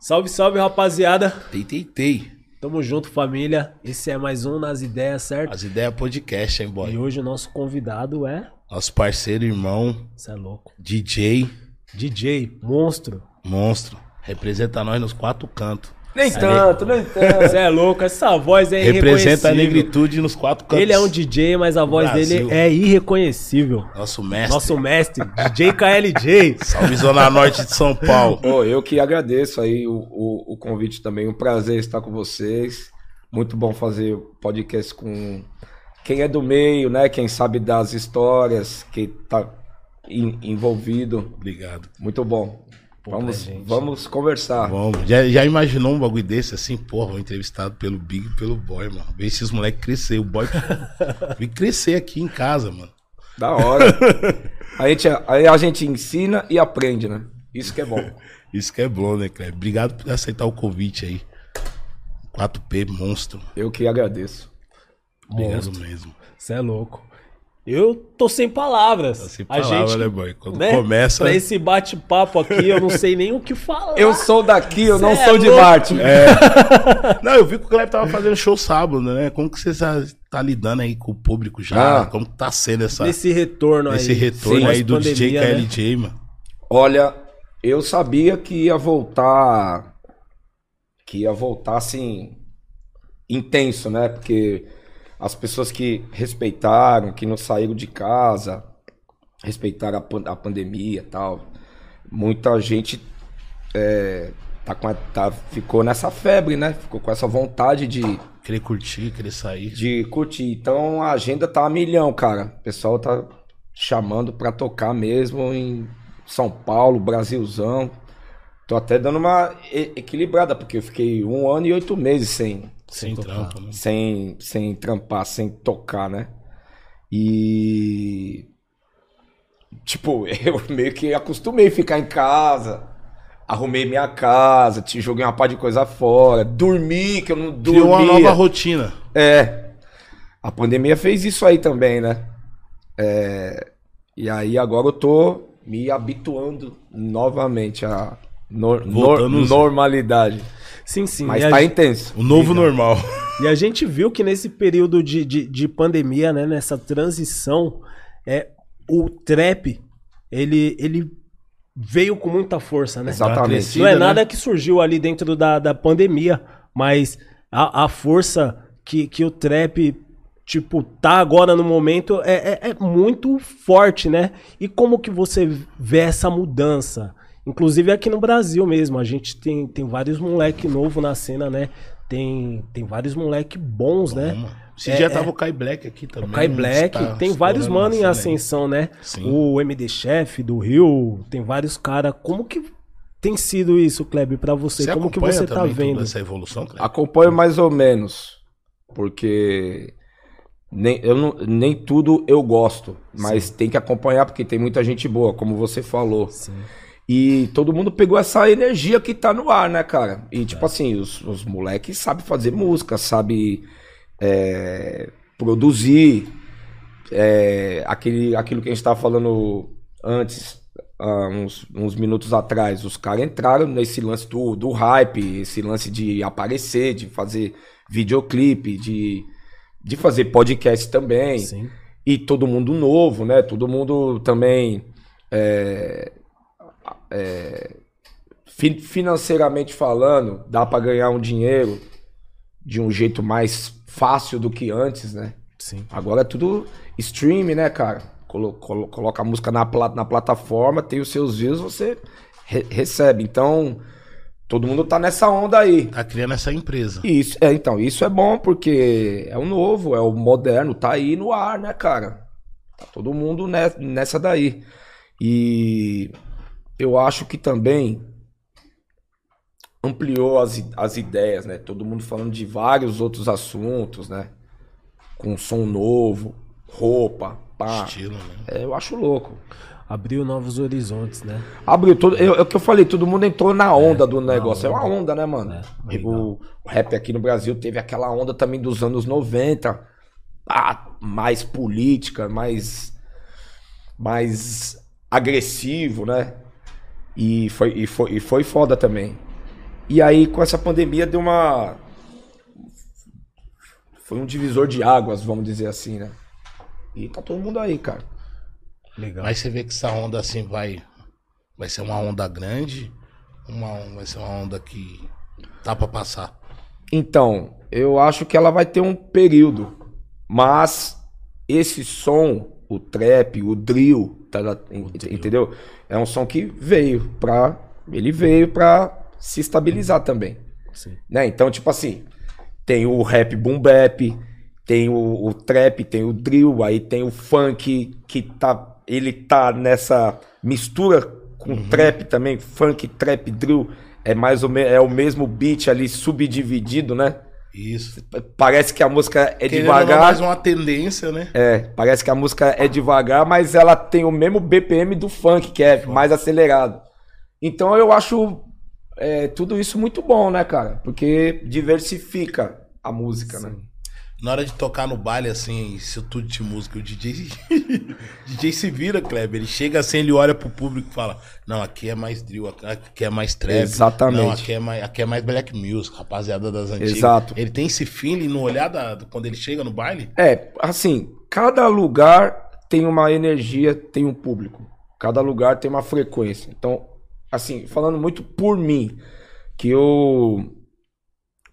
Salve, salve, rapaziada. Tei, tei, tei. Tamo junto, família. Esse é mais um Nas Ideias, certo? As ideias podcast, hein, boy? E hoje o nosso convidado é. Nosso parceiro, irmão, Você é louco. DJ, DJ, monstro. monstro. Representa nós nos quatro cantos. Nem tanto, nem tanto. Você é louco. Essa voz é Representa a negritude nos quatro cantos. Ele é um DJ, mas a voz Brasil. dele é irreconhecível. Nosso mestre. Nosso mestre, DJ KLJ. Salve Zona Norte de São Paulo. Pô, eu que agradeço aí o, o, o convite também. Um prazer estar com vocês. Muito bom fazer podcast com quem é do meio, né? Quem sabe das histórias, quem tá en- envolvido. Obrigado. Muito bom. Vamos, gente. vamos conversar. Vamos. Já, já imaginou um bagulho desse assim? Porra, vou entrevistado pelo Big e pelo Boy, mano. Ver esses moleques crescer. O Boy vi crescer aqui em casa, mano. Da hora. a gente, aí a gente ensina e aprende, né? Isso que é bom. Isso que é bom, né, Cleber? Obrigado por aceitar o convite aí. 4P, monstro. Eu que agradeço. Obrigado mesmo. Você é louco. Eu tô sem palavras. Sem a palavra, gente, né, boy? Quando né, começa. Pra esse bate-papo aqui, eu não sei nem o que falar. Eu sou daqui, eu não Cê é sou de louco. Marte. Não, eu vi que o Kleber tava fazendo show sábado, né? Como que você tá, tá lidando aí com o público já? Ah. Como que tá sendo essa, Nesse retorno aí. esse retorno Sim, aí do pós-pandemia, DJ né? KLJ, mano? Olha, eu sabia que ia voltar. Que ia voltar assim. Intenso, né? Porque as pessoas que respeitaram, que não saíram de casa, respeitaram a, pan- a pandemia e tal. Muita gente é, tá com a- tá- ficou nessa febre, né? Ficou com essa vontade de, Querer curtir, querer sair. de curtir. Então a agenda tá a milhão, cara. O pessoal tá chamando pra tocar mesmo em São Paulo, Brasilzão. Tô até dando uma equilibrada, porque eu fiquei um ano e oito meses sem, Sem trampo, né? sem, sem trampar, sem tocar, né? E. Tipo, eu meio que acostumei a ficar em casa. Arrumei minha casa, te joguei uma par de coisa fora, dormi, que eu não dormia. Criou uma nova rotina. É. A pandemia fez isso aí também, né? É, e aí agora eu tô me habituando novamente à os- normalidade. Sim, sim. Mas e, tá intenso. O novo normal. e a gente viu que nesse período de, de, de pandemia, né? Nessa transição, é, o trap, ele, ele veio com muita força, né? Exatamente. Não é né? nada que surgiu ali dentro da, da pandemia, mas a, a força que, que o trap, tipo, tá agora no momento é, é, é muito forte, né? E como que você vê essa mudança? Inclusive aqui no Brasil mesmo, a gente tem, tem vários moleque novo na cena, né? Tem, tem vários moleque bons, né? Esse É, dia é. tava o Kai Black aqui também. O Kai? Black, Tá tem vários mano em ascensão, né? Sim. O MD Chef do Rio, tem vários caras. Como que tem sido isso, Kleber, pra você? Você Como que você tá vendo? essa evolução, Kleber? Acompanho mais ou menos. Porque nem, eu não, nem tudo eu gosto. Mas tem que acompanhar porque tem muita gente boa, como você falou. Sim. E todo mundo pegou essa energia que tá no ar, né, cara? E tipo assim, os, os moleques sabem fazer música, sabem é, produzir. é, aquele, aquilo que a gente tava falando antes, há uns, uns minutos atrás. Os caras entraram nesse lance do, do hype, esse lance de aparecer, de fazer videoclipe, de, de fazer podcast também. Sim. E todo mundo novo, né? Todo mundo também. é, é, fi- financeiramente falando, dá pra ganhar um dinheiro de um jeito mais fácil do que antes, né? Sim. Agora é tudo stream, né, cara? Colo- colo- coloca a música na, pla- na plataforma, tem os seus views, você re- recebe. Então, todo mundo tá nessa onda aí. Tá criando essa empresa. Isso, é, então, isso é bom porque é o novo, é o moderno, tá aí no ar, né, cara? Tá todo mundo ne- nessa daí. E eu acho que também ampliou as, as ideias, né? Todo mundo falando de vários outros assuntos, né? Com som novo, roupa, pá. Estilo, né? É, eu acho louco. Abriu novos horizontes, né? Abriu todo. eu- É o que eu falei, todo mundo entrou na onda do negócio. É onda. uma onda, né, mano? É, o, o rap aqui no Brasil teve aquela onda também dos anos 90. Ah, mais política, mais. Mais agressivo, né? E foi, e foi, e foi foda também. E aí, com essa pandemia, deu uma. Foi um divisor de águas, vamos dizer assim, né? E tá todo mundo aí, cara. Legal. Mas você vê que essa onda assim vai. Vai ser uma onda grande. Uma, vai ser uma onda que tá pra passar. Então, eu acho que ela vai ter um período. Mas esse som, o trap, o drill, tá, ent- entendeu? É um som que veio pra. Ele veio pra se estabilizar também. Sim. né? Então, tipo assim, tem o rap boom bap, tem o, o trap, tem o drill, aí tem o funk que tá, ele tá nessa mistura com trap também, funk, trap, drill, é mais ou menos é o mesmo beat ali subdividido, né? Isso. Parece que a música é Querendo devagar. mais uma tendência, né? É, parece que a música é devagar, mas ela tem o mesmo BPM do funk, que é mais acelerado. Então eu acho é, tudo isso muito bom, né, cara? Porque diversifica a música, né? Na hora de tocar no baile, assim, isso tudo de música, o DJ. DJ se vira, Kleber. Ele chega assim, ele olha pro público e fala: Não, aqui é mais drill, aqui é mais trap. Exatamente. Não, aqui é mais, aqui é mais black music, rapaziada das antigas. Exato. Ele tem esse feeling no olhar da, quando ele chega no baile? É, assim, cada lugar tem uma energia, tem um público. Cada lugar tem uma frequência. Então, assim, falando muito por mim, que eu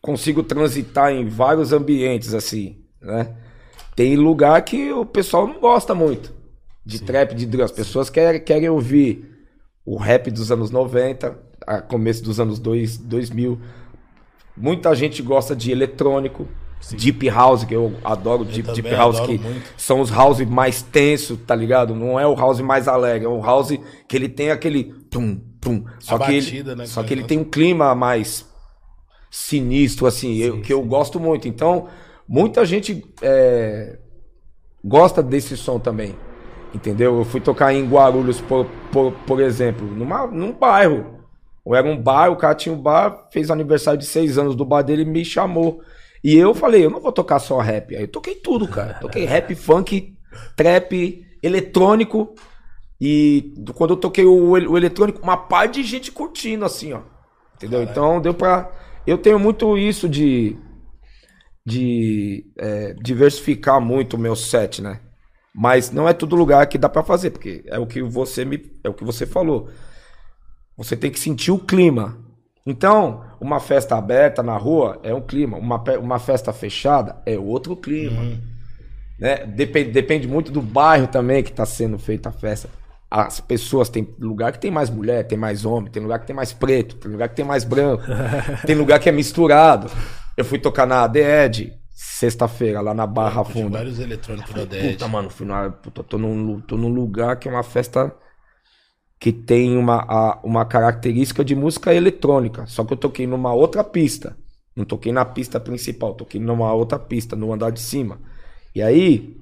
consigo transitar em vários ambientes, assim, né? Tem lugar que o pessoal não gosta muito de trap, de drill. As pessoas querem, querem ouvir o rap dos anos 90, a começo dos anos dois- 2000. Muita gente gosta de eletrônico, deep house, que eu adoro deep, também deep house, que muito. são os house mais tenso, tá ligado? Não é o house mais alegre, é um house que ele tem aquele tum, tum. Só que batida, ele, né, só que ele negócio. tem um clima mais sinistro, assim, eu- que eu gosto muito. Então, muita gente é, gosta desse som também. Entendeu? Eu fui tocar em Guarulhos, por, por, por exemplo, numa, num bairro. Ou era um bar, o cara tinha um bar, fez aniversário de seis anos do bar dele e me chamou. E eu falei, eu não vou tocar só rap. Aí eu toquei tudo, cara. Toquei rap, funk, trap, eletrônico. E quando eu toquei o, o eletrônico, uma par de gente curtindo, assim, ó. Entendeu? Então deu pra. Eu tenho muito isso de. De é, diversificar muito o meu set, né? Mas não é todo lugar que dá pra fazer, porque é o que você me. É o que você falou. Você tem que sentir o clima. Então, uma festa aberta na rua é um clima. Uma, uma festa fechada é outro clima. Né? Depende, depende muito do bairro também que está sendo feita a festa. As pessoas tem lugar que tem mais mulher, tem mais homem, tem lugar que tem mais preto, tem lugar que tem mais branco, tem lugar que é misturado. Eu fui tocar na ADED sexta-feira, lá na Barra Tem Funda. vários eletrônicos da DED. Puta, mano, fui na, puta, tô, num, tô num lugar que é uma festa que tem uma, a- uma característica de música eletrônica. Só que eu toquei numa outra pista. Não toquei na pista principal, toquei numa outra pista, no andar de cima. E aí,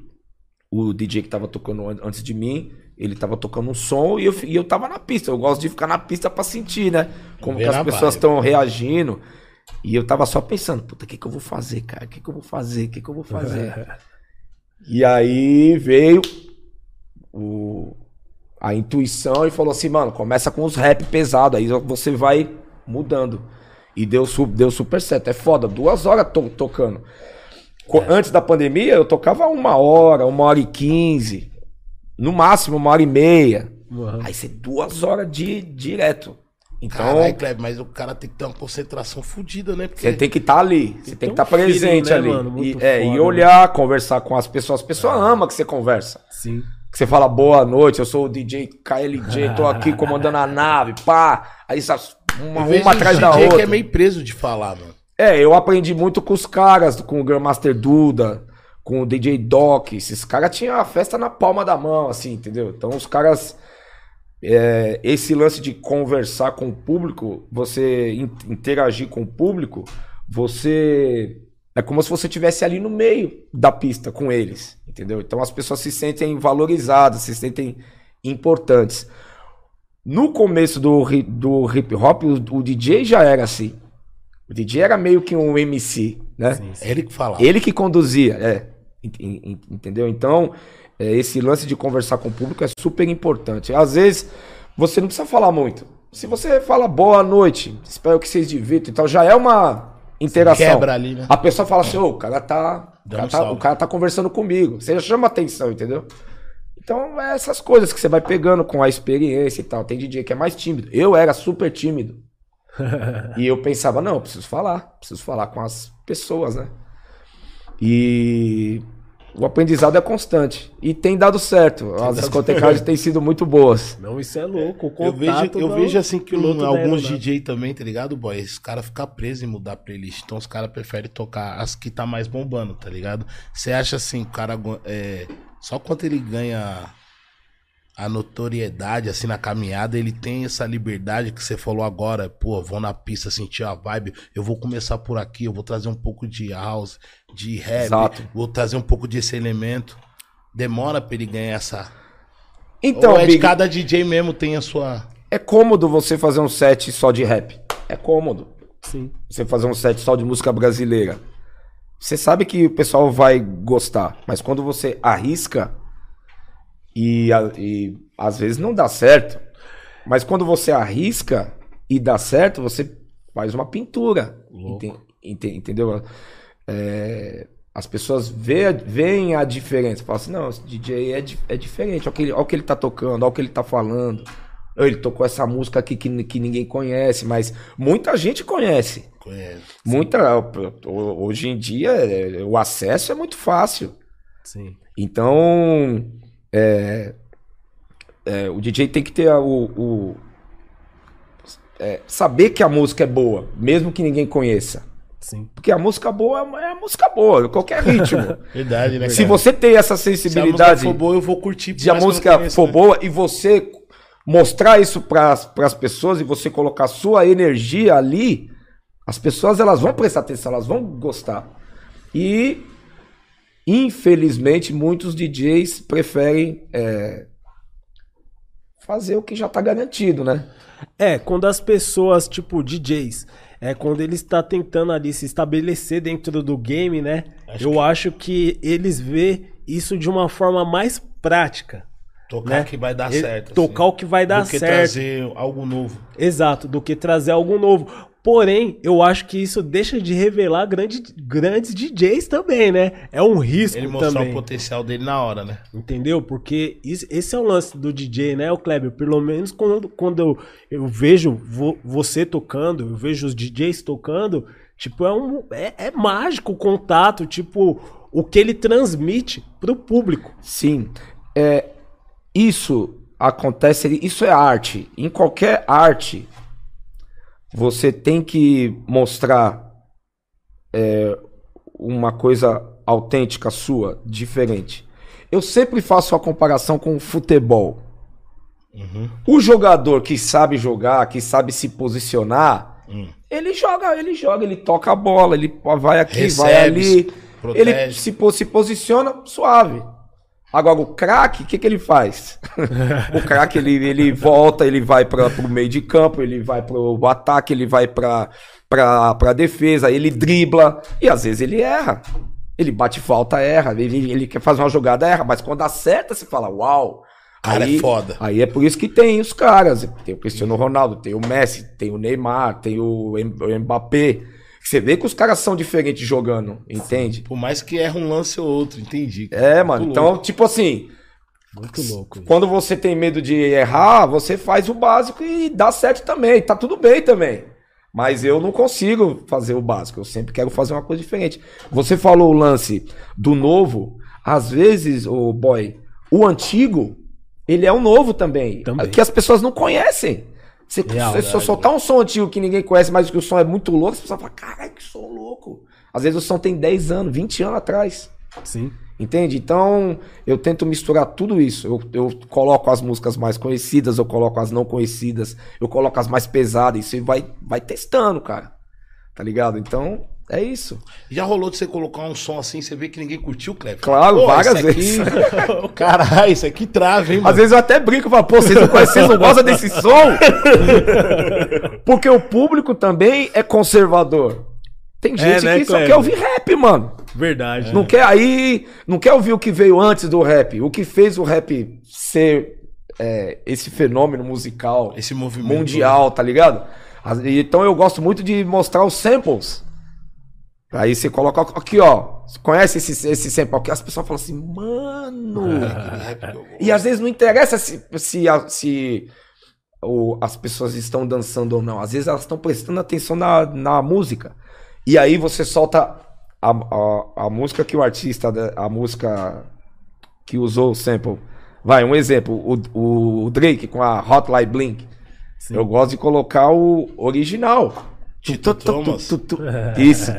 o DJ que tava tocando an- antes de mim, ele tava tocando um som e eu, e eu tava na pista. Eu gosto de ficar na pista pra sentir, né? Como que as pessoas estão reagindo. E eu tava só pensando, puta, o que que eu vou fazer, cara? O que que eu vou fazer? O que que eu vou fazer? E aí veio o- a intuição e falou assim, mano, começa com os rap pesado, aí você vai mudando. E deu, deu super certo. É foda, duas horas to- tocando. Co- Antes da pandemia, eu tocava uma hora, uma hora e quinze. No máximo, uma hora e meia. Uhum. Aí você duas horas de direto. Então, Caralho, Kleber, mas o cara tem que ter uma concentração fodida, né? Porque você tem que estar ali, você tem que estar um feeling, presente né, ali. mano? E, é, e foda, né? olhar, conversar com as pessoas. As pessoas amam que você conversa. Sim. Que você fala boa noite, eu sou o DJ KLJ, tô aqui comandando a nave, pá. Aí essas- uma, uma atrás da DJ outra. que é meio preso de falar, mano. É, eu aprendi muito com os caras, com o Grandmaster Duda, com o DJ Doc. Esses caras tinham a festa na palma da mão, assim, entendeu? Então os caras. é, esse lance de conversar com o público, você in- interagir com o público, você. É como se você estivesse ali no meio da pista com eles, entendeu? Então as pessoas se sentem valorizadas, se sentem importantes. No começo do, do hip hop, o, o DJ já era assim. O DJ era meio que um MC, né? Sim, sim. Ele que fala. Ele que conduzia, é. Ent- ent- Entendeu? Então, é, esse lance de conversar com o público é super importante. Às vezes, você não precisa falar muito. Se você fala boa noite, espero que vocês divirtam e tal, já é uma interação. Quebra ali, né? A pessoa fala assim, ô, o cara tá. O cara tá, o cara tá conversando comigo. Você já chama atenção, entendeu? Então, é essas coisas que você vai pegando com a experiência e tal. Tem DJ que é mais tímido. Eu era super tímido. e eu pensava, não, eu preciso falar. Preciso falar com as pessoas, né? E o aprendizado é constante. E tem dado certo. As discotecagens têm sido muito boas. Não, isso é louco. O Eu vejo, eu do vejo assim que um- da alguns. DJ também, tá ligado, boy? Esses caras ficam presos em mudar a playlist. Então os caras preferem tocar as que tá mais bombando, tá ligado? Você acha assim, o cara. É, só quando ele ganha a notoriedade, assim, na caminhada, ele tem essa liberdade que você falou agora. Pô, vou na pista sentir a vibe. Eu vou começar por aqui, eu vou trazer um pouco de house, de rap, Exato. vou trazer um pouco desse elemento. Demora pra ele ganhar essa. Então, Ou é de Big, cada DJ mesmo tem a sua. é cômodo você fazer um set só de rap. É cômodo. Sim. Você fazer um set só de música brasileira. Você sabe que o pessoal vai gostar, mas quando você arrisca e, e às vezes não dá certo, mas quando você arrisca e dá certo, você faz uma pintura. Enten- enten- entendeu? É, as pessoas veem a diferença. Falam assim, não, esse DJ é, di- é diferente. Olha o, que ele, olha o que ele tá tocando, olha o que ele tá falando. Ele tocou essa música aqui que, que ninguém conhece, mas muita gente conhece. Conhece. Muita, hoje em dia é, o acesso é muito fácil. Sim. Então, é, é, o DJ tem que ter a- o, o- é, saber que a música é boa, mesmo que ninguém conheça. Sim. Porque a música boa é a música boa, qualquer ritmo. Verdade, né? Se você tem essa Se a música sensibilidade for boa, eu vou curtir. de a música conheça, for né? boa e você mostrar isso para as pessoas e você colocar sua energia ali, as pessoas elas vão prestar atenção, elas vão gostar. E infelizmente muitos DJs preferem é, fazer o que já tá garantido, né? É, quando as pessoas, tipo, DJs, é quando eles estão tentando ali se estabelecer dentro do game, né? eu acho que eles vê isso de uma forma mais prática. Tocar né? que vai dar Ele- certo. Tocar assim, o que vai dar do que certo. trazer algo novo. Exato, do que trazer algo novo. Porém, eu acho que isso deixa de revelar grande, grandes DJs também, né? É um risco Ele mostrar também. o potencial dele na hora, né? Entendeu? Porque isso- esse é o lance do DJ, né, o Kleber? Pelo menos quando, quando eu, eu vejo vo- você tocando, eu vejo os DJs tocando, tipo, é, um, é, é mágico o contato, tipo, o que ele transmite pro público. Sim, é, isso acontece, isso é arte. Em qualquer arte, você tem que mostrar é, uma coisa autêntica sua, diferente. Eu sempre faço a comparação com o futebol. O jogador que sabe jogar, que sabe se posicionar, Hum. ele joga, ele joga, ele toca a bola, ele vai aqui, vai Recebe, ali. protege. Ele se, se posiciona suave. Agora, o craque, o que, que ele faz? o craque, ele, ele volta, ele vai para o meio de campo, ele vai para o ataque, ele vai para a defesa, ele dribla e às vezes ele erra. Ele bate falta, erra, ele, ele quer fazer uma jogada, erra, mas quando acerta, você fala, uau. Cara, é foda. Aí é por isso que tem os caras. Tem o Cristiano Ronaldo, tem o Messi, tem o Neymar, tem o Mbappé. Você vê que os caras são diferentes jogando, entende? Por mais que erre um lance ou outro, entendi. É, mano. Muito Então, louco. tipo assim, Muito louco. isso. quando você tem medo de errar, você faz o básico e dá certo também. Tá tudo bem também. Mas eu não consigo fazer o básico. Eu sempre quero fazer uma coisa diferente. Você falou o lance do novo. Às vezes, o boy, o antigo, ele é o novo também. Também. Que as pessoas não conhecem. Você, Real, você só soltar um som antigo que ninguém conhece, mas que o som é muito louco, as pessoas falam, caralho, que som louco. Às vezes o som tem 10 anos, 20 anos atrás. Sim. Entende? Então, eu tento misturar tudo isso. Eu, eu coloco as músicas mais conhecidas, eu coloco as não conhecidas, eu coloco as mais pesadas. Isso vai, vai testando, cara. Tá ligado? Então, é isso. Já rolou de você colocar um som assim, você vê que ninguém curtiu, Cleber? Claro, Pô, várias aqui- vezes. Caralho, isso aqui trava, hein, mano? Às vezes eu até brinco e falo, pô, vocês não conhecem, vocês não gostam desse som? Porque o público também é conservador. Tem gente né, que só Kleber? quer ouvir rap, mano. Verdade. Não quer aí, não quer ouvir o que veio antes do rap. O que fez o rap ser é, esse fenômeno musical Esse movimento. mundial, tá ligado? Então eu gosto muito de mostrar os samples. Aí você coloca aqui, ó. Você conhece esse, esse sample aqui? As pessoas falam assim, mano. E às vezes não interessa se, se, se o- as pessoas estão dançando ou não. Às vezes elas estão prestando atenção na, na música. E aí você solta a, a, a música que o artista, a música que usou o sample. Vai, um exemplo. O, o Drake com a Hotline Blink. Eu gosto de colocar o original. Isso.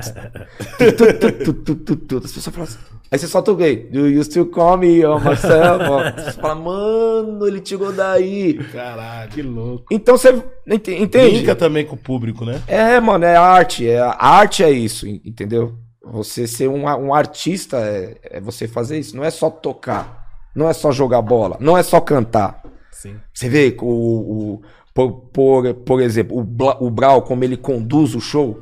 As pessoas falam assim. Aí você solta o gay. Do you still call me on myself? Você fala, mano, ele tirou daí. Caralho. Que louco. Então você ent- entende? Brinca também com o público, né? É, mano, é arte. É, a arte é isso, en- entendeu? Você ser um, um artista é, é você fazer isso. Não é só tocar. Não é só jogar bola. Não é só cantar. Sim. Você vê o, o- por, por, por exemplo, o, Bla- o Brau, como ele conduz o show,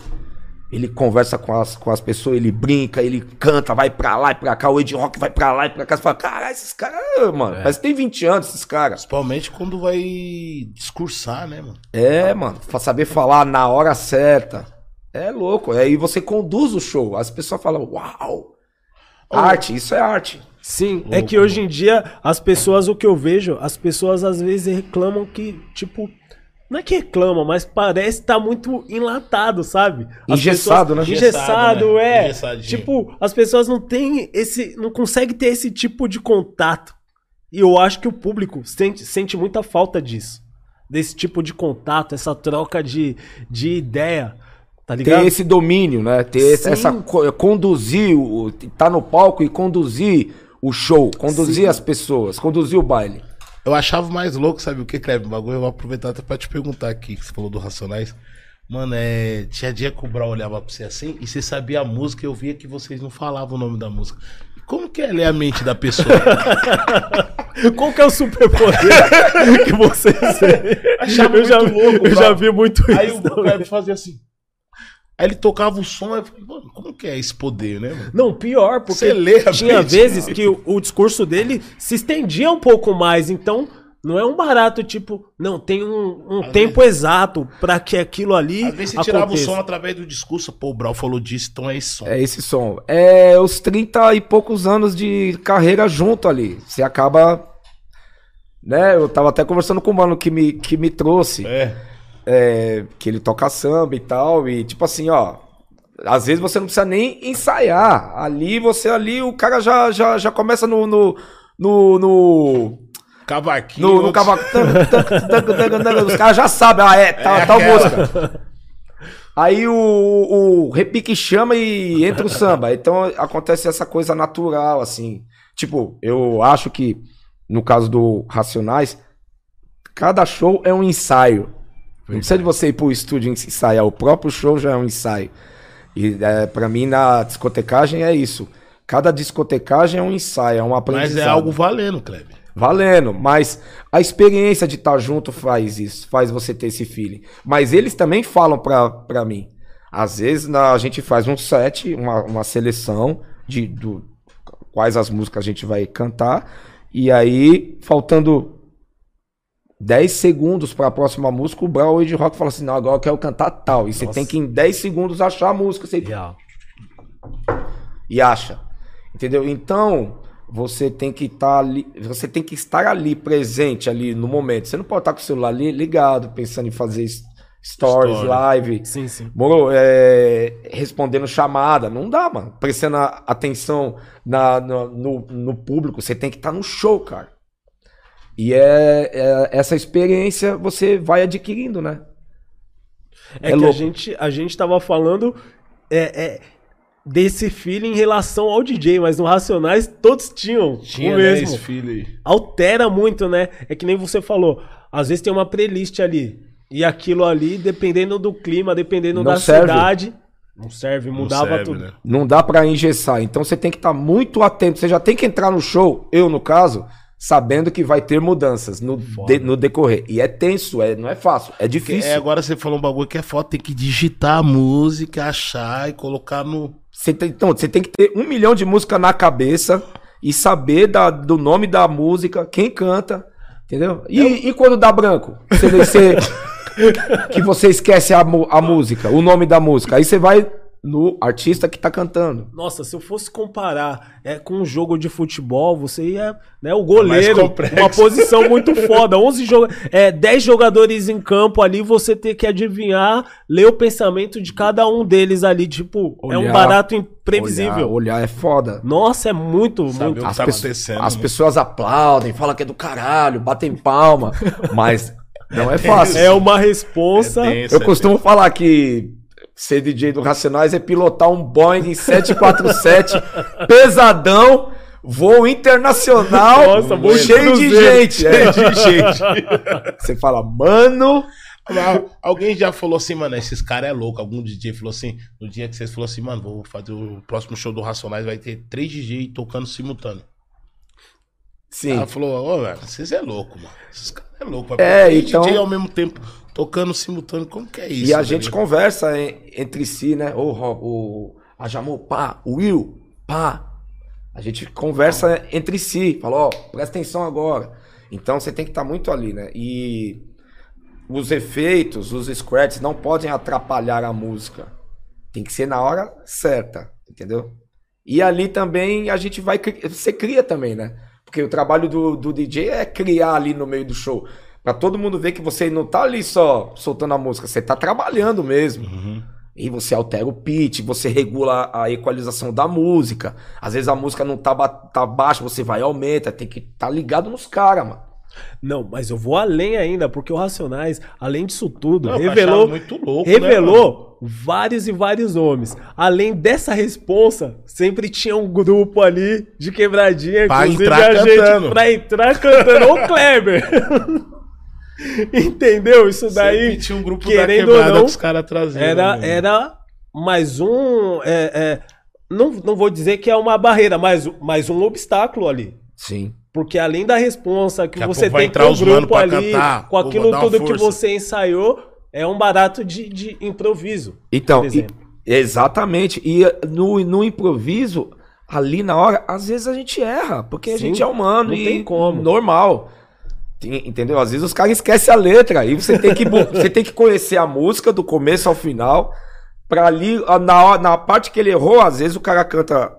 ele conversa com as, com as pessoas, ele brinca, ele canta, vai pra lá e pra cá, o Ed Rock vai pra lá e pra cá. Você fala, caralho, esses caras, mano, É. mas tem 20 anos esses caras. Principalmente quando vai discursar, né, mano? É, mano, pra saber falar na hora certa. É louco. Aí você conduz o show. As pessoas falam, uau! Arte, isso é arte. Sim, é que hoje em dia as pessoas, o que eu vejo, as pessoas às vezes reclamam que, tipo, não é que reclamam, mas parece estar muito enlatado, sabe? As Engessado, pessoas- né? Engessado, Engessado, né? é. Tipo, as pessoas não têm esse, não conseguem ter esse tipo de contato. E eu acho que o público sente, sente muita falta disso. Desse tipo de contato, essa troca de, de ideia. Tá ligado? Ter esse domínio, né? Ter Sim. essa. co- Conduzir, o, tá no palco e conduzir o show, conduzir Sim. as pessoas, conduzir o baile. Eu achava mais louco, sabe o que, Kleber? O bagulho eu vou aproveitar até pra te perguntar aqui, que você falou do Racionais. Mano, é. Tinha dia que o Brau olhava pra você assim e você sabia a música e eu via que vocês não falavam o nome da música. Como que é ler a mente da pessoa? Qual que é o superpoder que você tem? Achava eu já, muito louco, eu já vi muito Aí isso. o também. Kleber fazia assim. Aí ele tocava o som, eu falei, mano, como que é esse poder, né, mano? Não, pior, porque Você lê a tinha mente, vezes que o, o discurso dele se estendia um pouco mais, então não é um barato, tipo, não, tem um, um tempo exato pra que aquilo ali Às vezes você tirava o aconteça. som através do discurso, pô, o Brau falou disso, então é esse som. É esse som. É os 30 e poucos anos de carreira junto ali. Você acaba. Né? Eu tava até conversando com o mano que me, que me trouxe. É. é, que ele toca samba e tal, e tipo assim, ó, às vezes você não precisa nem ensaiar. Ali você ali, o cara já, já, já começa no no no, no, Cavaquinho. no, no cavaco. Os caras já sabem, ah, é, tal, É tal música. Aí o, o repique chama e entra o samba. Então acontece essa coisa natural, assim. Tipo, eu acho que no caso do Racionais, cada show é um ensaio. Não precisa de você ir pro estúdio ensaiar, o próprio show já é um ensaio. E é, para mim na discotecagem é isso. Cada discotecagem é um ensaio, é um aprendizado. Mas é algo valendo, Kleber. Valendo, mas a experiência de estar junto faz isso, faz você ter esse feeling. Mas eles também falam pra, pra mim. Às vezes na- a gente faz um set, uma, uma seleção de do, quais as músicas a gente vai cantar, e aí, faltando 10 segundos para a próxima música, o Brown de Rock fala assim: não, agora eu quero cantar tal. E você Nossa. tem que em 10 segundos achar a música. Você Real. e acha. Entendeu? Então, você tem que estar ali, você tem que estar ali presente ali no momento. Você não pode estar com o celular ali ligado, pensando em fazer stories, live, Sim, sim. moro, é, respondendo chamada. Não dá, mano. Prestando atenção na, no, no, no público. Você tem que estar no show, cara. E é, é- essa experiência você vai adquirindo, né? É, É que a louco. gente, a gente tava falando é, é, desse feeling em relação ao DJ, mas no Racionais todos tinham Tinha o né, mesmo. esse filho aí. altera muito, né? É que nem você falou. Às vezes tem uma playlist ali. E aquilo ali, dependendo do clima, dependendo Não da serve. cidade. Não serve, Não mudava serve, tudo. né? Não dá pra engessar. Então você tem que estar muito atento. Você já tem que entrar no show, eu no caso, sabendo que vai ter mudanças no, de- no decorrer. E é tenso, é, não é fácil, é difícil. é, agora você falou um bagulho que é foda, tem que digitar a música, achar e colocar no. Você tem, então, você tem que ter um milhão de música na cabeça e saber da- do nome da música, quem canta, Entendeu? E, e quando dá branco? Você, você- que você esquece a, a música, o nome da música. Aí você vai no artista que tá cantando. Nossa, se eu fosse comparar é, com um jogo de futebol, você ia. Né, o goleiro, complexo. uma posição muito foda. 11 joga é, 10 jogadores em campo ali, você ter que adivinhar, ler o pensamento de cada um deles ali. Tipo, é um Olhar, barato imprevisível. Olhar, olhar é foda. Nossa, é muito, Saber muito. o que As, tá pesso- acontecendo, as pessoas aplaudem, falam que é do caralho, batem palma, mas não é fácil. É uma responsa. É tenso, Eu é costumo falar que ser DJ do Racionais é pilotar um Boeing 747 pesadão, voo internacional, Nossa, voo cheio de gente. é. de gente. Você fala, mano, Alguém já falou assim, mano, esses caras é louco. Algum DJ falou assim, no dia que vocês falou assim, mano, vou fazer o próximo show do Racionais, vai ter três DJ tocando simultâneo. sim. Ela falou, ô, velho, vocês é louco, mano. Esses caras é louco. É, então- DJ ao mesmo tempo tocando simultâneo, como que é isso? E a tá gente conversa en- entre si, né? Ô, Rob, o Ajamô, pá, o Will, pá. A gente conversa entre si, fala, ó, presta atenção agora. Então você tem que estar muito ali, né? E os efeitos, os scratches não podem atrapalhar a música. Tem que ser na hora certa, entendeu? E ali também a gente vai. Você cria também, né? Porque o trabalho do, do DJ é criar ali no meio do show. Pra todo mundo ver que você não tá ali só soltando a música, você tá trabalhando mesmo. Uhum. E você altera o pitch, você regula a equalização da música. Às vezes a música não tá, ba tá baixa, você vai e aumenta. Tem que estar tá ligado nos caras, mano. Não, mas eu vou além ainda, porque o Racionais, além disso tudo, Não, revelou, louco, né, revelou vários e vários nomes. Além dessa responsa, sempre tinha um grupo ali de quebradinha, Pra inclusive entrar a gente cantando. pra entrar cantando. Ô Kleber! Entendeu? Isso daí, Sempre tinha um grupo da querendo quebrada ou não, que os caras traziam. era, né? era mais um. é, é, não, não vou dizer que é uma barreira, mas mais um obstáculo ali. Sim. Porque além da responsa que a você tem com o grupo ali, cantar. com aquilo tudo que você ensaiou, é um barato de, de improviso. Então, e- exatamente. E no, no improviso, ali na hora, às vezes a gente erra, porque a Sim, gente é humano não e tem como. normal. Entendeu? Às vezes os caras esquecem a letra e você tem que você tem que conhecer a música do começo ao final para ali na, na parte que ele errou, às vezes o cara canta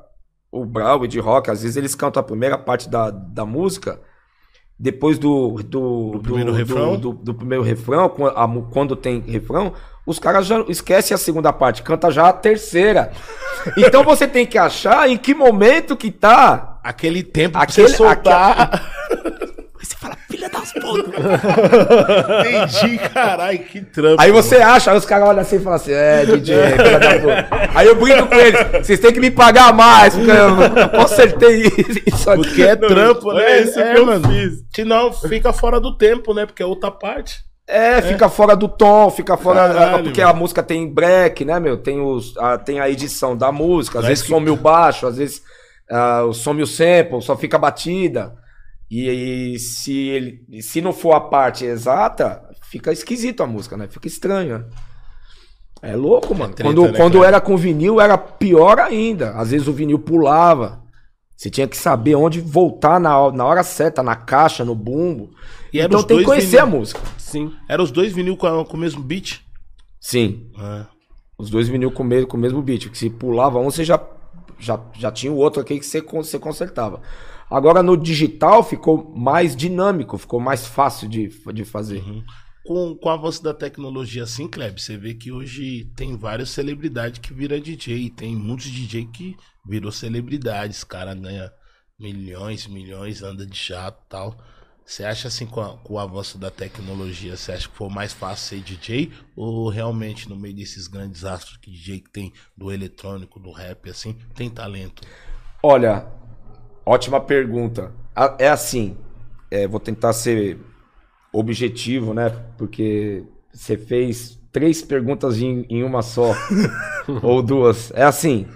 o Brau de rock, às vezes eles cantam a primeira parte da, da música depois do do, do, primeiro do- refrão? do, do primeiro refrão, a quando tem refrão, os caras já esquecem a segunda parte, canta já a terceira. Então você tem que achar em que momento que tá. Aquele tempo pra Aquele- você soltar. Você fala, filha das putas. Entendi, caralho, que trampo. Aí você acha, aí os caras olham assim e falam assim, é, DJ, filha da puta. Aí eu brinco com eles, vocês têm que me pagar mais, porque eu, eu consertei isso aqui. Porque é trampo, Olha né? isso é, que eu mano. fiz. Senão fica fora do tempo, né? Porque é outra parte. É, fica fora do tom, fica fora. Caralho, porque mano. a música tem break, né, meu? Tem, os, a, tem a edição da música, às Mas vezes que- some o baixo, às vezes ah, some o sample, só fica batida. E, aí, se, ele, se não for a parte exata, fica esquisito a música, né? Fica estranho. né? É louco, mano. treta, quando né, quando cara? era com vinil, era pior ainda. Às vezes o vinil pulava. Você tinha que saber onde voltar na, hora- na hora certa, na caixa, no bumbo. E então tem que conhecer a vinil. música. Sim. Eram os dois vinil com, a- com o mesmo beat. Sim. É. Os dois vinil com o mesmo, com o mesmo beat. Que se pulava um, você já, já, já tinha o outro aqui que você, você consertava. Agora no digital ficou mais dinâmico, ficou mais fácil de, de fazer. Com, com o avanço da tecnologia assim, Kleb, você vê que hoje tem várias celebridades que viram DJ. Tem muitos DJ que virou celebridades. cara ganha milhões, milhões, anda de jato e tal. Você acha assim, com, a- com o avanço da tecnologia, você acha que foi mais fácil ser DJ? Ou realmente no meio desses grandes astros que DJ que tem do eletrônico, do rap, assim, tem talento? Olha, ótima pergunta. É assim, é, vou tentar ser objetivo, né? Porque você fez três perguntas em, em uma só, ou duas. É assim,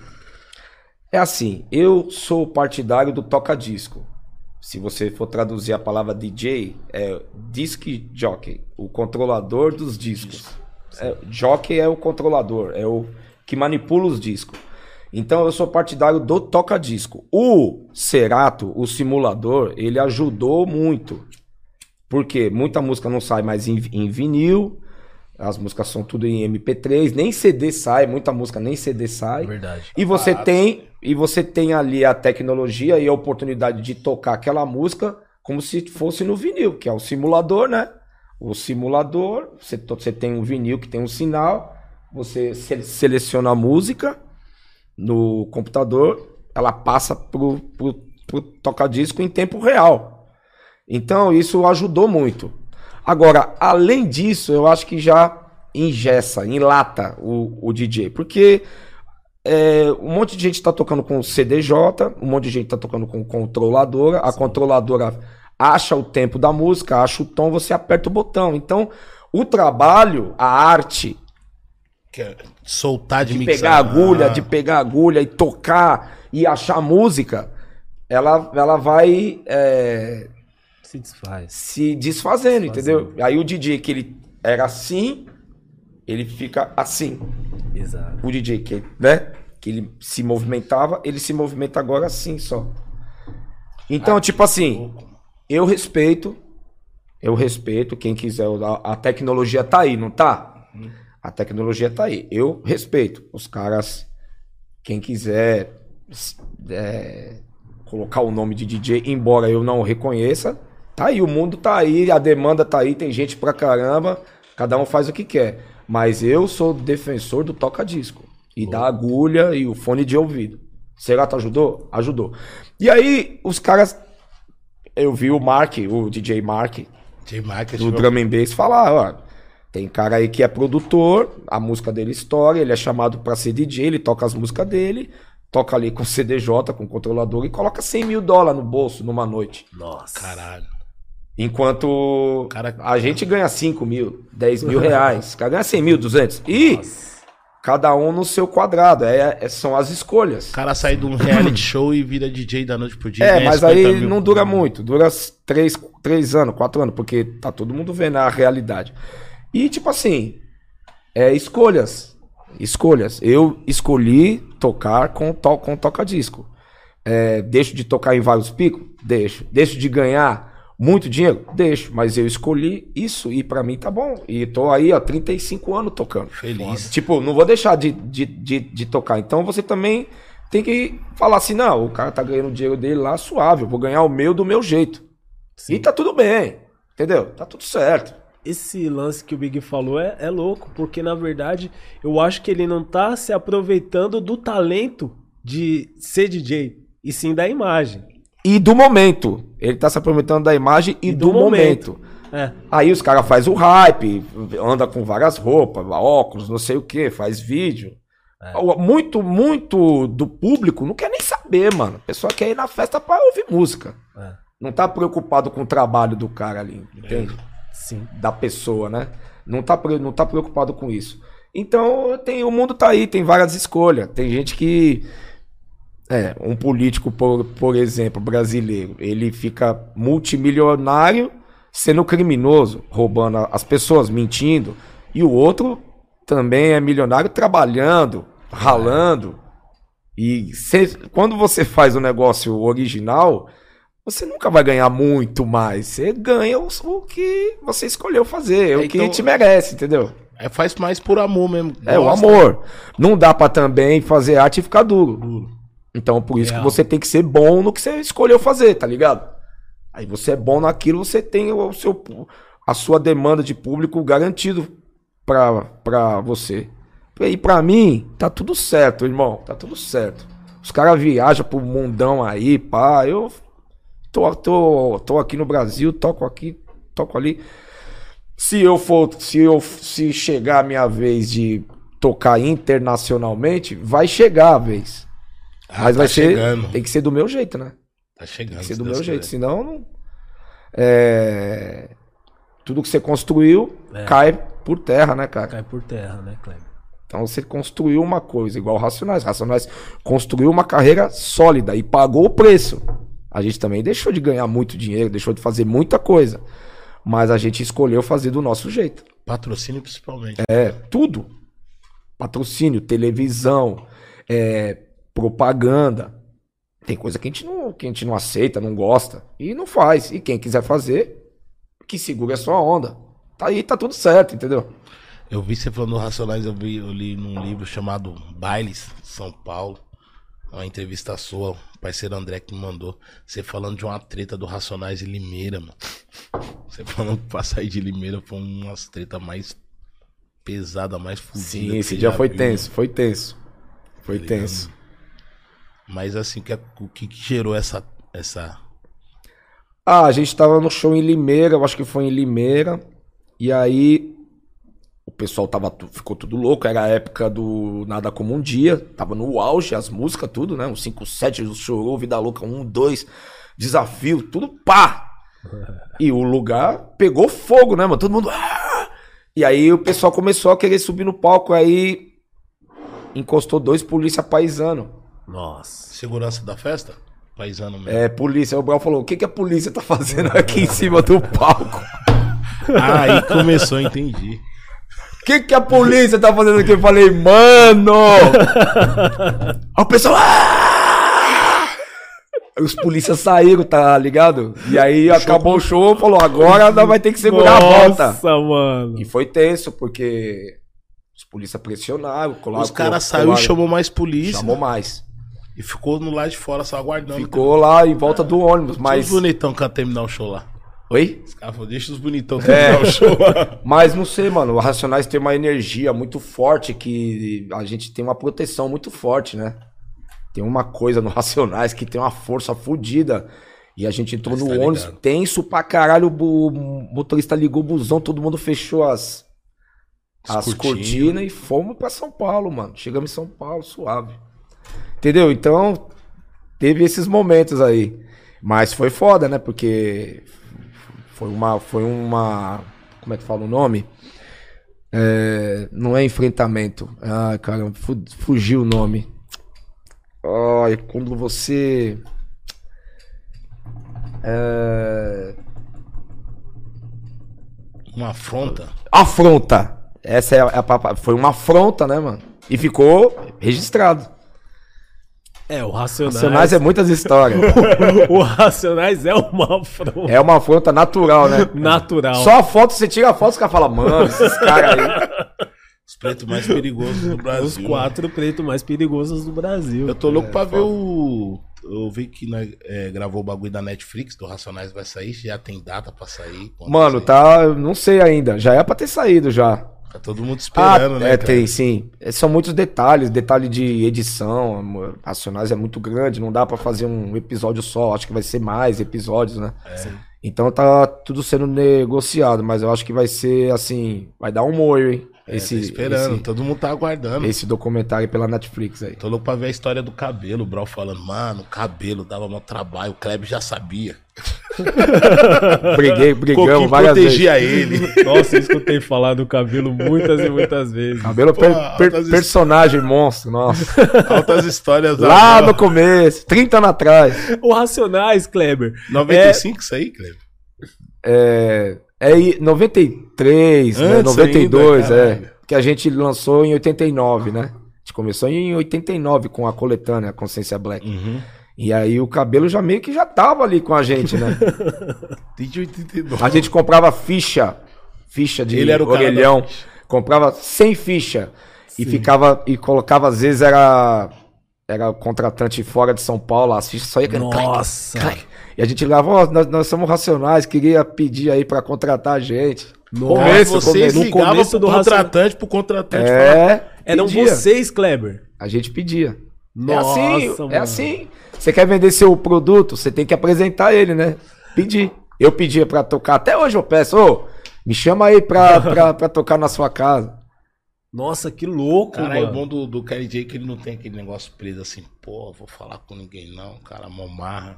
é assim. Eu sou partidário do toca-disco. Se você for traduzir a palavra DJ, é disc jockey, o controlador dos discos. É, jockey é o controlador, é o que manipula os discos. Então eu sou partidário do toca-disco. O Cerato, o simulador, ele ajudou muito. Porque muita música não sai mais em, em vinil, as músicas são tudo em MP3, nem CD sai, muita música nem CD sai. Verdade. E você tem e você tem ali a tecnologia e a oportunidade de tocar aquela música como se fosse no vinil, que é o simulador, né? O simulador, você, você tem um vinil que tem um sinal, você se- seleciona a música no computador, ela passa pro, pro, pro toca-disco em tempo real. Então isso ajudou muito. Agora, além disso, eu acho que já engessa, enlata o, o DJ, porque é, um monte de gente tá tocando com CDJ, um monte de gente tá tocando com controladora, a controladora acha o tempo da música, acha o tom, você aperta o botão. Então, o trabalho, a arte Que é soltar de, de mixar. pegar a agulha, Ah, de pegar a agulha e tocar e achar música, ela, ela vai é, Se desfaz. se desfazendo, Desfazendo. entendeu? Aí o DJ que ele era assim, ele fica assim. Exato. O DJ que, né, que ele se movimentava, ele se movimenta agora assim só. Então, tipo assim, eu respeito, eu respeito quem quiser. A, a tecnologia tá aí, não tá? A tecnologia tá aí. Eu respeito. Os caras, quem quiser é, colocar o nome de DJ, embora eu não o reconheça, tá aí. O mundo tá aí, a demanda tá aí, tem gente pra caramba. Cada um faz o que quer. Mas eu sou defensor do toca-disco. E da agulha e o fone de ouvido. Será que ajudou? Ajudou. E aí, os caras. Eu vi o Mark, o DJ Mark, de marketing. do Drum and Bass falar, ó. Tem cara aí que é produtor, a música dele estoura, ele é chamado pra ser DJ, ele toca as músicas dele, toca ali com CDJ, com controlador e coloca 100 mil dólares no bolso numa noite. Nossa. Caralho. Enquanto Cara- a gente ganha 5 mil, 10 mil reais, o cara ganha 100 mil, 200. E cada um no seu quadrado, é, é- são as escolhas. O cara sai de um reality show e vira DJ da noite pro dia. É, mas 50 aí mil. não dura muito, dura três, três anos, quatro anos, porque tá todo mundo vendo a realidade. E tipo assim, é escolhas, escolhas. Eu escolhi tocar com, to, com toca-disco. É, deixo de tocar em vários picos? Deixo. Deixo de ganhar muito dinheiro? Deixo. Mas eu escolhi isso e pra mim tá bom. E tô aí, ó, 35 anos tocando. Feliz. Tipo, não vou deixar de, de, de, de tocar. Então você também tem que falar assim: não, o cara tá ganhando o dinheiro dele lá suave, eu vou ganhar o meu do meu jeito. Sim. E tá tudo bem, entendeu? Tá tudo certo. Esse lance que o Big falou é, é louco, porque na verdade eu acho que ele não tá se aproveitando do talento de ser DJ, e sim da imagem. E do momento. Ele tá se aproveitando da imagem e, do, momento. É. Aí os caras fazem o hype, anda com várias roupas, óculos, não sei o que, faz vídeo. O- Muito, muito do público não quer nem saber, mano. A pessoa quer ir na festa pra ouvir música. É. Não tá preocupado com o trabalho do cara ali, entende? Sim. da pessoa, né? Não tá, não tá preocupado com isso. Então, tem, o mundo tá aí, tem várias escolhas. Tem gente que. É, um político, por, por exemplo, brasileiro, ele fica multimilionário sendo criminoso, roubando as pessoas, mentindo. E o outro também é milionário trabalhando, ralando. E cê- quando você faz o negócio original, você nunca vai ganhar muito mais. Você ganha o, o que você escolheu fazer, É, o que então- te merece, entendeu? É, faz mais por amor mesmo. É o Gosta. amor. Não dá pra também fazer arte e ficar duro. Duro. Então, por isso Real. que você tem que ser bom no que você escolheu fazer, tá ligado? Aí você é bom naquilo, você tem o seu, a sua demanda de público garantido pra, pra você. E pra mim, tá tudo certo, irmão. Tá tudo certo. Os caras viajam pro mundão aí, pá. Eu tô, tô, tô aqui no Brasil, toco aqui, toco ali. Se eu for, se eu se chegar a minha vez de tocar internacionalmente, vai chegar a vez. Ah, Mas tá vai ser, chegando. tem que ser do meu jeito, né? Tá chegando. Tem que ser se do Deus meu jeito, senão não. É, tudo que você construiu É. cai por terra, né, cara? Cai por terra, né, Kleber? Então você construiu uma coisa, igual Racionais. Racionais construiu uma carreira sólida e pagou o preço. A gente também deixou de ganhar muito dinheiro, deixou de fazer muita coisa. Mas a gente escolheu fazer do nosso jeito. Patrocínio principalmente. É, tudo. Patrocínio, televisão, é, propaganda. Tem coisa que a, gente não, que a gente não aceita, não gosta. E não faz. E quem quiser fazer, que segure a sua onda. Tá aí, tá tudo certo, entendeu? Eu vi você falando do Racionais, eu, vi, eu li num livro chamado Bailes, São Paulo. Uma entrevista sua, o parceiro André que me mandou. Você falando de uma treta do Racionais em Limeira, mano. Você falando que pra sair de Limeira foi umas treta mais pesada, mais fodida. Sim, esse dia foi viu, tenso, foi tenso. Foi Tá tenso. Mas assim, é- o que, que gerou essa. essa... Ah, a gente tava no show em Limeira, eu acho que foi em Limeira. E aí o pessoal tava, ficou tudo louco, era a época do Nada Como Um Dia, tava no auge, as músicas, tudo, né? Um 5, 7, o Chorou, Vida Louca, um, dois, Desafio, tudo pá! E o lugar pegou fogo, né, mano? Todo mundo. "Ah!" E aí o pessoal começou a querer subir no palco, aí encostou dois polícia paisano. Nossa. Segurança da festa? Paisano mesmo. É, polícia. O Brau falou: o que, que a polícia tá fazendo aqui em cima do palco? Aí começou, entendi. O que, que a polícia tá fazendo aqui? Eu falei, mano! Aí o pessoal. "Ah!" Os polícias saíram, tá ligado? E aí acabou o show, falou, agora vai ter que segurar a volta. Nossa, mano. E foi tenso, porque os polícias pressionaram, colaram. Os caras saíram e chamou mais polícia. Chamou mais. E ficou no lado de fora só aguardando. Ficou lá em volta do ônibus, Mas... os bonitão que terminar o show lá. Oi? Os caras falaram, deixa os bonitão É. o show. Mas não sei, mano. O Racionais tem uma energia muito forte que a gente tem uma proteção muito forte, né? Tem uma coisa no Racionais que tem uma força fodida. E a gente entrou Mas no tá ônibus ligado. tenso pra caralho. O motorista ligou o busão, todo mundo fechou as, as As cortinas. cortinas e fomos pra São Paulo, mano. Chegamos em São Paulo, suave. Entendeu? Então, teve esses momentos aí. Mas foi foda, né? Porque foi uma. Foi uma. Como é que fala o nome? É, não é enfrentamento. Ah, cara, fu- fugiu o nome. Ai, quando você. É, Uma afronta. afronta. Essa é a, é a Foi uma afronta, né, mano? E ficou registrado. É, o Racionais. Racionais é muitas histórias. o Racionais é uma afronta É uma afronta natural, né? natural. Só a foto, você tira a foto, os caras falam, mano, esses caras aí. Os pretos mais perigosos do Brasil. Os quatro pretos mais perigosos do Brasil. Eu tô louco pra ver o. Eu vi que nós, é, gravou o bagulho da Netflix, do Racionais vai sair, já tem data pra sair. Mano, vai tá. eu Não sei ainda. Já é pra ter saído já. Tá todo mundo Ah, esperando, né? é, cara? tem, sim. É, São muitos detalhes, detalhe de edição. Racionais é muito grande, não dá pra fazer um episódio só. Acho que vai ser mais episódios, né? É. Então tá tudo sendo negociado, mas eu acho que vai ser assim, vai dar um molho, hein? É, Esse, esperando, esse, todo mundo tá aguardando. esse documentário pela Netflix aí. Tô louco pra ver a história do cabelo, o Brau falando, mano, cabelo dava mó trabalho, o Kleber já sabia. Briguei, brigamos várias vezes. protegia ele. Nossa, eu escutei falar do cabelo muitas e muitas vezes. Cabelo Pô, per- per- personagem monstro, nossa. Altas histórias Lá no começo, 30 anos atrás. O Racionais, Kleber. 95 isso aí, Kleber? É, é aí, 93, né, Antes 92, ainda, é. Que a gente lançou em 89, né? A gente começou em 89 com a coletânea Consciência Black. Uhum. E aí o cabelo já meio que já tava ali com a gente, né? Desde 89. A gente comprava ficha, ficha de Ele era o orelhão, da comprava 100 ficha e ficava e colocava às vezes era era contratante fora de São Paulo, as fichas só ia clac, Nossa. clac. E a gente ligava, ó, nós, nós somos racionais, queria pedir aí pra contratar a gente. Nossa, Começo, vocês começo. No ligavam começo pro do contratante, pro contratante falar, É, Eram pedia. vocês, Kleber. A gente pedia. Nossa, é assim, mano. é assim. Você quer vender seu produto, você tem que apresentar ele, né? Pedir. Eu pedia pra tocar, até hoje eu peço, ô, me chama aí pra, pra, pra tocar na sua casa. Nossa, que louco, Caralho, o mano. bom do, do Kelly J é que ele não tem aquele negócio preso assim, pô, vou falar com ninguém não, cara, mó marra.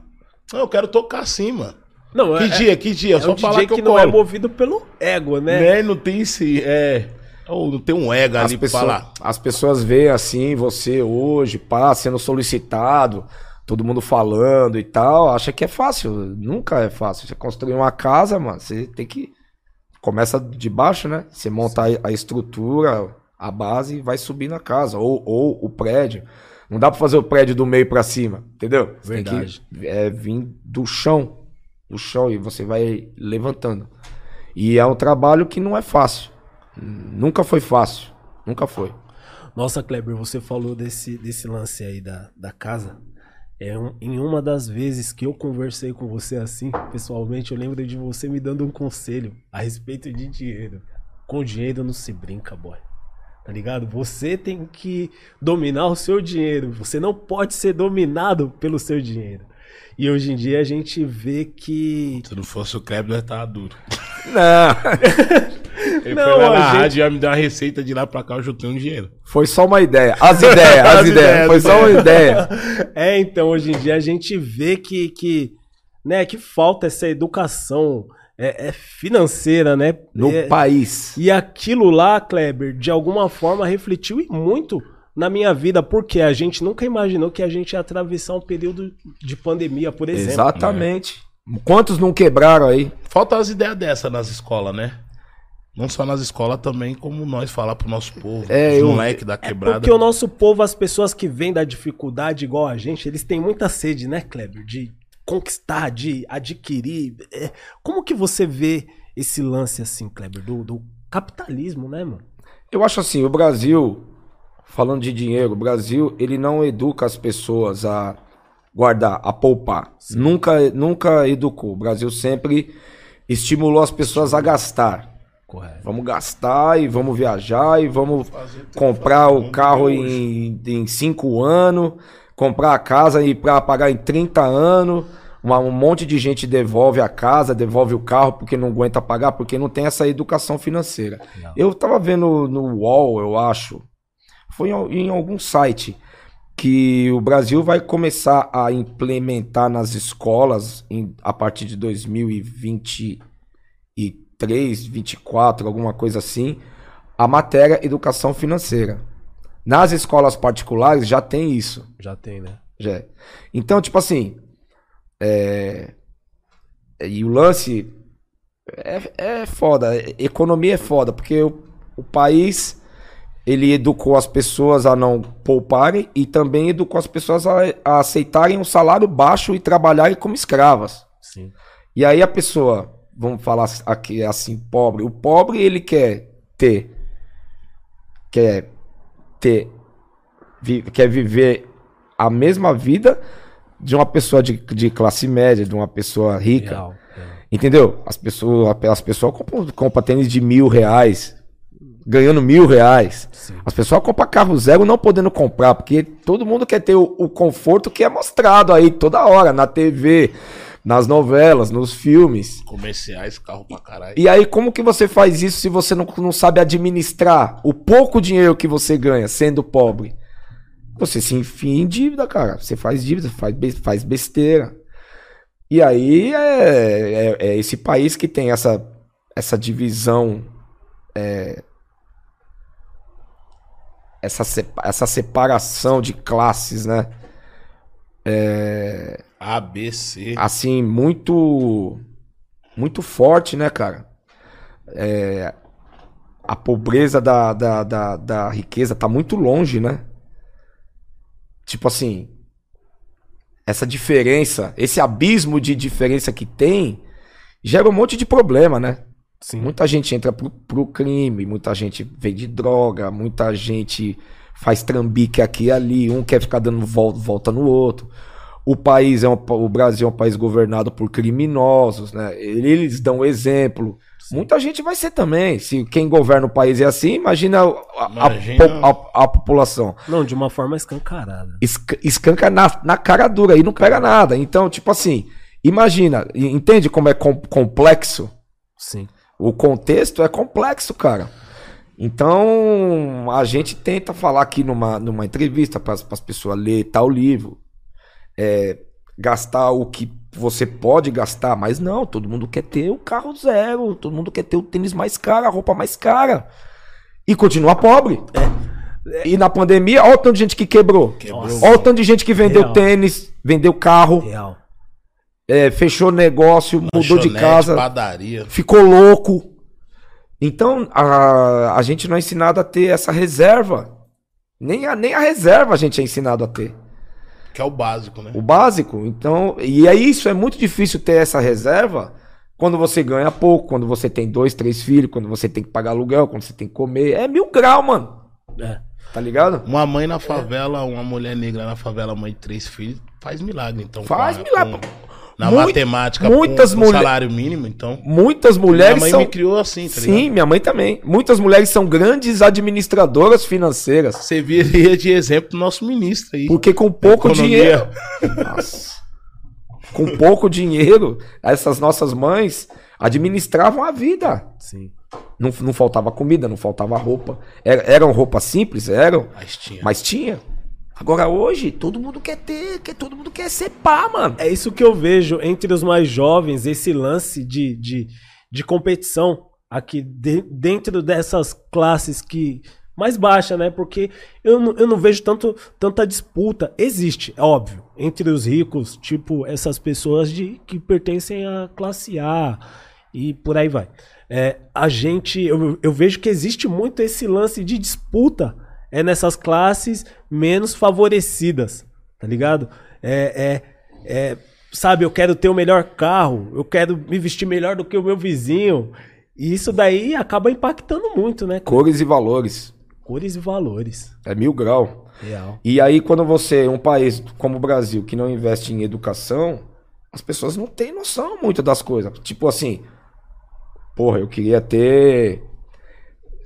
Não, eu quero tocar sim, mano. Não, Que é, dia, que dia? é Só um falar DJ que, que, eu não é colo. movido pelo ego, né? Né? Não tem esse, é... Ou não tem um ego As ali pra pessoas, falar. as pessoas veem assim, você hoje, pá, sendo solicitado, todo mundo falando e tal, acha que é fácil. Nunca é fácil. Você construir uma casa, mano, você tem que. Começa de baixo, né? Você monta a- a estrutura, a base e vai subir na casa. Ou, ou o prédio. Não dá pra fazer o prédio do meio pra cima, entendeu? Você Verdade. Tem que é, vir do chão. Do chão e você vai levantando. E é um trabalho que não é fácil. Nunca foi fácil. Nunca foi. Nossa, Kleber, você falou desse, desse lance aí da, da casa. É em uma das vezes que eu conversei com você assim, pessoalmente, eu lembro de você me dando um conselho a respeito de dinheiro. Com dinheiro não se brinca, boy. Tá ligado? Você tem que dominar o seu dinheiro. Você não pode ser dominado pelo seu dinheiro. E hoje em dia a gente vê que. Se não fosse o Kleber, eu tava duro. Não. Ele Não, foi lá na gente- rádio e já me deu uma receita de lá pra cá, eu juntei um dinheiro. Foi só uma ideia. As ideias, as, As ideias. ideias, Foi só uma ideia. É, então, hoje em dia a gente vê que, que, né, que falta essa educação é, é financeira, né? No É, país. E aquilo lá, Kleber, de alguma forma refletiu e muito na minha vida, porque a gente nunca imaginou que a gente ia atravessar um período de pandemia, por exemplo. Exatamente. Quantos não quebraram aí? Falta as ideias dessas nas escolas, né? Não só nas escolas, também como nós falar pro nosso povo, É, os eu- moleque da quebrada. Porque o nosso povo, as pessoas que vêm da dificuldade igual a gente, eles têm muita sede, né, Kleber? De conquistar, de adquirir. É, como que você vê esse lance assim, Kleber, do, do capitalismo, né, mano? Eu acho assim, o Brasil, falando de dinheiro, o Brasil, ele não educa as pessoas a guardar, a poupar. Nunca, nunca educou. O Brasil sempre estimulou as pessoas a gastar. Correto. Vamos gastar e vamos viajar e vamos comprar o carro em, em cinco anos, comprar a casa e para pagar em 30 anos. Uma- um monte de gente devolve a casa, devolve o carro porque não aguenta pagar, porque não tem essa educação financeira. Não. Eu tava vendo no UOL, eu acho, foi em, algum site, que o Brasil vai começar a implementar nas escolas em- a partir de 2023, 24, alguma coisa assim, a matéria educação financeira. Nas escolas particulares já tem isso. Já tem, né? Já. é. Então, tipo assim. é, E o lance é, é foda. Economia é foda, porque o, o país ele educou as pessoas a não pouparem e também educou as pessoas a, a aceitarem um salário baixo e trabalharem como escravas. Sim. E aí a pessoa, vamos falar aqui assim, pobre. O pobre ele quer ter, quer ter, vi- quer viver a mesma vida de uma pessoa de, de classe média, de uma pessoa rica. Real. real. Entendeu? As pessoas, as pessoas compram, compram tênis de mil reais, ganhando mil reais. Sim. As pessoas compram carro zero não podendo comprar, porque todo mundo quer ter o, o conforto que é mostrado aí toda hora, na TV, nas novelas, nos filmes. Comerciais, carro pra caralho. E aí, como que você faz isso se você não, não sabe administrar o pouco dinheiro que você ganha sendo pobre? Você se enfia em dívida, cara. Você faz dívida, faz, faz besteira. E aí é, é- é esse país que tem essa, essa divisão, é, essa, essa separação de classes, né? A, B, C. assim, muito muito forte, né, cara? É, a pobreza da, da, da, da riqueza tá muito longe, né? Tipo assim, essa diferença, esse abismo de diferença que tem, gera um monte de problema, né? Sim. Muita gente entra pro, pro crime, muita gente vende droga, muita gente faz trambique aqui e ali, um quer ficar dando volta, volta no outro. O país é um, o Brasil é um país governado por criminosos, né? Eles dão exemplo. Muita gente vai ser também. Se quem governa o país é assim, imagina a, Imagina. a a- a população. Não, de uma forma escancarada. Esca- escanca na, na cara dura e não pega nada. Então, tipo assim, imagina, entende como é com- complexo? Sim. O contexto é complexo, cara. Então, a gente tenta falar aqui numa, numa entrevista para as pessoas ler tal livro, é, gastar o que você pode gastar, mas não, todo mundo quer ter o carro zero, todo mundo quer ter o tênis mais caro, a roupa mais cara. E continua pobre. E na pandemia, olha o tanto de gente que quebrou. Quebrou. Olha o tanto de gente que vendeu Real. tênis, vendeu carro, Real. É, fechou negócio, mudou de casa padaria. ficou louco. Então, a, a gente não é ensinado a ter essa reserva. Nem a, nem a reserva a gente é ensinado a ter. Que é o básico, né? O básico. Então, e é isso, é muito difícil ter essa reserva Quando você ganha pouco, quando você tem dois, três filhos, quando você tem que pagar aluguel, quando você tem que comer. É mil grau, mano. É. Tá ligado? Uma mãe na favela, uma mulher negra na favela, mãe de três filhos, faz milagre. Então, Faz com milagre. com- na matemática, muitas com, com mulher- salário mínimo, então. Muitas Minha mulheres mãe são. me criou assim, tá Sim, ligado? minha mãe também. Muitas mulheres são grandes administradoras financeiras. Você viria de exemplo do nosso ministro aí. Porque com pouco dinheiro. Nossa. Com pouco dinheiro, essas nossas mães administravam a vida. Sim. Não, não faltava comida, não faltava roupa. Era- eram roupas simples, eram, Mas tinha. mas tinha. Agora hoje, todo mundo quer ter, quer, todo mundo quer ser pá, mano. É isso que eu vejo entre os mais jovens, esse lance de, de, de competição aqui de- dentro dessas classes que mais baixa, né? Porque eu não, eu não vejo tanto, tanta disputa. Existe, é óbvio, entre os ricos, tipo essas pessoas de, que pertencem à classe A e por aí vai. É, a gente, eu, eu vejo que existe muito esse lance de disputa é nessas classes menos favorecidas, tá ligado? É, é, é, sabe, eu quero ter o melhor carro, eu quero me vestir melhor do que o meu vizinho. E isso daí acaba impactando muito, né? Cores e valores. Cores e valores. É mil grau. Real. E aí, quando você, um país como o Brasil, que não investe em educação, as pessoas não têm noção muito das coisas. Tipo assim, porra, eu queria ter.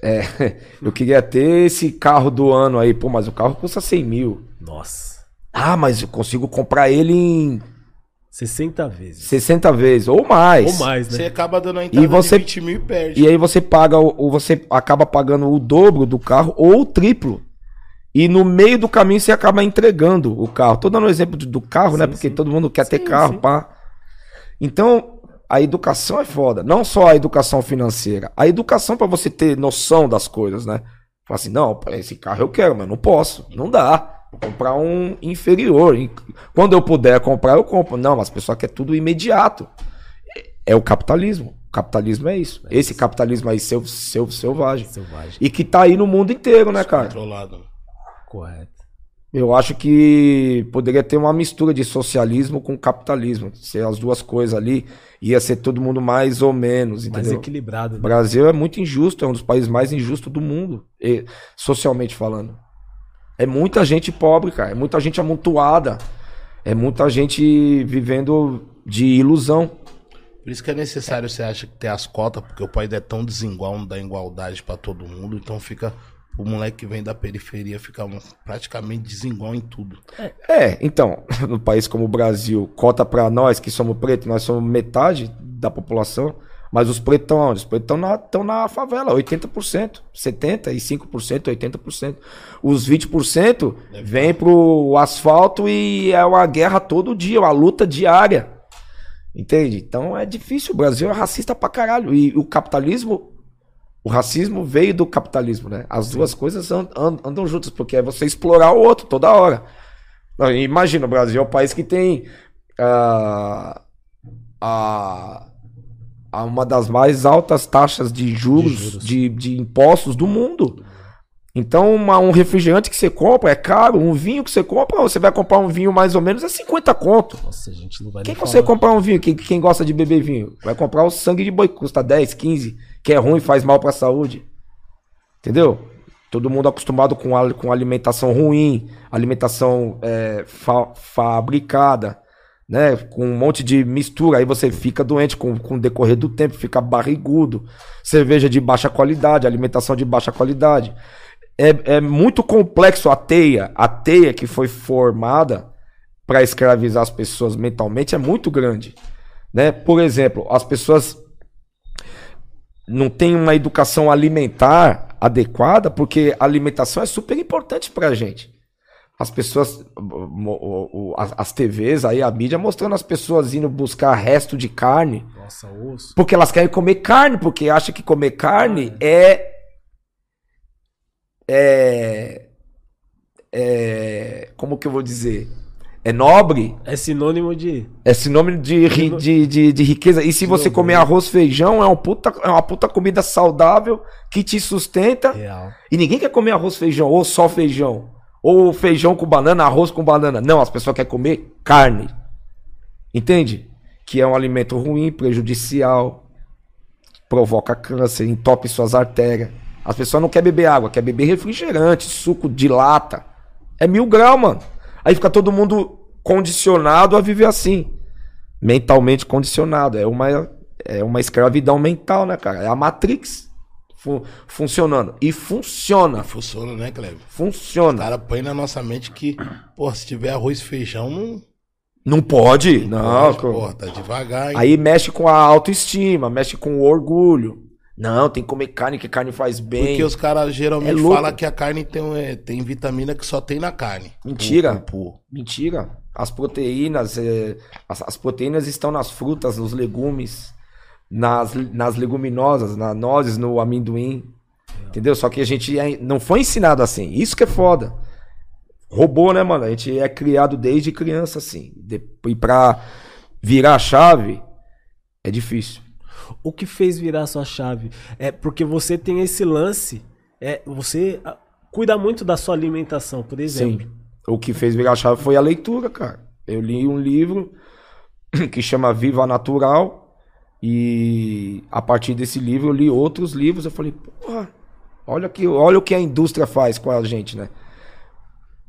É, eu queria ter esse carro do ano aí, pô, mas o carro custa 100 mil. Nossa. Ah, mas eu consigo comprar ele em 60 vezes. 60 vezes, ou mais. Ou mais, Você né? acaba dando a entrada você- de 20 mil e perde. E aí você paga, o, o- você acaba pagando o dobro do carro ou o triplo. E no meio do caminho você acaba entregando o carro. Tô dando um exemplo do carro, né? Sim, Porque sim. todo mundo quer ter Sim, carro, sim. pá. Então, a educação é foda. Não só a educação financeira. A educação pra você ter noção das coisas, né? Fala assim, não, esse carro eu quero, mas não posso. Não dá. Vou comprar um inferior. Quando eu puder comprar, eu compro. Não, mas a pessoa quer tudo imediato. É o capitalismo. O capitalismo é isso. Esse capitalismo aí, seu, seu, selvagem. Selvagem. E que tá aí no mundo inteiro, né, cara? Controlado. Correto. Eu acho que poderia ter uma mistura de socialismo com capitalismo. Ser as duas coisas ali, ia ser todo mundo mais ou menos, Mais entendeu? equilibrado. O Né? Brasil é muito injusto, é um dos países mais injustos do mundo, e- socialmente falando. É muita gente pobre, cara. É muita gente amontoada. É muita gente vivendo de ilusão. Por isso que é necessário, você acha, que ter as cotas, porque o país é tão desigual, não dá igualdade pra todo mundo, então fica. O moleque que vem da periferia fica praticamente desigual em tudo. É, então, no país como o Brasil, cota pra nós que somos pretos, nós somos metade da população, mas os pretos estão onde? Os pretos estão na, tão na favela, 80%, 75%, 80%. Os 20% vêm pro asfalto e é uma guerra todo dia, uma luta diária. Entende? Então é difícil, o Brasil é racista pra caralho. E o capitalismo, o racismo veio do capitalismo, né? As duas coisas and- and- andam juntas, porque é você explorar o outro toda hora. Imagina, o Brasil é o país que tem ah, a, a uma das mais altas taxas de juros, De juros. de, de impostos do mundo. Então, uma- um refrigerante que você compra é caro, um vinho que você compra, você vai comprar um vinho mais ou menos é 50 conto. Nossa, a gente não vai Quem consegue comprar um vinho? Quem, quem gosta de beber vinho? Vai comprar o sangue de boi, custa 10, 15, que é ruim, faz mal pra saúde. Entendeu? Todo mundo acostumado com, a, com alimentação ruim, alimentação é, fa- fabricada, né? Com um monte de mistura. Aí você fica doente com, com o decorrer do tempo, fica barrigudo. Cerveja de baixa qualidade, alimentação de baixa qualidade. É, é muito complexo a teia. A teia que foi formada para escravizar as pessoas mentalmente é muito grande. Né? Por exemplo, as pessoas não têm uma educação alimentar adequada, porque a alimentação é super importante para a gente. As pessoas, as, as TVs, aí a mídia mostrando as pessoas indo buscar resto de carne, Nossa, osso. porque elas querem comer carne, porque acham que comer carne é. É. É. Como que eu vou dizer? É nobre, É sinônimo de. é sinônimo de, ri- de, de, de riqueza. E se você comer arroz feijão, é, um puta, é uma puta comida saudável que te sustenta. Real. E ninguém quer comer arroz feijão, ou só feijão. Ou feijão com banana, arroz com banana. Não, as pessoas querem comer carne. Entende? que é um alimento ruim, prejudicial, provoca câncer, entope suas artérias. As pessoas não querem beber água, quer beber refrigerante, suco de lata. É mil graus, mano. Aí fica todo mundo condicionado a viver assim. Mentalmente condicionado. É uma, é uma escravidão mental, né, cara? É a Matrix fu- funcionando. E funciona. Funciona, né, Cleber? O Funciona. cara põe na nossa mente que, pô, se tiver arroz e feijão, não. Não pode. Não. pode, co- porra, tá devagar, hein? Aí mexe com a autoestima, mexe com o orgulho. Não, tem que comer carne, que carne faz bem. Porque os caras geralmente É falam que a carne tem, é, tem vitamina que só tem na carne. Mentira. Pô, pô. Mentira. As proteínas, é, as, as proteínas estão nas frutas, nos legumes, nas, nas leguminosas, nas nozes, no amendoim. Entendeu? Só que a gente é- não foi ensinado assim. Isso que é foda. Robô, né, mano? A gente é criado desde criança assim. E pra virar a chave é difícil. O que fez virar sua chave? É porque você tem esse lance. É, você ah, cuida muito da sua alimentação, por exemplo. Sim. O que fez virar a chave foi a leitura, cara. Eu li um livro que chama Viva Natural. E a partir desse livro eu li outros livros. Eu falei, porra, olha, que, olha o que a indústria faz com a gente, né?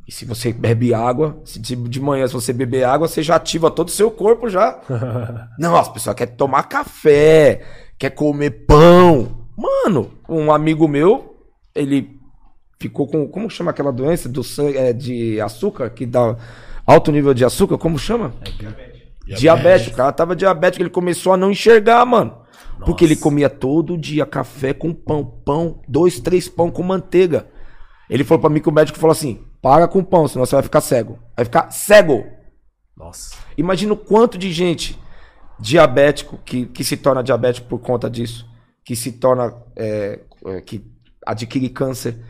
E se você bebe água, se de manhã, se você beber água, você já ativa todo o seu corpo já. Não, as pessoas querem tomar café, quer comer pão. Mano, um amigo meu, ele ficou com. Como chama aquela doença do sangue, é, de açúcar, que dá alto nível de açúcar? Como chama? Diabético. O cara tava diabético, ele começou a não enxergar, mano. Porque ele comia todo dia café com pão. Pão, dois, três pão com manteiga. Ele falou pra mim que o médico falou assim: para com pão, senão você vai ficar cego. Vai ficar cego. Nossa. Imagina o quanto de gente diabético que, que se torna diabético por conta disso, que se torna. é, é, que adquire câncer,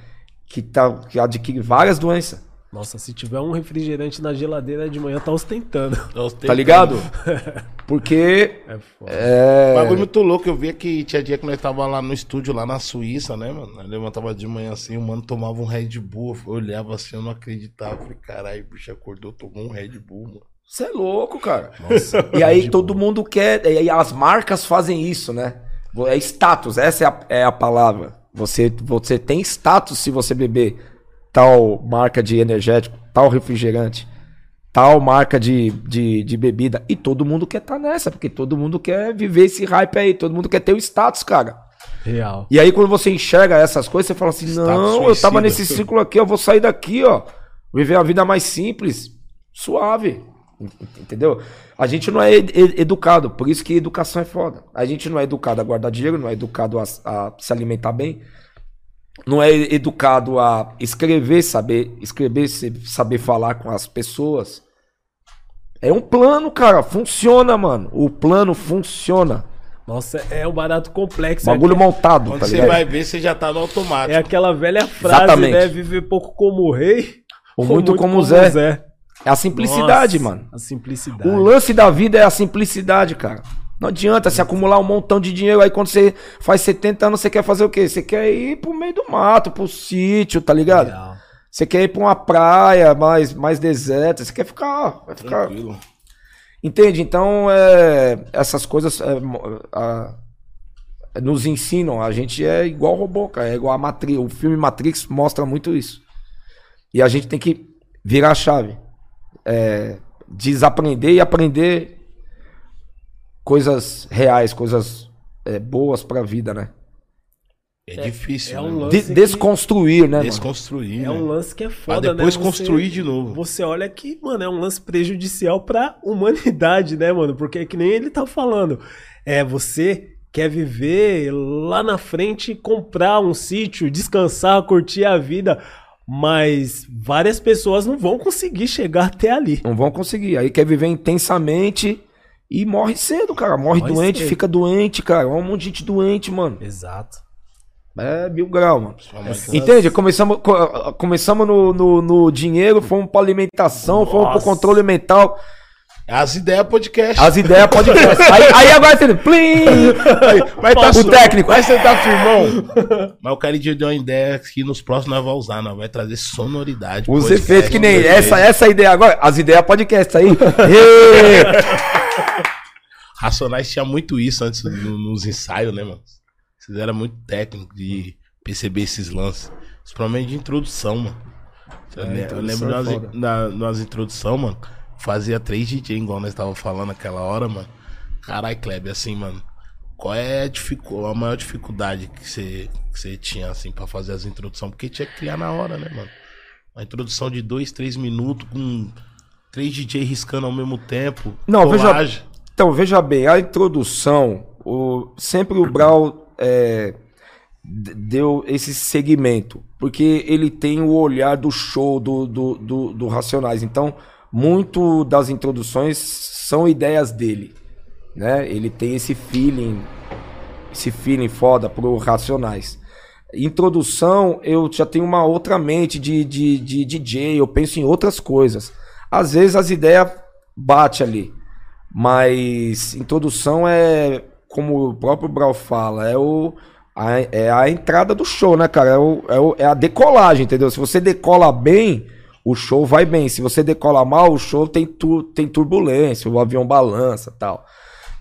que, tá, que adquire várias doenças. Nossa, se tiver um refrigerante na geladeira de manhã, tá ostentando. Tá ligado? Porque. É foda. É, Bagulho muito louco, eu via que tinha dia que nós tava lá no estúdio, lá na Suíça, né, mano? Nós levantava de manhã assim, o mano tomava um Red Bull, eu olhava assim, eu não acreditava. Falei, caralho, o bicho acordou, tomou um Red Bull, mano. Você é louco, cara. Nossa. E aí todo mundo quer. E aí as marcas fazem isso, né? É status, essa é a, é a palavra. Você, você tem status se você beber tal marca de energético, tal refrigerante, tal marca de, de, de bebida. E todo mundo quer estar nessa, porque todo mundo quer viver esse hype aí, todo mundo quer ter o status, cara. Real. E aí, quando você enxerga essas coisas, você fala assim: Status não, eu tava suicida. nesse ciclo aqui, eu vou sair daqui, ó. Viver a vida mais simples, suave. Entendeu? A gente não é ed- educado, por isso que educação é foda. A gente não é educado a guardar dinheiro, não é educado a, a se alimentar bem, não é educado a escrever, saber escrever, saber falar com as pessoas. É um plano, cara. Funciona, mano. O plano funciona. Nossa, é um barato complexo. Bagulho é, montado, Quando tá você vai ver, você já tá no automático. é aquela velha frase, Exatamente. né? Viver pouco como rei. Ou muito como Zé. É a simplicidade, Nossa, mano. A simplicidade. O lance da vida é a simplicidade, cara. Não adianta se acumular um montão de dinheiro aí quando você faz 70 anos, você quer fazer o quê? Você quer ir pro meio do mato, pro sítio, tá ligado? Real. Você quer ir pra uma praia mais, mais deserta, você quer ficar, vai ficar. Tranquilo. Entende? Então, é, essas coisas é, a- nos ensinam. A gente é igual robô, cara. É igual a Matrix. O filme Matrix mostra muito isso. E a gente tem que virar a chave. É, desaprender e aprender coisas reais, coisas é, boas pra vida, né? É, difícil, é né, um mano? lance- De- desconstruir, né? mano? Desconstruir, É né? um lance que é Pra foda, depois né? construir de novo. Você olha que, mano, é um lance prejudicial pra humanidade, né, mano? Porque é que nem ele tá falando. É, você quer viver lá na frente, comprar um sítio, descansar, curtir a vida, mas várias pessoas não vão conseguir chegar até ali. Não vão conseguir. Aí quer viver intensamente e morre cedo, cara. Morre, Morre doente, cedo. fica doente, cara. É um monte de gente doente, mano. Exato. É mil grau, mano. Principalmente- Entende? Começamos, co- começamos no, no, no dinheiro, fomos pra alimentação, fomos pro Nossa. controle mental. As ideias podcast. As ideias podcast. aí, aí agora você. Plim! Vai tá o técnico. Vai sentar firmão. Mas o cara de deu uma ideia que nos próximos nós vamos usar, nós vai trazer sonoridade. Os efeitos que nem essa, essa ideia agora. As ideias podcast aí. Racionais tinha muito isso antes no- nos ensaios, né, mano? Vocês eram muito técnicos de perceber esses lances. Principalmente de introdução, mano. Eu, É, eu introdução lembro é nas, foda. na, nas introduções, mano. Fazia três DJ, igual nós tava falando naquela hora, mano. Caralho, Kleber, assim, mano. Qual é a, dificu- a maior dificuldade que você, que tinha, assim, pra fazer as introduções? Porque tinha que criar na hora, né, mano? Uma introdução de dois, três minutos com três DJ riscando ao mesmo tempo. Não, veja- colagem. Então, veja bem, a introdução, o, sempre o Brau é, deu esse segmento, porque ele tem o olhar do show do, do, do, do Racionais. Então, muito das introduções são ideias dele, né? Ele tem esse feeling, esse feeling foda pro Racionais. Introdução, eu já tenho uma outra mente de, de, de DJ, eu penso em outras coisas. Às vezes as ideias batem ali. Mas introdução é, como o próprio Brau fala, é, o, a, é a entrada do show, né, cara? É, o, é, o- é a decolagem, entendeu? Se você decola bem, o show vai bem. Se você decola mal, o show tem, tu, tem turbulência, o avião balança tal.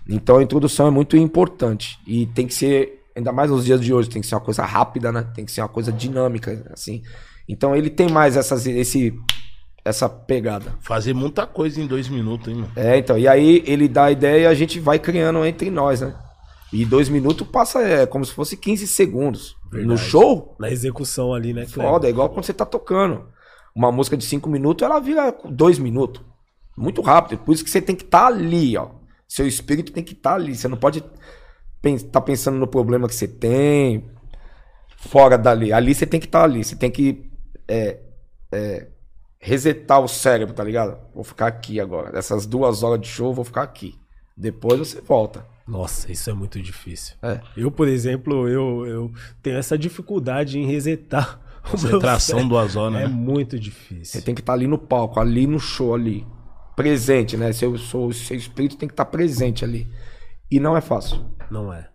Então a introdução é muito importante. E tem que ser, ainda mais nos dias de hoje, tem que ser uma coisa rápida, né? Tem que ser uma coisa dinâmica, assim. Então ele tem mais essas, esse, essa pegada. Fazer muita coisa em dois minutos, hein, mano? É, então, e aí ele dá a ideia e a gente vai criando entre nós, né? E dois minutos passa é, como se fosse 15 segundos. No Verdade. show, Na execução ali, né, Kleber? foda, é igual quando você tá tocando. Uma música de cinco minutos, ela vira dois minutos. Muito rápido. Por isso que você tem que estar ali, ó. Seu espírito tem que estar ali. Você não pode estar pensando no problema que você tem fora dali. Ali você tem que estar ali. Você tem que é, é, resetar o cérebro, tá ligado? Vou ficar aqui agora. Essas duas horas de show, eu vou ficar aqui. Depois você volta. Nossa, isso é muito difícil. É. Eu, por exemplo, eu, eu tenho essa dificuldade em resetar. Concentração duas horas, É né? muito Você difícil. tem que estar ali no palco, ali no show, ali. Presente, né? Seu, seu, seu espírito tem que estar presente ali. E não é fácil. Não é.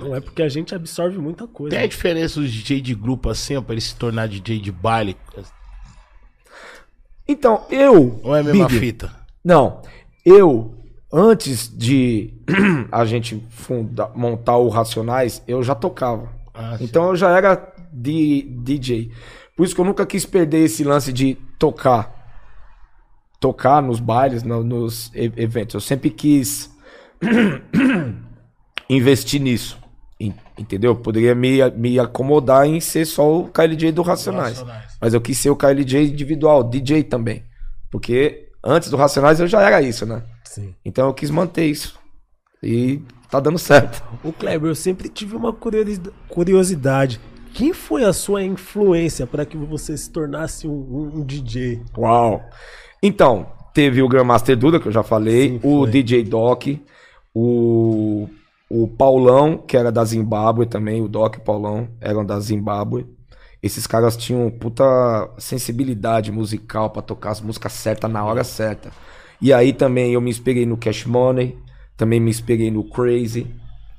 Não é porque a gente absorve muita coisa. Tem a diferença dos DJ de grupo assim, ó, pra ele se tornar DJ de baile? Então, eu. Ou é a mesma Big, fita? Não. Eu, antes de a gente funda, montar o Racionais, eu já tocava. Ah. Então eu já era de, DJ. Por isso que eu nunca quis perder esse lance de tocar. Tocar nos bailes, no- nos eventos. Eu sempre quis investir nisso. En- Entendeu? Eu Poderia me, me acomodar em ser só o KLJ do Racionais. Racionais. Mas eu quis ser o KLJ individual, DJ também. Porque antes do Racionais eu já era isso, né? Sim. Então eu quis manter isso. E tá dando certo. O Kleber, eu sempre tive uma curiosi- curiosidade. Quem foi a sua influência para que você se tornasse um, um- DJ? Uau! Então, teve o Grandmaster Duda, que eu já falei, Sim, o. DJ Doc, o, o Paulão, que era da Zimbábue também, o Doc e o Paulão eram da Zimbábue. Esses caras tinham puta sensibilidade musical pra tocar as músicas certas na hora certa. E aí também eu me inspirei no Cash Money, também me inspirei no Crazy.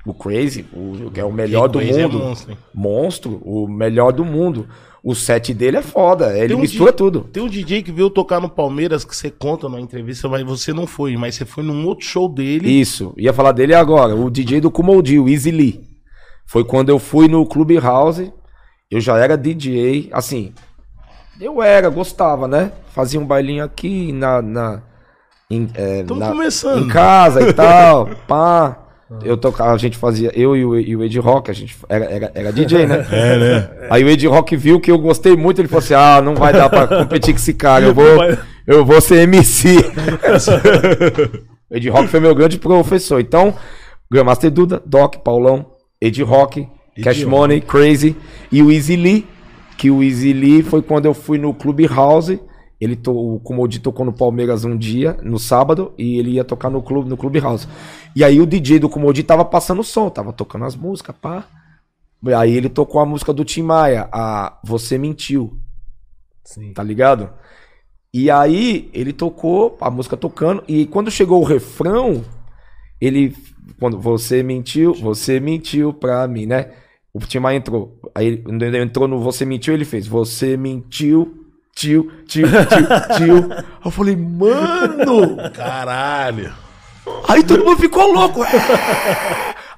O Crazy, o, que é o melhor do Crazy é mundo. monstro, hein? monstro, o melhor do mundo. O set dele é foda, ele um mistura di- tudo. Tem um DJ que veio tocar no Palmeiras que você conta na entrevista, mas você não foi, mas você foi num outro show dele. Isso, ia falar dele agora, o DJ do Kumoldi, o Easy Lee. Foi quando eu fui no Clube House, eu já era DJ, assim, eu era, gostava, né? Fazia um bailinho aqui na... na, em, é, na- começando. Em casa e tal, pá. Eu tocava, a gente fazia, eu e o, e o Ed Rock, a gente era, era, era DJ, né? É, né? Aí o Ed Rock viu que eu gostei muito, ele falou assim: ah, não vai dar pra competir com esse cara, eu vou, eu vou ser MC. o Ed Rock foi meu grande professor. Então, Grandmaster Duda, Doc, Paulão, Ed Rock, Cash Rock. Money, Crazy e o Easy Lee, que o Easy Lee foi quando eu fui no Clube House. Ele to, o Comodi tocou no Palmeiras um dia, no sábado, e ele ia tocar no clube, no Clube House. E aí o DJ do Comodi tava passando o som, tava tocando as músicas, pá. Aí ele tocou a música do Tim Maia, a Você Mentiu, Sim. tá ligado? E aí ele tocou, a música tocando, e quando chegou o refrão, ele. Quando você mentiu, você mentiu pra mim, né? O Tim Maia entrou. Aí ele entrou no Você Mentiu, ele fez Você mentiu, tio, tio, tio, tio. Eu falei, mano! Caralho. Aí todo mundo ficou louco.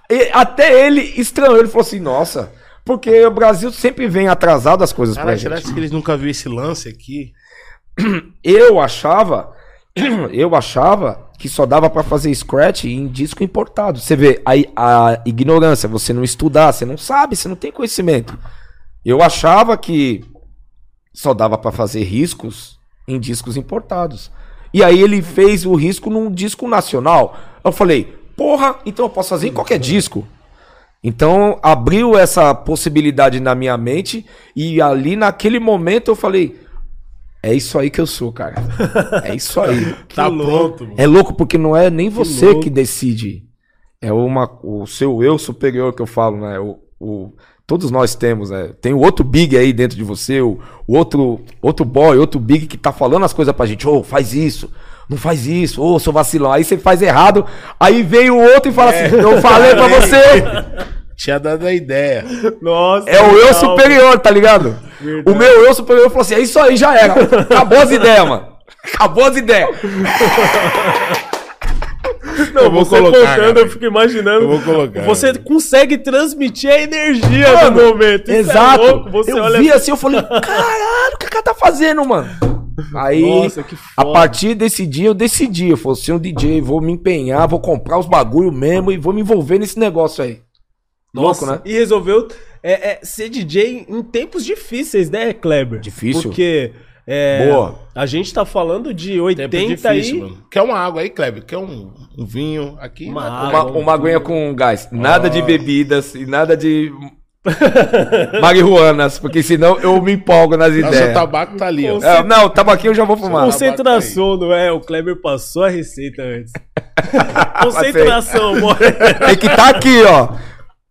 E até ele estranhou, ele falou assim, nossa, porque o Brasil sempre vem atrasado as coisas Cara, pra será gente. que eles nunca viram esse lance aqui? Eu achava, eu achava que só dava pra fazer scratch em disco importado. Você vê aí a ignorância, você não estudar, você não sabe, você não tem conhecimento. Eu achava que só dava pra fazer riscos em discos importados. E aí ele fez o risco num disco nacional. Eu falei, porra, então eu posso fazer em qualquer disco. Então abriu essa possibilidade na minha mente e ali naquele momento eu falei, é isso aí que eu sou, cara. É isso aí. tá louco. É louco porque não é nem você louco. que decide. É uma, o seu eu superior que eu falo, né? O, o- todos nós temos, né? Tem o outro big aí dentro de você, o, o outro, outro boy, outro big que tá falando as coisas pra gente. Ô, faz isso. Não faz isso, ô, seu vacilão. Aí você faz errado, aí vem o outro e fala assim: Eu falei pra você. Tinha dado a ideia. Nossa. É o eu superior, tá ligado? Verdade. O meu eu superior falou assim: É isso aí, já era. Acabou as ideias, mano. Acabou as ideias. Não, Eu vou você colocar, contando, cara. eu fico imaginando. Eu vou colocar. Você consegue transmitir a energia Mano, do momento. Isso é Exato. louco, Você eu olha vi assim, eu falei, caralho, o que o cara tá fazendo, mano? Aí, Nossa, que a partir desse dia, eu decidi, eu falei, ser um DJ, vou me empenhar, vou comprar os bagulho mesmo e vou me envolver nesse negócio aí. Nossa, Louco, né? E resolveu é, é, ser DJ em tempos difíceis, né, Kleber? Difícil. Porque é, Boa. a gente tá falando de Tempo 80 difícil, aí. mano. Quer uma água aí, Kleber? Quer um, um vinho aqui? Uma né? água. Uma, uma aguinha com gás. Nada de bebidas e nada de marihuanas, porque senão eu me empolgo nas Nossa, o ideias. tabaco tá ali, ó. É, não, tabaquinho eu já vou fumar. Concentração, não é? O Kleber passou a receita antes. Concentração, bora. Tem que estar aqui, ó.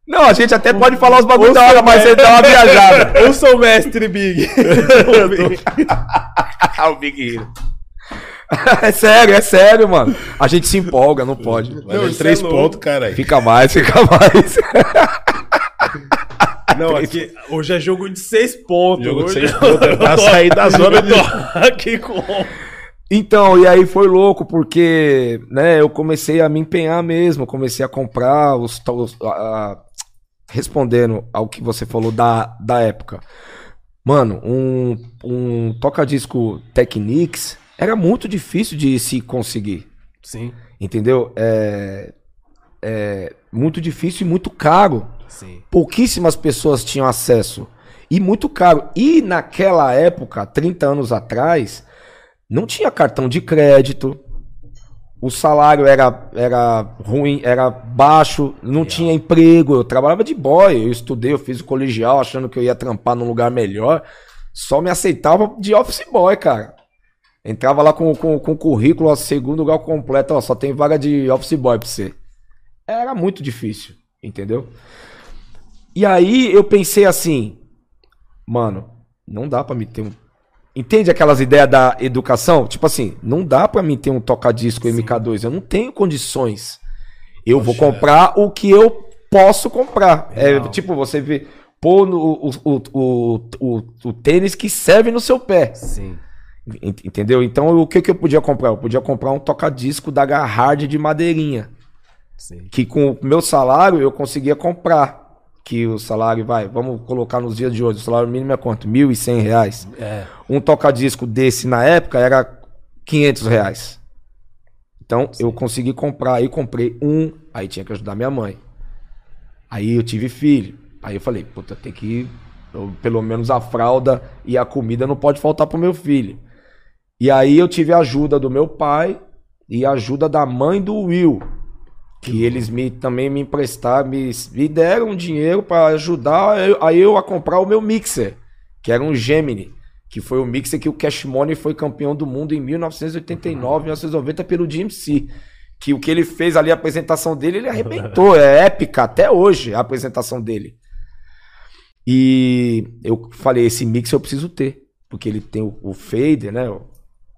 Não, a gente até pode falar os bagulho da hora, mas você dá uma viajada. Eu sou o mestre Big. o Big Hero. É sério, é sério, mano. A gente se empolga, não pode. Não, isso três é pontos, cara. aí. Fica mais, fica mais. Não, aqui, hoje é jogo de seis pontos. Jogo de seis pontos, é pra tô- sair da zona de- aqui com... Então, e aí foi louco, porque, né, eu comecei a me empenhar mesmo, comecei a comprar os. os- a- a- respondendo ao que você falou da, da época. Mano, um, um toca-disco Technics era muito difícil de se conseguir. Sim, Entendeu? É, é muito difícil e muito caro. sim. Pouquíssimas pessoas tinham acesso. E muito caro. E naquela época, 30 anos atrás, não tinha cartão de crédito. O salário era, era ruim, era baixo, não tinha emprego. Eu trabalhava de boy, eu estudei, eu fiz o colegial achando que eu ia trampar num lugar melhor. Só me aceitava de office boy, cara. Entrava lá com, com, com currículo, ó, segundo grau completo, ó, só tem vaga de office boy pra você. Era muito difícil, entendeu? E aí eu pensei assim, mano, não dá pra me ter um. Entende aquelas ideias da educação? Tipo assim, não dá pra mim ter um toca-disco MK2, eu não tenho condições. Eu vou Poxa. comprar o que eu posso comprar. É tipo, você vê, pôr o, o, o, o, o tênis que serve no seu pé. Sim. Ent- Entendeu? Então o que, que eu podia comprar? Eu podia comprar um toca-disco da Garhard de madeirinha Sim. que com o meu salário eu conseguia comprar. Que o salário, vai, vamos colocar nos dias de hoje, o salário mínimo é quanto? 1.100 reais. É. Um toca-disco desse na época era 500 reais. Então eu consegui comprar, aí comprei um, aí tinha que ajudar minha mãe. Aí eu tive filho. Aí eu falei, puta, tem que. eu- pelo menos a fralda e a comida não pode faltar pro meu filho. E aí eu tive a ajuda do meu pai e a ajuda da mãe do Will. Que eles me, também me emprestaram, me, me deram dinheiro para ajudar eu- aí eu a comprar o meu mixer, que era um Gemini, que foi o mixer que o Cash Money foi campeão do mundo em 1989, 1990 pelo DMC. Que o que ele fez ali, a apresentação dele, ele arrebentou. É épica até hoje a apresentação dele. E eu falei, esse mixer eu preciso ter. Porque ele tem o, o fader, né?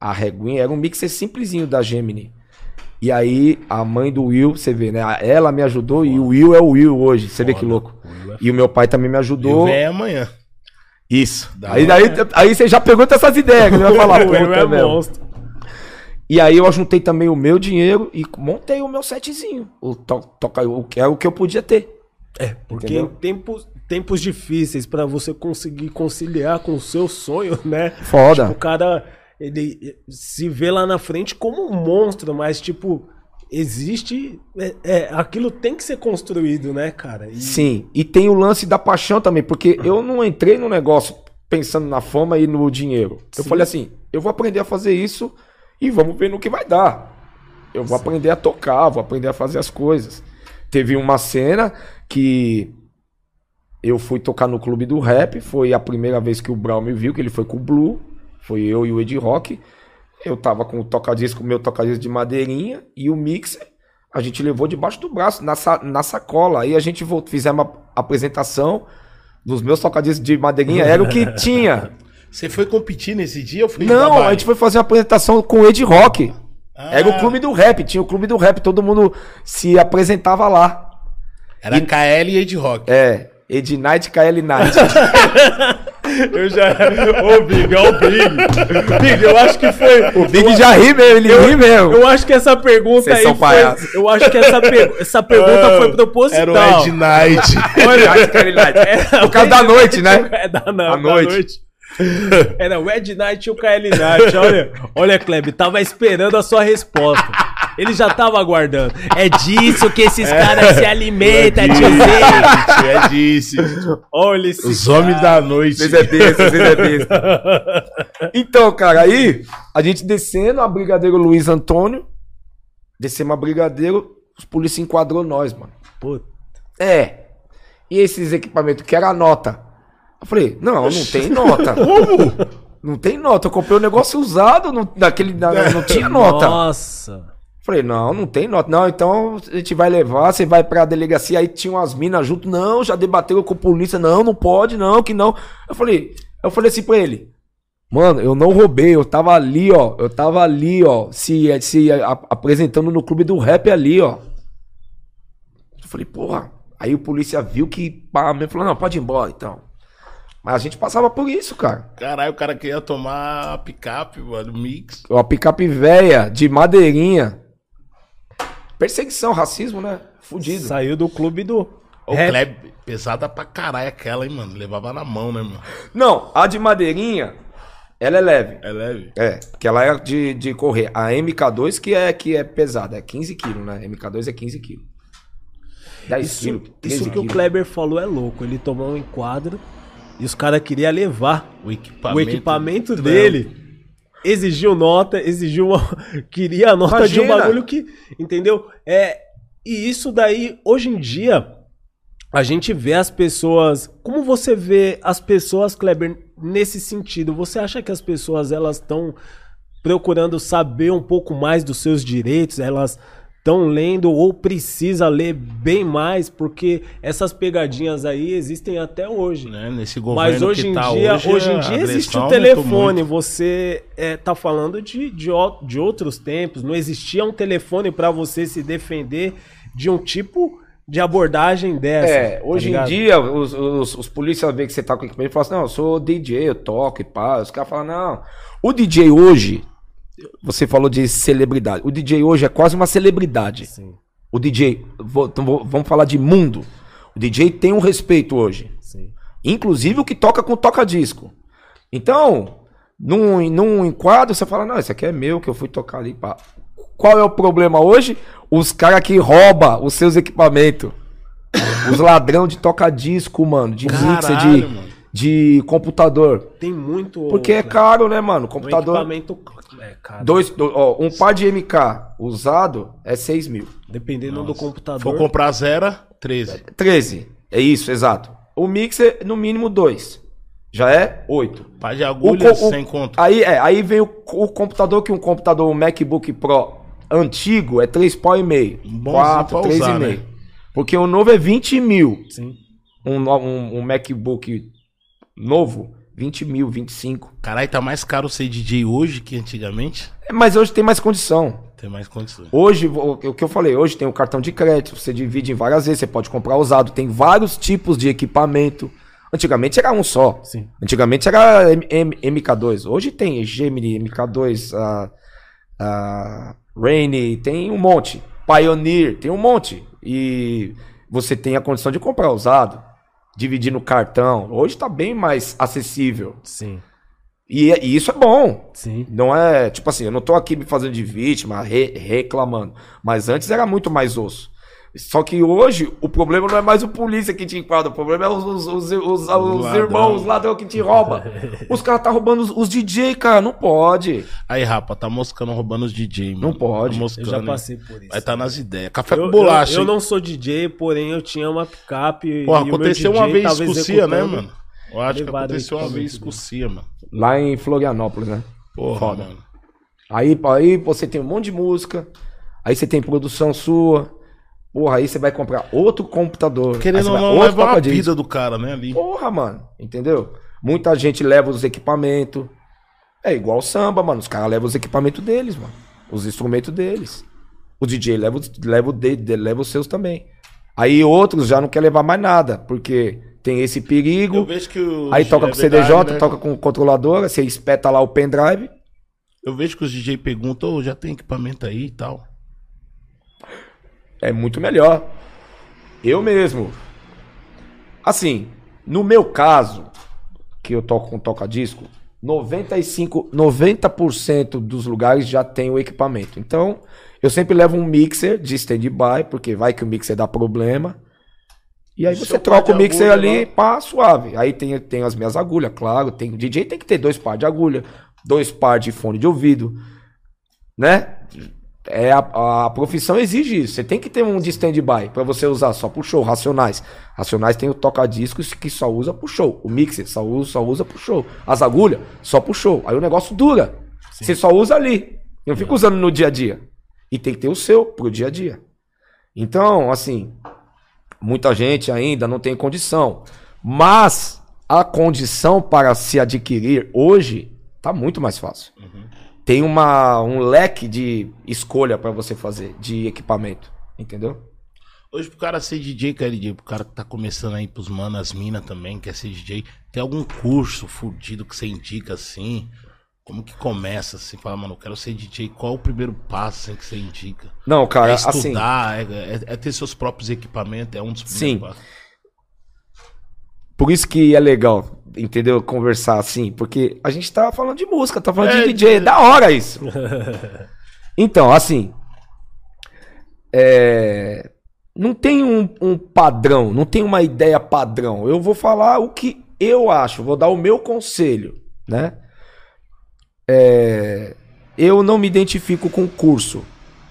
A reguinha. Era um mixer simplesinho da Gemini. E aí, a mãe do Will, você vê, né? Ela me ajudou e o Will é o Will hoje. Você vê que Foda. louco. É E o meu pai também me ajudou. venho amanhã. Isso. Da Aí, daí, aí você já pergunta essas ideias que ele vai falar. puta, é mesmo. monstro. E aí eu juntei também o meu dinheiro e montei o meu setzinho. O, to, toca, o que é o que eu podia ter. É, porque Entendeu? em tempos, tempos difíceis pra você conseguir conciliar com o seu sonho, né? Foda. Tipo, o cara, ele se vê lá na frente como um monstro, mas, tipo, existe. É, é, aquilo tem que ser construído, né, cara? E- Sim, e tem o lance da paixão também, porque eu não entrei no negócio pensando na fama e no dinheiro. Eu Sim. falei assim, eu vou aprender a fazer isso e vamos ver no que vai dar. Eu vou aprender a tocar, vou aprender a fazer as coisas. Teve uma cena que eu fui tocar no clube do rap, foi a primeira vez que o Brown me viu, que ele foi com o Blue, foi eu e o Ed Rock. Eu tava com o tocadisco, meu tocadisco de madeirinha e o mixer. A gente levou debaixo do braço, na, sa- na sacola. Aí a gente voltou, fizemos uma apresentação dos meus tocadiscos de madeirinha, era o que tinha. Você foi competir nesse dia ou foi Não, a gente foi fazer uma apresentação com o Ed Rock. Ah. Era o clube do rap, tinha o clube do rap, todo mundo se apresentava lá. Era KL e Ed Rock. É, Ed Night, KL Night. Eu já. Ô, Big, ó, o Big. Big, eu acho que foi. o Big já ri mesmo, ele ri mesmo. Eu acho que essa pergunta Vocês aí. são foi, palhaços. eu acho que essa, per- essa pergunta foi proposital. Era o Ed Night. Olha, Night, KL Night. É, Por causa da noite, né? É da, não, da noite. noite. Era o Ed Night e o KL Night. Olha, olha, Kleber, tava esperando a sua resposta. Ele já tava aguardando. É disso que esses caras se alimentam, tiozinho. É disso. Olha esse Os homens da noite. Vocês é besta, vocês é besta. Então, cara, aí a gente descendo a Brigadeiro Luiz Antônio, descemos a Brigadeiro, os polícia enquadrou nós, mano. Puta. É. E esses equipamentos, que era a nota? Eu falei, não, não tem nota. Não tem nota. Eu comprei um negócio usado, não, daquele, da- não tinha nota. Nossa. Falei, não, não tem nota. Não, então a gente vai levar, você vai pra delegacia. Aí tinha umas minas junto. Não, já debateu com a polícia. Não, não pode, não, que não. Eu falei, eu falei assim pra ele. Mano, eu não roubei, eu tava ali, ó. Eu tava ali, ó. Se, se a- apresentando no clube do rap ali, ó. Eu falei, porra. Aí o polícia viu que pá, me falou, não, pode ir embora então. Mas a gente passava por isso, cara. Caralho, o cara queria tomar a picape, mano, mix. Uma picape velha, de madeirinha. Perseguição, racismo, né? Fudido. Saiu do clube do. Ô, rap. Kleb, pesada pra caralho aquela, hein, mano. Levava na mão, né, mano? Não, a de madeirinha, ela é leve. É leve. É, porque ela é de, de correr. A MK2 que é, que é pesada, é 15 quilos, né? MK2 é 15 quilos. 10 Isso, quilos, 13 isso que o quilos. Kleber falou é louco. Ele tomou um enquadro e os caras queriam levar O equipamento, o equipamento dele. Exigiu nota, exigiu uma. Queria a nota de um Imagina. bagulho que. Entendeu? É, e isso daí, hoje em dia, a gente vê as pessoas. Como você vê as pessoas, Kleber, nesse sentido? Você acha que as pessoas elas estão procurando saber um pouco mais dos seus direitos? Elas estão lendo ou precisa ler bem mais? Porque essas pegadinhas aí existem até hoje. Né? Nesse governo Mas hoje que em tá dia, hoje, hoje, em dia existe o telefone. Você é, tá falando de, de, de outros tempos. Não existia um telefone para você se defender de um tipo de abordagem dessa. É, tá hoje em ligado? dia, os, os, os policiais veem que você tá com equipamento e falam assim, não, eu sou DJ, eu toco e pá. Os caras falam, não. O DJ hoje, você falou de celebridade. O DJ hoje é quase uma celebridade. Sim, O DJ, vou- então vou- vamos falar de mundo. O DJ tem um respeito hoje. sim. Inclusive o que toca com toca-disco. Então, num, num enquadro, você fala, não, esse aqui é meu, que eu fui tocar ali. Pá. Qual é o problema hoje? Os caras que roubam os seus equipamentos. Os ladrão de toca-disco, mano. De mixer, Caralho, de, mano. De computador. Tem muito. Porque é né, caro, né, mano? um Computador. equipamento é caro. Dois, do- ó, um par de MK usado é 6 mil. Dependendo do Se computador. for comprar zero, 13. 13. É isso, exato. O mixer, no mínimo, 2. Já é 8. Pá de agulha, sem conto. Aí, é, aí vem o, o computador, que um computador, um MacBook Pro antigo é 3 pau e meio. Bonzinho 4, pra 3 usar, e meio. né? Porque o novo é 20 mil. Sim. Um, um, um MacBook novo, 20 mil, 25. Caralho, tá mais caro ser DJ hoje que antigamente? É, Mas hoje tem mais condição. Tem mais condições. Hoje, o, o que eu falei, hoje tem o cartão de crédito, você divide em várias vezes, você pode comprar usado, tem vários tipos de equipamento. Antigamente era um só. Sim. Antigamente era M- MK2. Hoje tem Gemini, MK2, a, a Rainy, tem um monte. Pioneer, tem um monte. E você tem a condição de comprar usado, dividir no cartão. Hoje tá bem mais acessível. Sim. E, e isso é bom. Sim. Não é, tipo assim, eu não tô aqui me fazendo de vítima, re- reclamando. Mas antes era muito mais osso. Só que hoje o problema não é mais o polícia que te enquadra, o problema é os, os, os, os- os ladrão. irmãos, os ladrões que te roubam. os caras tá roubando os, os DJ, cara, não pode. Aí, rapa, tá moscando roubando os DJ, mano. Não pode. Tá Eu moscando, já hein? passei por isso. Vai tá nas ideias. Café Eu, com bolacha. eu, eu não sou DJ, porém eu tinha uma picape. Porra, aconteceu uma vez com o Cia, né, mano? Eu acho que aconteceu uma vez com o Cia, mano. Lá em Florianópolis, né? Porra, Foda. mano. Aí, aí você tem um monte de música, aí você tem produção sua. Porra, aí você vai comprar outro computador. Querendo ou não, leva a vida do cara, né, ali. Porra, mano, entendeu? Muita gente leva os equipamentos. É igual samba, mano. Os caras levam os equipamentos deles, mano. Os instrumentos deles. O DJ leva, os- leva, leva os seus também. Aí outros já não quer levar mais nada, porque tem esse perigo. Eu vejo que o... Aí toca é com CDJ, verdade, né? toca com controladora, você espeta lá o pendrive. Eu vejo que os DJ perguntam, ô, já tem equipamento aí e tal. É muito melhor. Eu mesmo. Assim, no meu caso, que eu toco com toca-disco, 95, 90% dos lugares já tem o equipamento. Então, eu sempre levo um mixer de stand-by, porque vai que o mixer dá problema. E aí você seu troca par o mixer agulha ali, lá? pá, suave. Aí tem, tem as minhas agulhas, claro. Tem, DJ tem que ter dois pares de agulha, dois pares de fone de ouvido, né? É a, a profissão exige isso. Você tem que ter um de stand-by pra você usar só pro show. Racionais. Racionais tem o toca-discos que só usa pro show. O mixer só usa, só usa pro show. As agulhas só pro show. Aí o negócio dura. Você só usa ali. Não fica usando no dia a dia. E tem que ter o seu pro dia a dia. Então, assim, muita gente ainda não tem condição. Mas a condição para se adquirir hoje tá muito mais fácil. Tem uma, um leque de escolha para você fazer de equipamento, entendeu? Hoje, pro cara ser DJ, quer DJ, pro cara que tá começando aí pros manos, as minas também, quer ser DJ, tem algum curso fudido que você indica assim? Como que começa assim? Fala, mano, eu quero ser DJ, qual é o primeiro passo assim, que você indica? Não, cara, é assim, estudar, é, é- é ter seus próprios equipamentos, é um dos primeiros Sim. passos. por isso que é legal, entendeu? Conversar assim, porque a gente tá falando de música, tá falando É, de DJ, é da hora isso. Então, assim, é, não tem um, um padrão, não tem uma ideia padrão. Eu vou falar o que eu acho, vou dar o meu conselho, né? É, eu não me identifico com curso,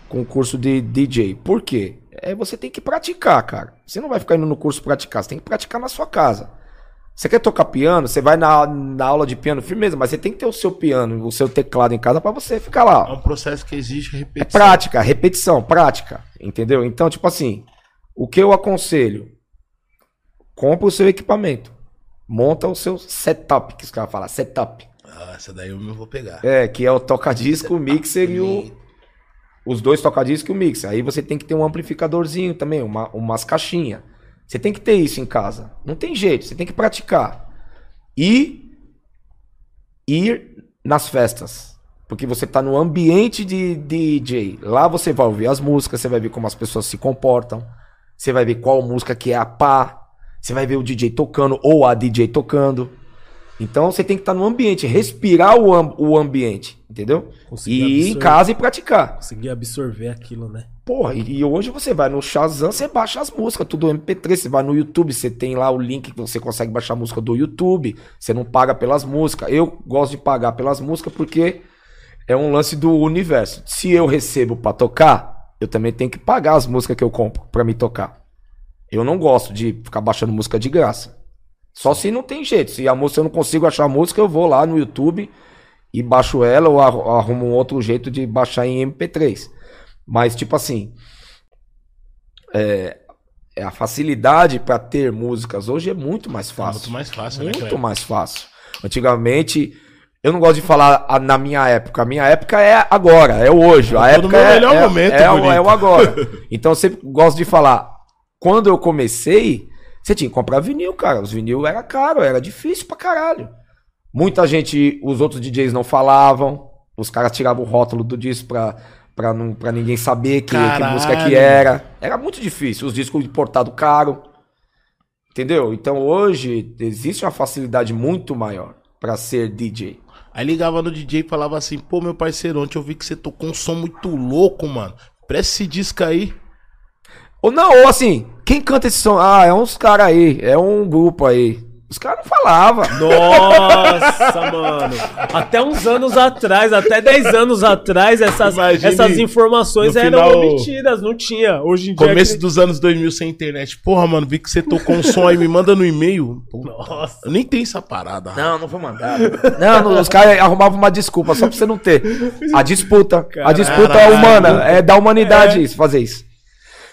com curso de DJ. Por quê? É, você tem que praticar, cara. Você não vai ficar indo no curso praticar, você tem que praticar na sua casa. Você quer tocar piano, você vai na, na aula de piano, firmeza, mas você tem que ter o seu piano, o seu teclado em casa pra você ficar lá. É um processo que exige É repetição. prática, repetição, prática. Entendeu? Então, tipo assim, o que eu aconselho? Compra o seu equipamento. Monta o seu setup, que os caras falam, setup. Ah, essa daí eu não vou pegar. É, que é o toca-disco, o mixer e o. Os dois toca-disco e o mixer. Aí você tem que ter um amplificadorzinho também, uma, umas caixinhas. Você tem que ter isso em casa. Não tem jeito, você tem que praticar. E ir nas festas. Porque você tá no ambiente de DJ. Lá você vai ouvir as músicas, você vai ver como as pessoas se comportam. Você vai ver qual música que é a pá. Você vai ver o DJ tocando ou a DJ tocando. Então você tem que estar no ambiente, respirar o, o ambiente, entendeu? Conseguir E ir em casa e praticar. Conseguir absorver aquilo, né? Porra, e, hoje você vai no Shazam, você baixa as músicas, tudo MP3, você vai no YouTube, você tem lá o link que você consegue baixar a música do YouTube, você não paga pelas músicas. Eu gosto de pagar pelas músicas porque é um lance do universo. Se eu recebo pra tocar, eu também tenho que pagar as músicas que eu compro pra me tocar. Eu não gosto de ficar baixando música de graça. Só se não tem jeito. Se a música eu não consigo achar a música, eu vou lá no YouTube e baixo ela ou arru- arrumo um outro jeito de baixar em MP3. Mas, tipo assim, é, é a facilidade para ter músicas hoje é muito mais É fácil. muito mais fácil, né, Muito mais fácil. Antigamente, eu não gosto de falar a- na minha época. A minha época é agora, é hoje. A época meu é, melhor é, momento, é, o- bonito. é o agora. Então eu sempre gosto de falar. Quando eu comecei, você tinha que comprar vinil, cara. Os vinil era caro, era difícil pra caralho. Muita gente, os outros DJs não falavam, Os caras tiravam o rótulo do disco pra, pra, não, pra ninguém saber que, que música que era. Era muito difícil. Os discos importados caro. Entendeu? Então hoje existe uma facilidade muito maior pra ser DJ. Aí ligava no DJ e falava assim, pô, meu parceiro, ontem eu vi que você tocou um som muito louco, mano. Presta esse disco aí. Ou não, ou assim, quem canta esse som? Ah, é uns caras aí, é um grupo aí. Os caras não falavam. Nossa, mano. Até uns anos atrás, até 10 anos atrás, essas, Imagine essas informações eram final- omitidas, não tinha. Hoje em dia. Começo que- dos anos 2000 sem internet. Porra, mano, vi que você tocou um som aí, me manda no e-mail. Nossa. Eu nem tenho essa parada. Não, não vou mandar. Não, não, os caras arrumavam uma desculpa só pra você não ter. A disputa. A disputa Caralho. humana. É da humanidade isso, fazer isso.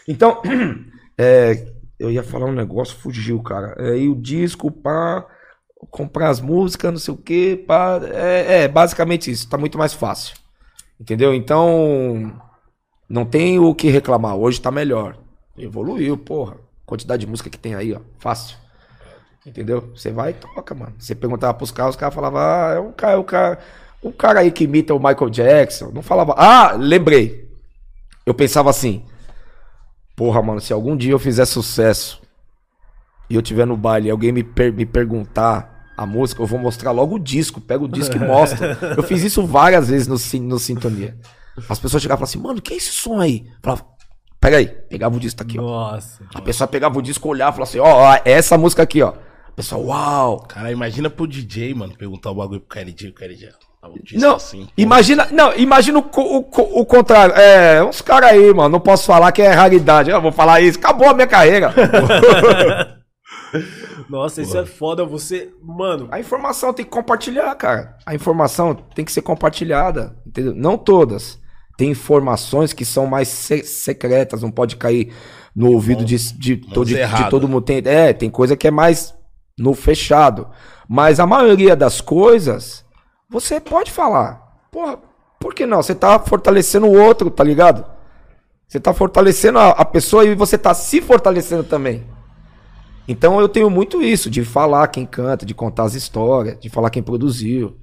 Então, é, eu ia falar um negócio, fugiu, cara. Aí o disco, pá, comprar as músicas, não sei o quê, pá. É, é basicamente isso. Tá muito mais fácil. Entendeu? Então, não tem o que reclamar. Hoje tá melhor. Evoluiu, porra. Quantidade de música que tem aí, ó. Fácil. Entendeu? Você vai e toca, mano. Você perguntava pros caras, os caras falavam, ah, é um cara, um cara, um cara aí que imita o Michael Jackson. Não falava, ah, lembrei. Eu pensava assim, porra, mano, se algum dia eu fizer sucesso e eu tiver no baile e alguém me, per- me perguntar a música, eu vou mostrar logo o disco, pega o disco e mostra. Eu fiz isso várias vezes no, no Sintonia. As pessoas chegavam e falavam assim, mano, que é esse som aí? Eu falava, pega aí, pegava o disco tá aqui, ó. Nossa. A pessoa pegava o disco, olhava e falava assim, ó, ó, é essa música aqui, ó. A pessoa, uau. Cara, imagina pro DJ, mano, perguntar o bagulho pro KLJ, o KLJ. Disco Não, assim, imagina, não, imagina o, o, o contrário. É, uns caras aí, mano, não posso falar que é raridade. Eu vou falar isso, acabou a minha carreira. Nossa, isso é foda. Você. Mano, a informação tem que compartilhar, cara. A informação tem que ser compartilhada, entendeu? Não todas. Tem informações que são mais se- secretas, não pode cair no ouvido de, de, to- de- de todo mundo. Tem, é, tem coisa que é mais no fechado. Mas a maioria das coisas, você pode falar. Porra, por que não? Você tá fortalecendo o outro, tá ligado? Você tá fortalecendo a, a pessoa e você tá se fortalecendo também. Então eu tenho muito isso, de falar quem canta, de contar as histórias, de falar quem produziu.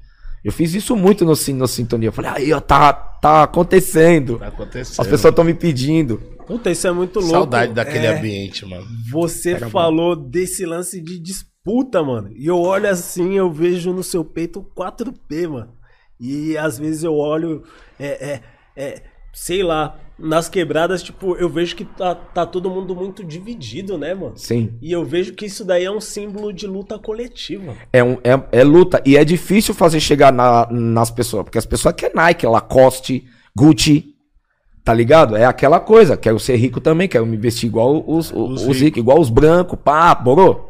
Eu fiz isso muito no, no Sintonia. Eu falei, aí, ó, tá, tá acontecendo. Tá acontecendo. As pessoas estão me pedindo. puta, isso é muito louco. Saudade daquele É, ambiente, mano. Você falou desse lance de disputa, mano. E eu olho assim, eu vejo no seu peito 4P, mano. E às vezes eu olho, é, é, é, sei lá, nas quebradas, tipo, eu vejo que tá, tá todo mundo muito dividido, né, mano? Sim. E eu vejo que isso daí é um símbolo de luta coletiva. É, um, é, é luta. E é difícil fazer chegar na- nas pessoas. Porque as pessoas querem Nike, Lacoste, Gucci. Tá ligado? É aquela coisa. Quero ser rico também. Quero me vestir igual os, os, Os ricos, igual os brancos. Pá, borou.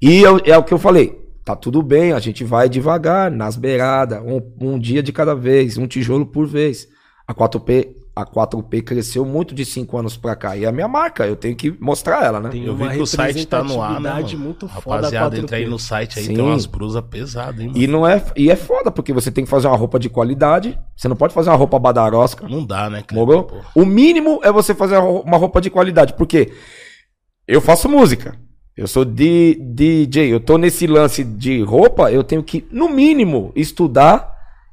E eu- é o que eu falei. Tá tudo bem, a gente vai devagar, nas beiradas, um, um dia de cada vez, um tijolo por vez. A 4P, a 4P cresceu muito de 5 anos pra cá. E é a minha marca, eu tenho que mostrar ela, né? Tem Eu vi que o site tá no ar, né, mano? muito foda Rapaziada, 4P. entra aí no site aí, Sim. tem umas brusas pesadas, hein, mano. E não é, e é foda, porque você tem que fazer uma roupa de qualidade. Você não pode fazer uma roupa badarosca. Não dá, né, cara? Morou? O mínimo é você fazer uma roupa de qualidade, porque eu faço música. Eu sou di- DJ, eu tô nesse lance de roupa, eu tenho que, no mínimo, estudar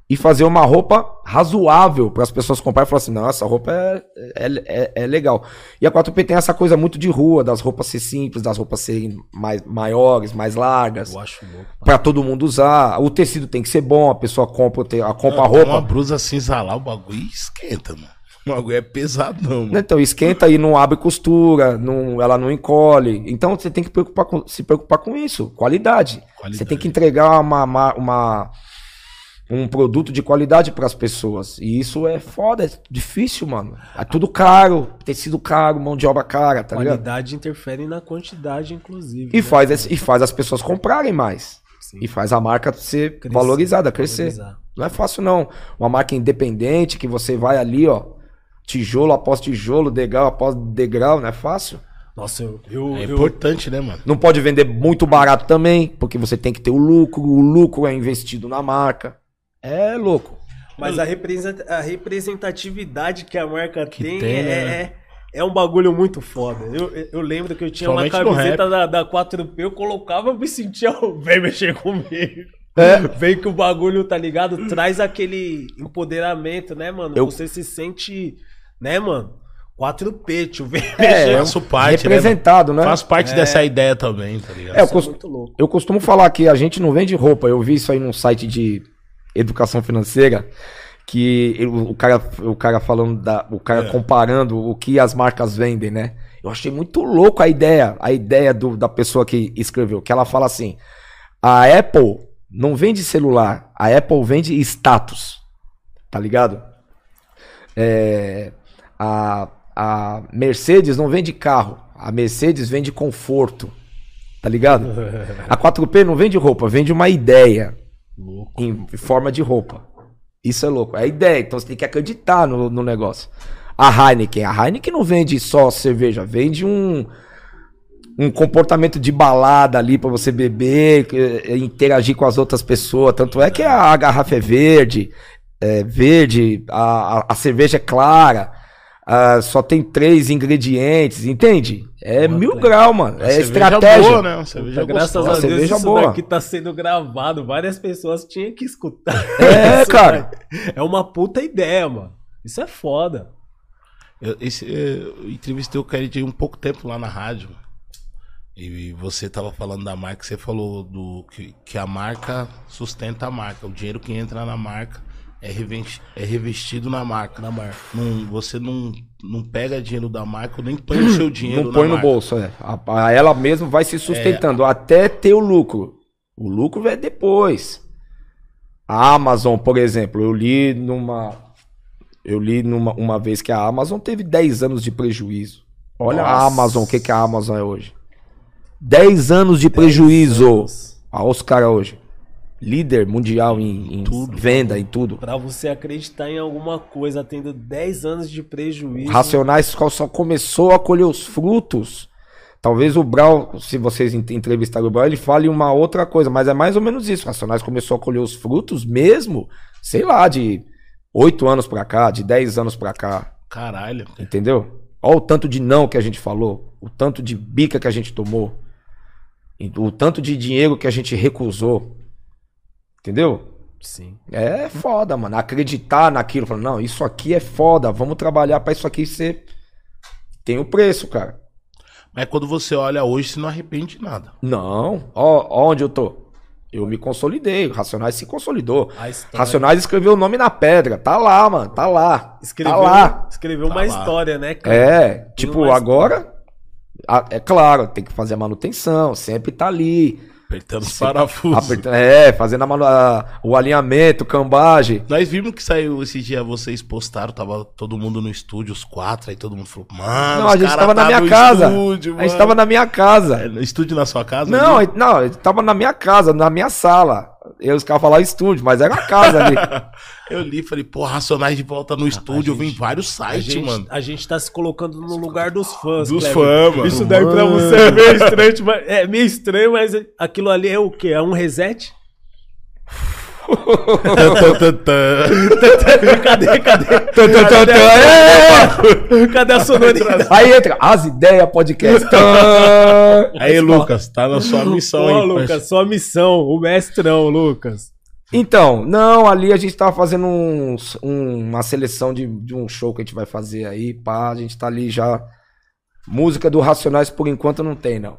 e fazer uma roupa razoável para as pessoas comprarem e falar assim: não, essa roupa é, é, é- é legal. E a 4P tem essa coisa muito de rua, das roupas ser simples, das roupas serem mais maiores, mais largas, Eu acho louco. para todo mundo usar. O tecido tem que ser bom, a pessoa compra, a compra a Uma roupa. brusa cinza lá, o bagulho esquenta, mano. O bagulho é pesadão, mano. Então, esquenta e não abre costura, não, ela não encolhe. Então, você tem que preocupar com- se preocupar com isso, qualidade. Qualidade. Você tem que entregar uma, uma- uma- um produto de qualidade para as pessoas. E isso é foda, é difícil, mano. É tudo caro, tecido caro, mão de obra cara, tá ligado? Qualidade interfere na quantidade, inclusive. E né? faz, esse- e faz as pessoas comprarem mais. Sim. E faz a marca ser Crescer, valorizada, crescer. valorizar. Não é fácil, não. Uma marca independente que você vai ali, ó. Tijolo após tijolo, degrau após degrau, não é fácil. Nossa, eu. eu, É eu- importante, né, mano? Não pode vender muito barato também, porque você tem que ter o lucro. O lucro é investido na marca. É louco. Mas a, represent- a representatividade que a marca tem, tem, é, né? é, é um bagulho muito foda. Eu, eu- eu lembro que eu tinha uma Somente no camiseta da, da 4P, eu colocava, eu me sentia o velho mexer comigo. É. Vem que o bagulho, tá ligado? Traz aquele empoderamento, né, mano? Eu- Você se sente, né, mano? 4P, tio. Vem É, eu- faço parte, representado, né? Faz parte dessa ideia também, tá ligado? É, eu cost- muito louco. Eu costumo falar que a gente não vende roupa. Eu vi isso aí num site de educação financeira. Que o cara, o cara falando da. O cara É. comparando o que as marcas vendem, né? Eu achei muito louco a ideia, a ideia do- da pessoa que escreveu. Que ela fala assim: a Apple não vende celular, a Apple vende status. Tá ligado? É, a, a Mercedes não vende carro, a Mercedes vende conforto. Tá ligado? A 4P não vende roupa, vende uma ideia Louco. em forma de roupa. Isso é louco. É a ideia, então você tem que acreditar no, no negócio. A Heineken, a Heineken não vende só cerveja, vende um um comportamento de balada ali pra você beber, eh, interagir com as outras pessoas. Tanto é que a, a garrafa é verde, é verde, a, a, a cerveja é clara, ah, só tem três ingredientes, entende? É Boa, mil tem. grau, mano. É estratégia. boa, né? Cerveja Puta, graças gostosa. a Deus cerveja isso boa. daqui tá sendo gravado. Várias pessoas tinham que escutar. É, Isso, cara. velho. É uma puta ideia, mano. Isso é foda. Eu, esse, eu entrevistei o Kennedy um pouco tempo lá na rádio. E você tava falando da marca, você falou do que, que a marca sustenta a marca. O dinheiro que entra na marca é, é revestido na marca. Na marca. Não, você não, não pega dinheiro da marca, nem põe o seu dinheiro Não põe no marca. bolso, é. A, a- ela mesma vai se sustentando até ter o lucro. O lucro vem depois. A Amazon, por exemplo, eu li numa. Eu li numa uma vez que a Amazon teve 10 anos de prejuízo. Olha a Nossa. Amazon, o que, que a Amazon é hoje. 10 anos de prejuízo. anos. Olha os caras hoje. Líder mundial em, em venda, em tudo. Pra você acreditar em alguma coisa tendo 10 anos de prejuízo. Racionais só- começou a colher os frutos. Talvez o Brau, se vocês ent- entrevistarem o Brau, ele fale uma outra coisa, mas é mais ou menos isso. Racionais começou a colher os frutos mesmo, sei lá, de 8 anos pra cá, de 10 anos pra cá, Caralho. entendeu? Olha o tanto de não que a gente falou, o tanto de bica que a gente tomou, e o tanto de dinheiro que a gente recusou, entendeu? Sim. É foda, mano. Acreditar naquilo. Falar, não, isso aqui é foda. Vamos trabalhar pra isso aqui ser. Tem o preço, cara. Mas quando você olha hoje, você não arrepende de nada. Não. Ó, ó onde eu tô. Eu me consolidei. O Racionais se consolidou. História. Racionais escreveu o nome na pedra. Tá lá, mano. Tá lá. Escreveu, Tá lá. escreveu Tá uma lá. história, né, cara? É. Tem Tipo, uma agora. a- É claro, tem que fazer a manutenção. Sempre tá ali. Apertando os parafusos. É, fazendo a a- o alinhamento, cambagem. Nós vimos que saiu esse dia, vocês postaram, tava todo mundo no estúdio, os quatro, aí todo mundo falou, mano, Não, a gente tava na tá minha no casa. Estúdio, A gente mano." tava na minha casa. É, no estúdio na sua casa? Não, não, tava na minha casa, na minha sala. E os caras falaram estúdio, mas era a casa ali. Eu li e falei, pô, Racionais de volta no estúdio, eu vi em gente- vários A sites, gente, mano. a gente tá se colocando no lugar dos fãs. Dos fãs, mano. Isso daí pra você é meio estranho, mas é meio estranho, mas aquilo ali é o quê? É um reset? Cadê, cadê? É! Cadê a sonoridade? Aí entra As Ideias Podcast. Aí, Lucas, tá na sua missão Pô, aí. Lucas, sua missão, o mestrão, Lucas. Então, não, ali a gente tava fazendo uns- um- uma seleção de, de um show que a gente vai fazer aí, pá, a gente tá ali já. Música do Racionais por enquanto não tem, não.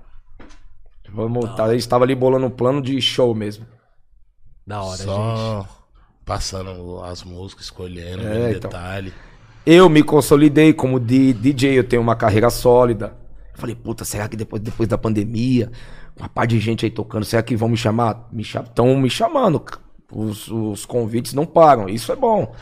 Vamos, tá, a gente tava ali bolando um plano de show mesmo. Da hora, gente. Só passando as músicas, escolhendo, É, então. detalhe. Eu me consolidei como DJ, eu tenho uma carreira sólida. Eu falei, puta, será que depois, depois da pandemia, uma par de gente aí tocando, será que vão me chamar? Me Estão me chamando. Os, os convites não param, isso é bom.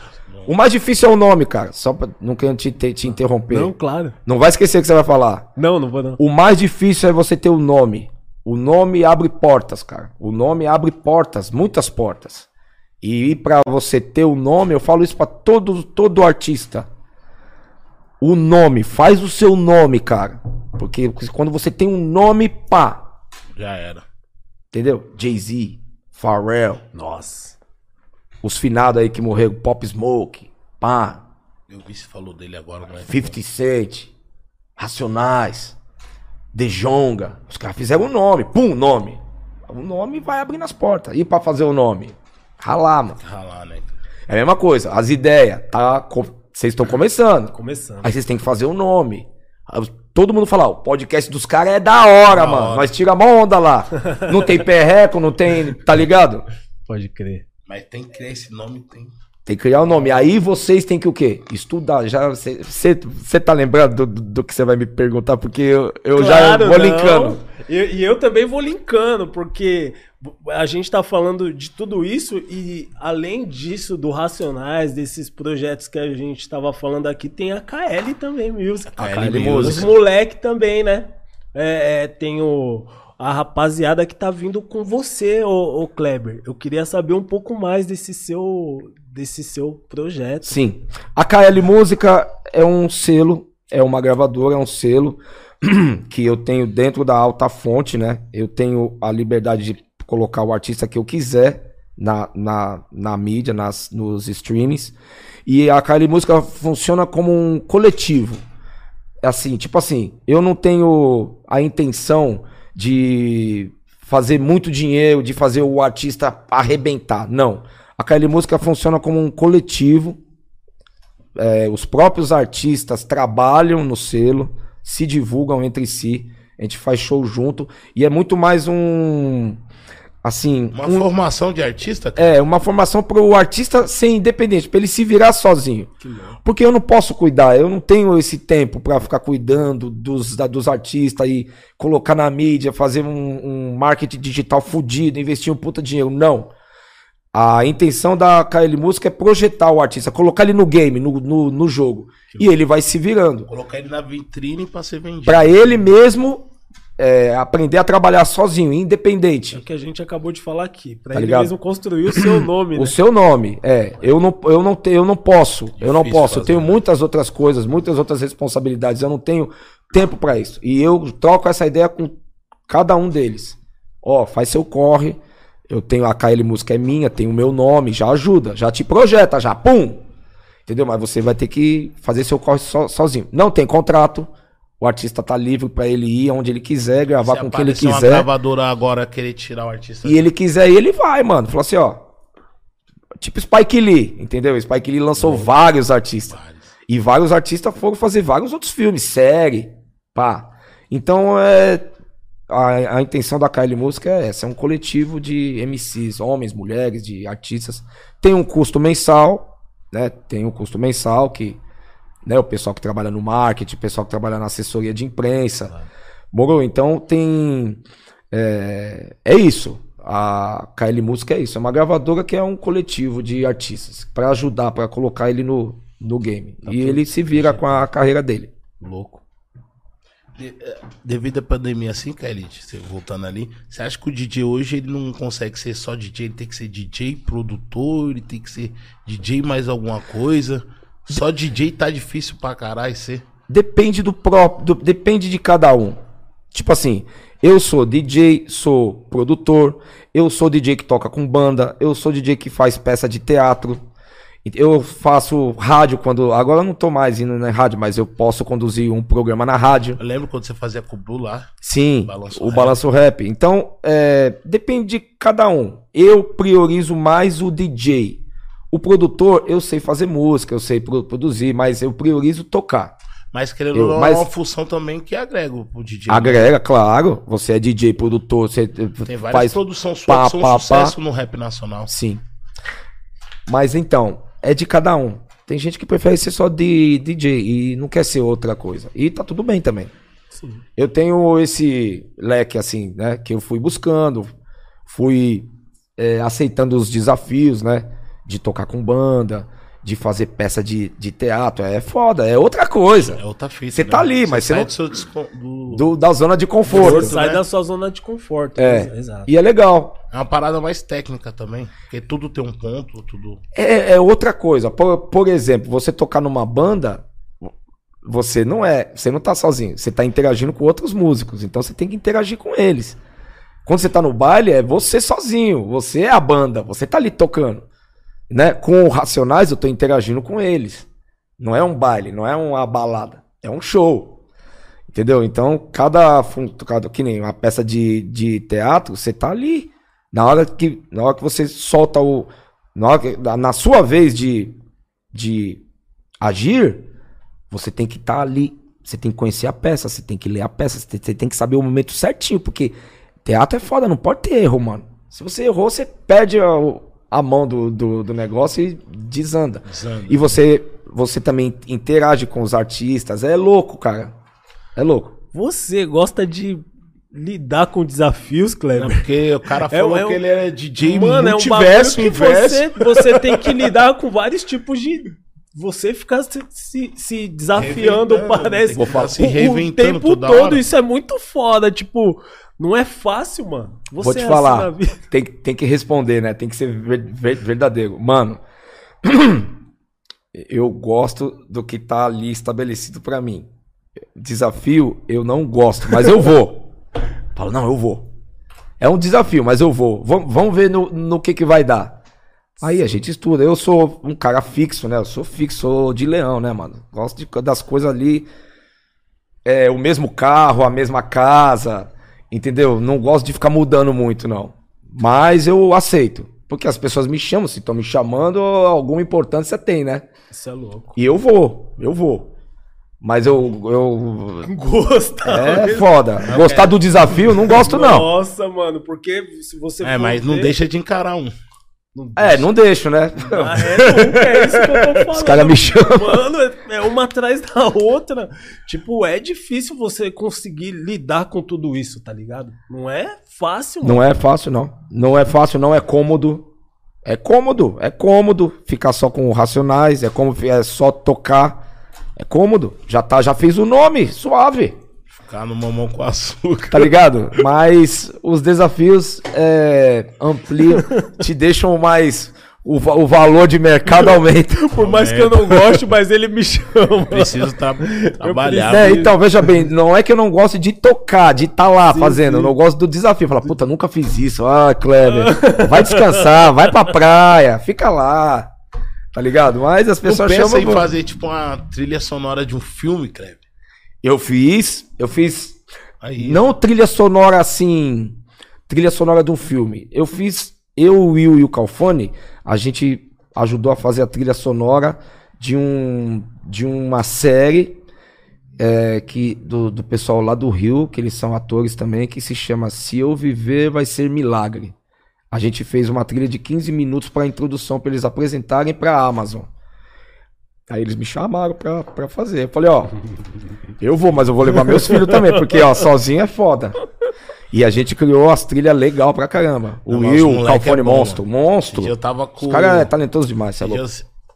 O mais difícil é o nome, cara, só pra não quero te, te, te interromper. Não, Não. claro. vai esquecer o que você vai falar. Não, não vou não. O mais difícil é você ter o nome. O nome abre portas, cara. O nome abre portas, muitas portas. E pra você ter o nome, eu falo isso pra todo, todo artista. O nome, faz o seu nome, cara. Porque quando você tem um nome, pá. Já era. Entendeu? Jay-Z, Pharrell, Nossa. os finados aí que morreram, Pop Smoke, pá. Eu vi se falou dele agora, não é? 50 Cent, Racionais, Dejonga. Os caras fizeram um nome, pum, nome. O nome vai abrindo as portas. E pra fazer o nome? Ralar, mano. Ralar, né? É a mesma coisa. As ideias, tá? Vocês estão começando. Começando. Aí vocês têm que fazer o nome. Aí Todo mundo fala, ó, o podcast dos caras é da hora, Da mano. hora. Nós tira a onda lá. Não tem perreco, não tem. Tá ligado? Pode crer. Mas tem que criar esse nome, tem. Tem que criar o nome. Aí vocês têm que o quê? Estudar. Já você tá lembrando do, do- que você vai me perguntar? Porque eu, eu já vou não. linkando. E, e eu também vou linkando, porque a gente tá falando de tudo isso e além disso, do Racionais, desses projetos que a gente tava falando aqui, tem a KL também, Music. A KL Os Music. moleque também, né? É, é, tem o, a rapaziada que tá vindo com você, ô, ô Kleber. Eu queria saber um pouco mais desse seu, desse seu projeto. Sim. A KL Música é um selo, é uma gravadora, é um selo que eu tenho dentro da alta fonte, né? Eu tenho a liberdade de colocar o artista que eu quiser na, na, na mídia, nas, nos streamings. E a KL Música funciona como um coletivo. Assim, tipo assim, eu não tenho a intenção de fazer muito dinheiro, de fazer o artista arrebentar. Não. A KL Música funciona como um coletivo. É, os próprios artistas trabalham no selo, se divulgam entre si. A gente faz show junto. E é muito mais um. Assim. Uma um- formação de artista, cara. é, uma formação para o artista ser independente, para ele se virar sozinho. Porque eu não posso cuidar, eu não tenho esse tempo para ficar cuidando dos, da- dos artistas e colocar na mídia, fazer um, um marketing digital fudido, investir um puta dinheiro. Não. A intenção da KL Música é projetar o artista, colocar ele no game, no, no, no jogo. E ele vai se virando. Colocar ele na vitrine pra ser vendido. Para ele mesmo é, aprender a trabalhar sozinho, independente. É o que a gente acabou de falar aqui. Pra Tá ele ligado? mesmo construir o seu nome, O né? seu nome, é. Eu não, eu não, te, eu não posso. eu não Difícil posso. Eu fazer, tenho né? muitas outras coisas, muitas outras responsabilidades. Eu não tenho tempo pra isso. E eu troco essa ideia com cada um deles. Ó, faz seu corre. Eu tenho a KL Música é minha, tem o meu nome, já ajuda, já te projeta, já, pum! Entendeu? Mas você vai ter que fazer seu corre so- sozinho. Não tem contrato. O artista tá livre pra ele ir onde ele quiser, gravar Se com quem ele aparecer uma quiser. gravadora agora querer tirar o artista. E ele quiser ir, ele vai, mano. Falou assim, ó. Tipo Spike Lee, entendeu? Spike Lee lançou vários artistas. Vários. E vários artistas foram fazer vários outros filmes, série, pá. Então, é. A, a intenção da KL Música é essa: é um coletivo de MCs, homens, mulheres, de artistas. Tem um custo mensal, né? Tem um custo mensal que. Né, o pessoal que trabalha no marketing, o pessoal que trabalha na assessoria de imprensa. Morou? Então tem. É, é isso. A KL Música é isso. É uma gravadora que é um coletivo de artistas para ajudar, para colocar ele no, no game. e ele se vira com a carreira dele. Louco. De- eh, devido à pandemia, assim, Kelly, você voltando ali, você acha que o DJ hoje ele não consegue ser só DJ, ele tem que ser DJ, produtor, ele tem que ser DJ mais alguma coisa? Só DJ tá difícil pra caralho ser. Depende do próprio, depende de cada um. Tipo assim, eu sou DJ, sou produtor, eu sou DJ que toca com banda, eu sou DJ que faz peça de teatro. Eu faço rádio quando. Agora eu não tô mais indo na rádio, mas eu posso conduzir um programa na rádio. Eu lembro quando você fazia com o Blue lá. Sim, Balanço o rap. balanço rap. Então, é, depende de cada um. Eu priorizo mais o DJ. O produtor, eu sei fazer música, eu sei pro- produzir, mas eu priorizo tocar. Mas querendo ou não, mas- é uma função também que agrega pro DJ. né? Agrega, claro. Você é DJ, produtor, você Tem várias faz. produções pá, suas que são pá, um pá. sucesso no rap nacional. Sim. Mas então, é de cada um. Tem gente que prefere ser só de DJ e não quer ser outra coisa. E tá tudo bem também. Sim. Eu tenho esse leque assim, né? Que eu fui buscando, fui é, aceitando os desafios, né? De tocar com banda, de fazer peça de, de teatro. É foda, é outra coisa. É outra fita. Você tá ali, mas você não- do do- Do, da zona de conforto. Conforto, Sai né? da sua zona de conforto. É. Exato. E é legal. É uma parada mais técnica também. Porque tudo tem um ponto, tudo. É, é outra coisa. Por, por exemplo, você tocar numa banda, você não é, você não tá sozinho, você tá interagindo com outros músicos, então você tem que interagir com eles. Quando você tá no baile, é você sozinho, você é a banda, você tá ali tocando. Né? Com o Racionais, eu tô interagindo com eles. Não é um baile, não é uma balada, é um show. Entendeu? Então, cada, cada que nem uma peça de, de teatro, você tá ali. Na hora que, na hora que você solta o. Na, hora que- na- sua vez de, de agir, você tem que estar ali. Você tem que conhecer a peça, você tem que ler a peça, você tem, você tem que saber o momento certinho, porque teatro é foda, não pode ter erro, mano. Se você errou, você perde a, a mão do, do, do negócio e desanda. Desanda. E você, você também interage com os artistas. É louco, cara. É louco. Você gosta de lidar com desafios, Não, Kleber? porque o cara É- falou é um- que ele é DJ Mano, é um bagulho multiverso, que você, você tem que lidar com vários tipos de... Você ficar se, se, se desafiando, Reinventando, parece. que ficar se o- o reinventando tempo toda todo, hora. isso é muito foda. Tipo, não é fácil, mano. Você Vou te é assim falar. vida. tem, que- tem que responder, né? Tem que ser ver- ver- verdadeiro. Mano, eu gosto do que tá ali estabelecido pra mim. Desafio, eu não gosto, mas eu vou. Falo, não, eu vou. É um desafio, mas eu vou. Vamos, vamos ver no, no que que vai dar. Aí a gente estuda. Eu sou um cara fixo, né? Eu sou fixo, sou de leão, né, mano? Gosto de- das coisas ali. É, o mesmo carro, a mesma casa, entendeu? Não gosto de ficar mudando muito, não. Mas eu aceito. Porque as pessoas me chamam, se estão me chamando, alguma importância tem, né? Isso é louco. E eu vou, eu vou. Mas eu. eu Gostar. é foda. Gostar do desafio, não gosto, não. Nossa, mano, porque se você É, for mas não ver- deixa de encarar um. Não É, não deixo, né? Ah, é, nunca, é isso que eu tô falando. Os caras me chamam. Mano, é- é uma atrás da outra. Tipo, é difícil você conseguir lidar com tudo isso, tá ligado? Não é fácil, mano. Não é fácil, não. Não é fácil, não é cômodo. É cômodo, é cômodo ficar só com racionais, é como é só tocar. É cômodo. Já tá, já fez o nome, suave. Ficar no mamão com açúcar. Tá ligado? Mas os desafios é, ampliam, te deixam mais. O, va- o valor de mercado aumenta. Por mais que eu não goste, mas ele me chama. Preciso tra trabalhar. É, então, veja bem, não é que eu não gosto de tocar, de estar lá Sim, fazendo. sim. Eu não gosto do desafio. Falar, puta, nunca fiz isso. Ah, Kleber, vai descansar, vai pra praia, fica lá. Tá ligado? Mas as pessoas pensa chamam. em fazer tipo uma trilha sonora de um filme, Kleber. Eu fiz, eu fiz Aí, Não trilha sonora assim. Trilha sonora de um filme. Eu fiz. Eu, o Will e o Calfone, a gente ajudou a fazer a trilha sonora de, um, de uma série é, que, do, do pessoal lá do Rio, que eles são atores também, que se chama Se Eu Viver Vai Ser Milagre. A gente fez uma trilha de 15 minutos para introdução, para eles apresentarem para a Amazon. Aí eles me chamaram pra, pra fazer. Eu falei, ó, eu vou, mas eu vou levar meus filhos também, porque, ó, sozinho é foda. E a gente criou as trilhas legal pra caramba. O Não, Will, o moleque Calfone é bom, monstro, mano. monstro. Eu tava com. Os caras é talentoso demais, você é louco. eu-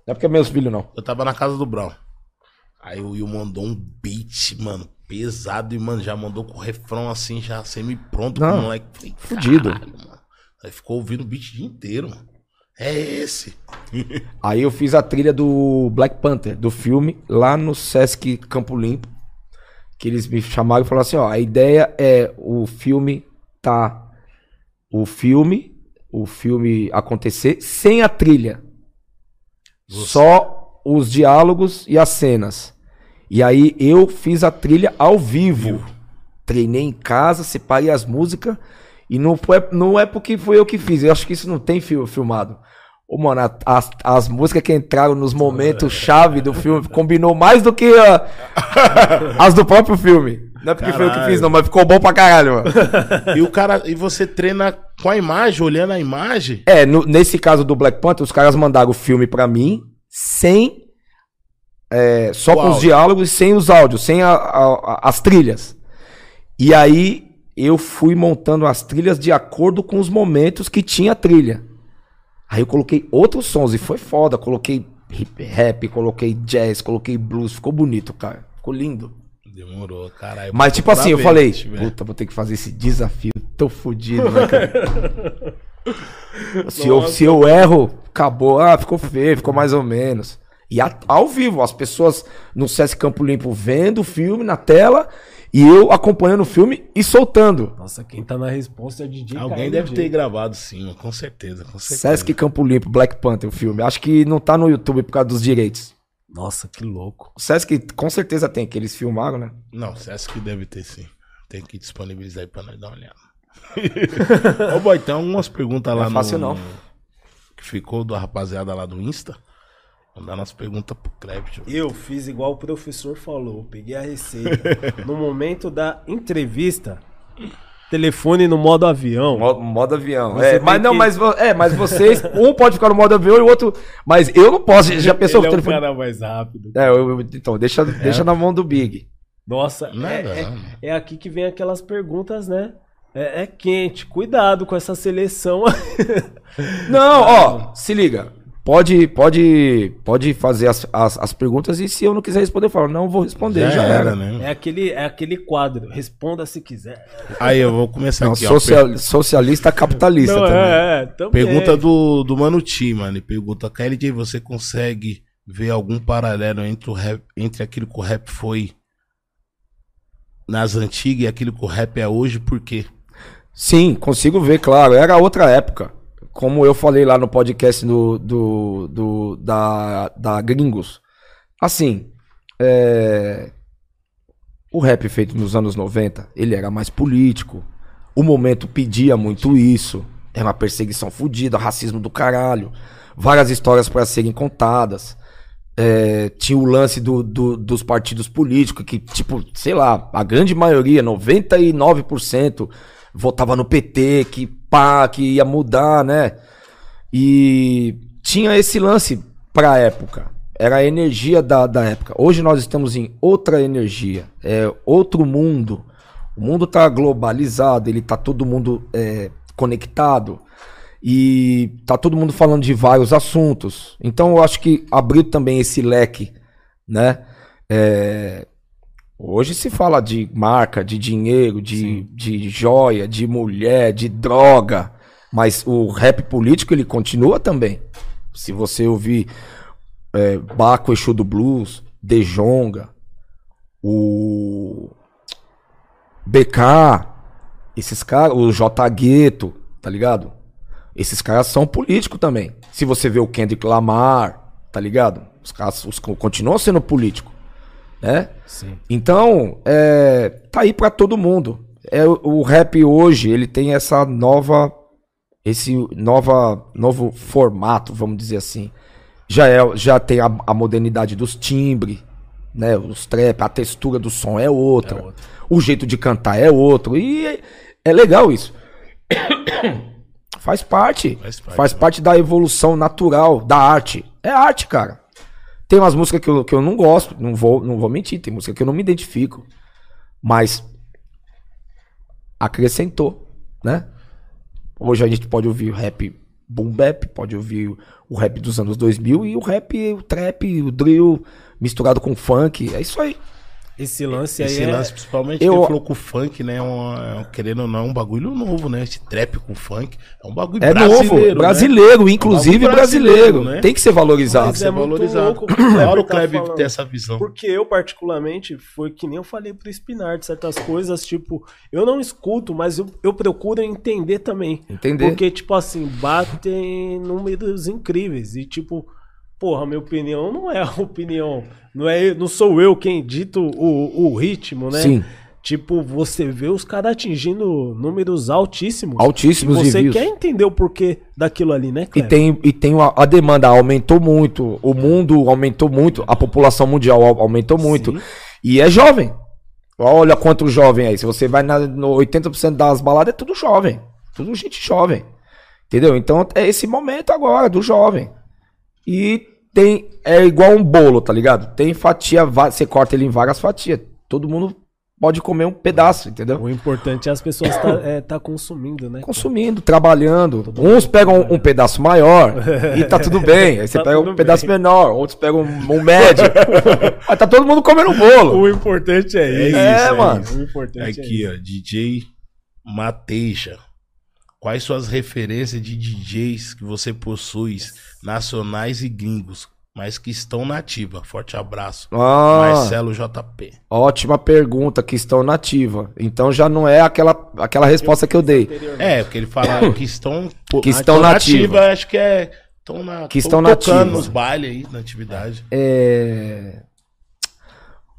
Não é porque é meus filhos, não. Eu tava na casa do Brown. Aí o Will mandou um beat, mano, pesado e, mano, já mandou com o refrão assim, já semi-pronto com Não, o moleque. Falei, fudido. "Caralho, mano." Aí ficou ouvindo o beat o dia inteiro, mano. É esse. Aí eu fiz a trilha do Black Panther, do filme, lá no Sesc Campo Limpo. Que eles me chamaram e falaram assim, ó, a ideia é o filme tá... O filme, o filme acontecer sem a trilha. Só os diálogos e as cenas. E aí eu fiz a trilha ao vivo. Treinei em casa, separei as músicas. E não, foi, não é porque foi eu que fiz. Eu acho que isso não tem fil- filmado. Ô, mano, a- as, as músicas que entraram nos momentos chave do filme combinou mais do que a- as do próprio filme. Não é porque foi eu que Caralho. fiz, não, mas ficou bom pra caralho, mano. E o cara, e você treina com a imagem, olhando a imagem. É, no- nesse caso do Black Panther, os caras mandaram o filme pra mim sem. é, só O com os diálogos e sem os áudios, sem a- as trilhas. E aí eu fui montando as trilhas de acordo com os momentos que tinha trilha. Aí eu coloquei outros sons e foi foda. Coloquei hip rap, coloquei jazz, coloquei blues. Ficou bonito, cara. Ficou lindo. Demorou, caralho. Mas, tipo assim, eu falei, puta, vou ter que fazer esse desafio. Tô fudido, né, cara? se, eu, se eu erro, acabou. Ah, ficou feio, ficou mais ou menos. E a- ao vivo, as pessoas no Sesc Campo Limpo vendo o filme na tela e eu acompanhando o filme e soltando. Nossa, quem tá na resposta é DJ Alguém deve ter gravado sim, mano, com certeza, com certeza. Sesc Campo Limpo, Black Panther, o filme. Acho que não tá no YouTube por causa dos direitos. Nossa, que louco. O Sesc com certeza tem, que eles filmaram, né? Não, que deve ter sim. Tem que disponibilizar aí pra nós dar uma olhada. Ô, boy, tem algumas perguntas lá é fácil, no. não. Que ficou da rapaziada lá do Insta. Mandar umas perguntas pro Crepit. Eu fiz igual o professor falou, peguei a receita. no momento da entrevista, telefone no modo avião. Modo, modo avião. É, mas não, que- mas, vo- é, mas vocês, um pode ficar no modo avião e o outro. Mas eu não posso. Já pensou Ele é o um telefone? cara mais rápido. É, eu- eu- então, deixa, deixa na mão do Big. Nossa, é, é- não. é aqui que vem aquelas perguntas, né? É, é quente. Cuidado com essa seleção. Não, ó, se liga. Pode, pode, pode fazer as, as, as perguntas e se eu não quiser responder, eu falo, não vou responder, já, era. né? É aquele, é aquele quadro. Responda se quiser. Aí eu vou começar Não, aqui, ó. social- socialista capitalista Não, também. é, é, também. Pergunta do, do Mano T, mano. Ele pergunta, KLJ, você consegue ver algum paralelo entre, o rap, entre aquilo que o rap foi nas antigas e aquilo que o rap é hoje? Por quê? Sim, consigo ver, claro. Era outra época. Como eu falei lá no podcast do, do, do- da, da Gringos. Assim, é, o rap feito nos anos 90, ele era mais político. O momento pedia muito isso. Era uma perseguição fodida, racismo do caralho. Várias histórias para serem contadas. É, tinha o lance do- do- dos partidos políticos, que, tipo, sei lá, a grande maioria, 99%, votava no PT, que pá, que ia mudar, né? E tinha esse lance pra época. Era a energia da, da época. Hoje nós estamos em outra energia. É outro mundo. O mundo tá globalizado, ele tá todo mundo é, conectado. E tá todo mundo falando de vários assuntos. Então eu acho que abriu também esse leque, né? É, Hoje se fala de marca, de dinheiro, de, de joia, de mulher, de droga. Mas o rap político ele continua também. Se você ouvir é, Baco Exu do Blues, Dejonga, o BK, esses caras, o J Gueto, tá ligado? Esses caras são políticos também. Se você vê o Kendrick Lamar, tá ligado? Os caras os, continuam sendo políticos, né? Sim. Então, é, tá aí pra todo mundo. É, o, rap hoje, ele tem essa nova esse nova novo formato, vamos dizer assim. Já é, já tem a, a modernidade dos timbres, né, os trap, a textura do som é outra. É outra. O jeito de cantar é outro e é, é legal isso. Faz parte. Faz parte, Faz né? parte da evolução natural da arte. É arte, cara. Tem umas músicas que eu, que eu não gosto, não vou, não vou mentir, tem música que eu não me identifico. Mas acrescentou, né? Hoje a gente pode ouvir o rap boom bap, pode ouvir o rap dos anos 2000 e o rap, o trap, o drill misturado com funk. É isso aí. Esse lance aí Esse é... lance, principalmente, Eu- ele falou com o funk, né? É um, é, querendo ou não, é um bagulho novo, né? Esse trap com funk. É um bagulho É brasileiro. novo, né? brasileiro, inclusive bagulho brasileiro. brasileiro, né? Tem que ser valorizado. Tem que ser é valorizado. louco o Kleber tá ter essa visão. Porque eu, particularmente, foi que nem eu falei pro Spinar de certas coisas, tipo, eu não escuto, mas eu, eu procuro entender também. Entender. Porque, tipo assim, batem números incríveis. E, tipo, porra, minha opinião não é a opinião. Não, é, não sou eu quem dito o, o ritmo, né? Sim. Tipo, você vê os caras atingindo números altíssimos. Altíssimos e você quer entender o porquê daquilo ali, né, E Kleber? tem, e tem a, a demanda aumentou muito, o mundo aumentou muito, a população mundial au- aumentou muito. Sim. E é jovem. Olha quanto jovem aí. Se você vai na, no 80% das baladas, é tudo jovem. Tudo gente jovem. Entendeu? Então é esse momento agora do jovem. E tem. É igual um bolo, tá ligado? Tem fatia, você corta ele em várias fatias. Todo mundo pode comer um pedaço, entendeu? O importante é as pessoas tá, é, tá consumindo, né? consumindo, trabalhando. Uns pegam um, um pedaço maior e tá tudo bem. Aí você Tá pega um tudo pedaço bem. menor, outros pegam um, um médio. Mas tá todo mundo comendo um bolo. O importante é isso. É, é mano. isso. O importante é Aqui, isso. ó, DJ Mateixa. Quais suas referências de DJs que você possui, nacionais e gringos, mas que estão na ativa? Forte abraço. Ah, Marcelo JP. ótima pergunta, que estão nativa. Então já não é aquela, aquela resposta que eu dei. É, porque ele fala que estão. Que estão estão nativa. acho que é Estão na, Que tão estão tocando nos bailes aí, na atividade. É.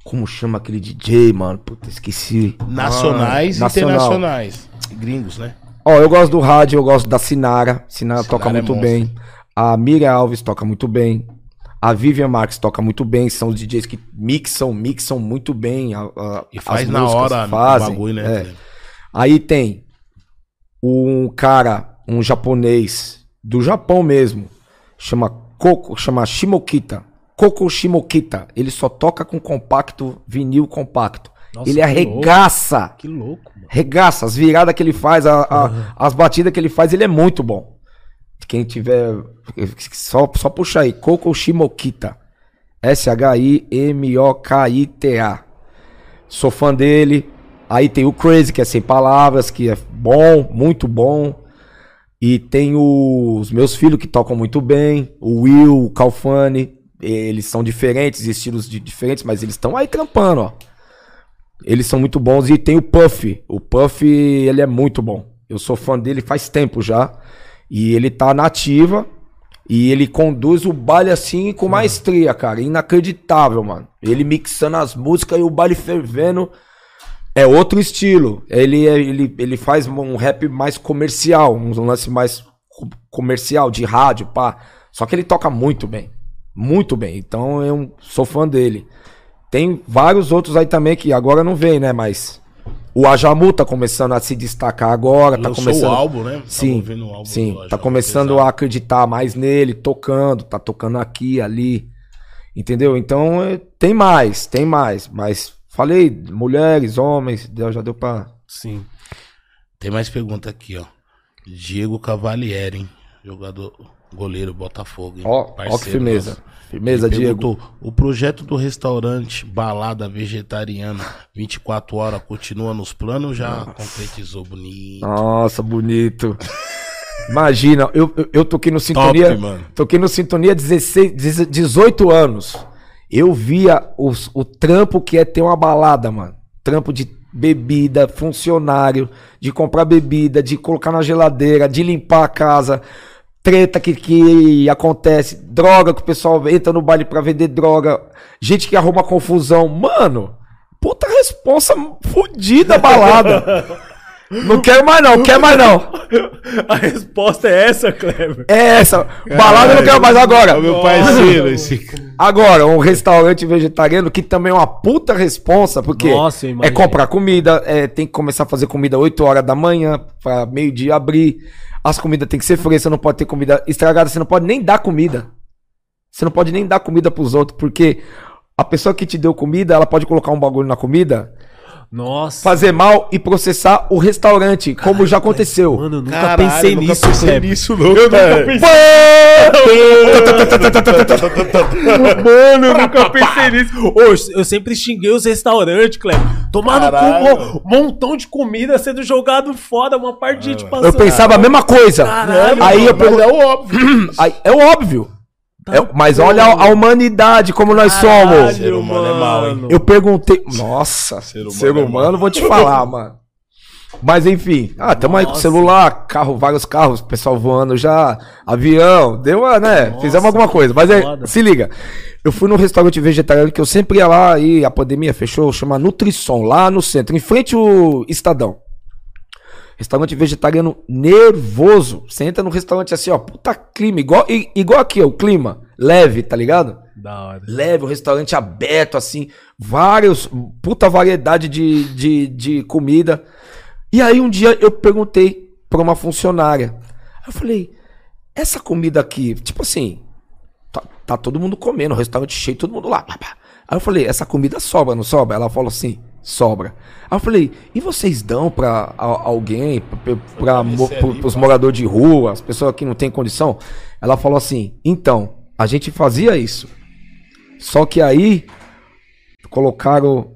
Como chama aquele DJ, mano? Puta, esqueci. Nacionais Ah, e internacionais. Gringos, né? Ó, eu gosto do rádio, eu gosto da Sinara. Sinara, Sinara toca é muito monstro. bem. A Miriam Alves toca muito bem. A Vivian Marques toca muito bem. São os DJs que mixam, mixam muito bem. a- a- E faz na hora fazem, o bagulho, né? é. Aí tem um cara, um japonês do Japão mesmo, chama Koko, chama Shimokita. Koko Shimokita. Ele só toca com compacto, vinil compacto. Nossa, ele arregaça. Que louco, mano. Regaça, as viradas que ele faz, a- a- as batidas que ele faz, ele é muito bom. Quem tiver. Só, só puxa aí. Koko Shimokita. S-H-I-M-O-K-I-T-A. Sou fã dele. Aí tem o Crazy, que é sem palavras, que é bom, muito bom. E tem os meus filhos que tocam muito bem. O Will, o Calfani. Eles são diferentes, estilos de- diferentes, mas eles estão aí trampando, ó. Eles são muito bons. E tem o Puff. O Puff, ele é muito bom. Eu sou fã dele faz tempo já. E ele tá na ativa. E ele conduz o baile assim com maestria, cara. Inacreditável, mano. Ele mixando as músicas e o baile fervendo. É outro estilo. Ele, é- ele, ele faz um rap mais comercial. Um lance mais co- comercial, de rádio, pá. Só que ele toca muito bem. Muito bem. Então eu sou fã dele. Tem vários outros aí também que agora não vem, né? Mas o Ajamu tá começando a se destacar agora. Tá Lançou começando... o álbum, né? Sim, o álbum sim. Tá Ajamu, começando pesado. a acreditar mais nele, tocando, tá tocando aqui, ali. Entendeu? Então eh, tem mais, tem mais. Mas falei, mulheres, homens, já deu pra. Sim. Tem mais pergunta aqui, ó. Diego Cavalieri, hein? Jogador, goleiro Botafogo. hein? Ó, ó que firmeza. nosso. Firmeza, Ele Diego. O projeto do restaurante Balada Vegetariana 24 horas continua nos planos já concretizou bonito? Nossa, bonito. Imagina, eu, eu, eu toquei no Sintonia. Top, mano. Toquei no Sintonia 16, 18 anos. Eu via os, o trampo que é ter uma balada, mano. Trampo de bebida, funcionário, de comprar bebida, de colocar na geladeira, de limpar a casa. Treta que, que acontece, droga que o pessoal entra no baile pra vender droga, gente que arruma confusão. Mano, puta responsa fodida balada. Não quero mais não, quero mais não. A resposta é essa, Kleber. É essa. Balada eu não quero mais agora. Meu parceiro, esse. Agora, um restaurante vegetariano que também é uma puta responsa, porque Nossa, é comprar comida, é, tem que começar a fazer comida 8 horas da manhã, pra meio-dia abrir. As comidas tem que ser frescas, não pode ter comida estragada, você não pode nem dar comida. Você não pode nem dar comida pros outros, porque a pessoa que te deu comida, ela pode colocar um bagulho na comida, Nossa. fazer mal e processar o restaurante, como já aconteceu. Mano, eu nunca Caralho, pensei nunca nisso, pensei nisso, não. Eu nunca pensei. Mano, eu nunca pensei nisso. Ô, eu sempre xinguei os restaurantes, Kleber. Tomando um montão de comida sendo jogado fora, uma parte de gente passando. Eu pensava a mesma coisa. Caralho, Aí eu Mas pergun- é o óbvio. Aí, é óbvio. Tá É- mas olha a, a humanidade como nós somos. Caralho, Ser humano é mau, hein? Eu perguntei. Nossa, ser Ser humano, humano é vou te falar, mano. Mas enfim, ah, tamo aí com Nossa. celular, carro, vários carros, pessoal voando já, avião, deu uma, né? Nossa, Fizemos alguma coisa. Mas é, foda. se liga. Eu fui num restaurante vegetariano que eu sempre ia lá e a pandemia fechou, chama Nutrisson, lá no centro, em frente ao Estadão. Restaurante vegetariano nervoso. Você entra no restaurante assim, ó, puta clima, igual, igual aqui, ó, o clima, leve, tá ligado? Da hora. leve, o restaurante aberto, assim, vários, puta variedade de, de, de comida. E aí um dia eu perguntei pra uma funcionária. Eu falei, essa comida aqui, tipo assim, tá, tá todo mundo comendo, o restaurante cheio, todo mundo lá. Aí eu falei, essa comida sobra, não sobra? Ela falou assim, sobra. Aí eu falei, e vocês dão pra a- alguém, pra, mo- pá. moradores de rua, as pessoas que não têm condição? Ela falou assim, então, a gente fazia isso. Só que aí colocaram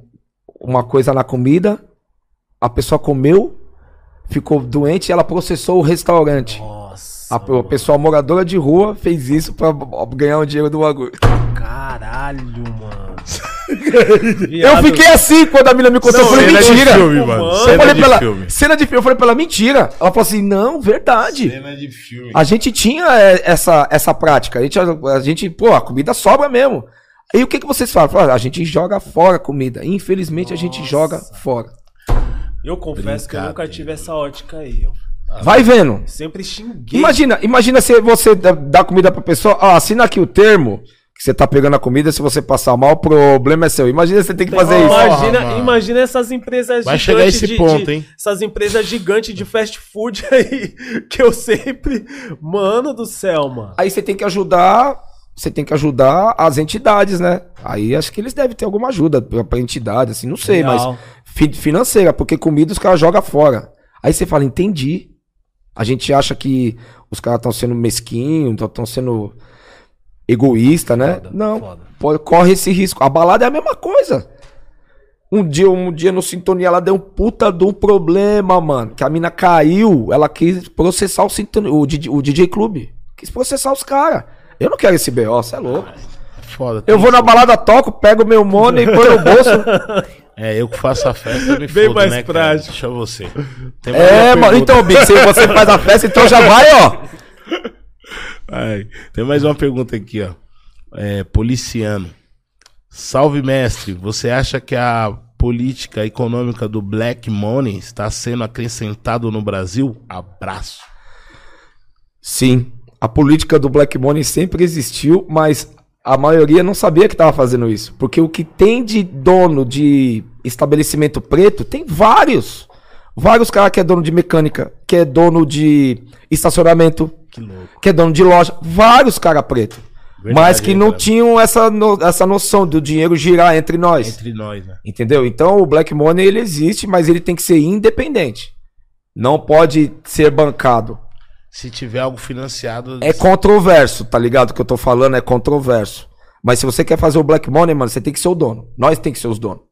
uma coisa na comida, a pessoa comeu, ficou doente e ela processou o restaurante. Nossa. A, a pessoa moradora de rua fez isso pra ganhar um dinheiro do bagulho. Caralho, mano. Eu fiquei assim quando a mina me contou. Eu falei, mentira. filme, Mano. Eu Cena falei de pra ela, filme. cena de filme. Eu falei pra ela, mentira. Ela falou assim, não, verdade. Cena de filme. A gente tinha é, essa, essa prática. A gente, a gente, pô, a comida sobra mesmo. Aí o que, que vocês falam? Falam, "Ah, a gente joga fora a comida. Infelizmente a gente joga fora. Eu confesso que eu nunca tive essa ótica aí. Eu Vai vendo. sempre xinguei. Imagina, imagina se você dá- dá comida pra pessoa. Ó, assina aqui o termo que você tá pegando a comida. Se você passar mal, o problema é seu. Imagina você tem que fazer isso. Imagina, mano. imagina essas empresas Vai chegar esse de- ponto, de- hein? Essas empresas gigantes de fast food aí, que eu sempre. Mano do céu, mano. Aí você tem que ajudar. Você tem que ajudar as entidades, né? Aí acho que eles devem ter alguma ajuda pra, pra entidade, assim, não sei, Real. mas fi- financeira, porque comida os caras jogam fora. Aí você fala, entendi. A gente acha que os caras estão sendo mesquinhos, estão sendo egoísta, né? Foda, não, foda. pode- corre esse risco. A balada é a mesma coisa. Um dia, um dia no Sintonia, ela deu um puta de um problema, mano. Que a mina caiu, ela quis processar o, Sintonia, o, DJ, o DJ Clube. Quis processar os caras. Eu não quero esse BO, você é louco. Foda. Eu vou na balada, toco, pego meu money e põe no bolso. É, eu que faço a festa, eu me Bem fodo, mais né, cara? prático. Deixa você. É, mano. Então, Big, se você faz a festa, então já vai, ó. Ai, tem mais uma pergunta aqui, ó. É, policiano. Salve, mestre. Você acha que a política econômica do Black Money está sendo acrescentado no Brasil? Abraço. Sim, a política do Black Money sempre existiu, mas a maioria não sabia que estava fazendo isso. Porque o que tem de dono de estabelecimento preto, tem vários. Vários caras que é dono de mecânica, que é dono de estacionamento, Que que é dono de loja. Vários caras preto. Verdade, mas que não cara? tinham essa, no- essa noção do dinheiro girar entre nós. Entre nós, né? Entendeu? Então o Black Money ele existe, mas ele tem que ser independente. Não pode ser bancado. Se tiver algo financiado. É controverso, tá ligado? O que eu tô falando é controverso. Mas se você quer fazer o Black Money, mano, você tem que ser o dono. Nós tem que ser os donos.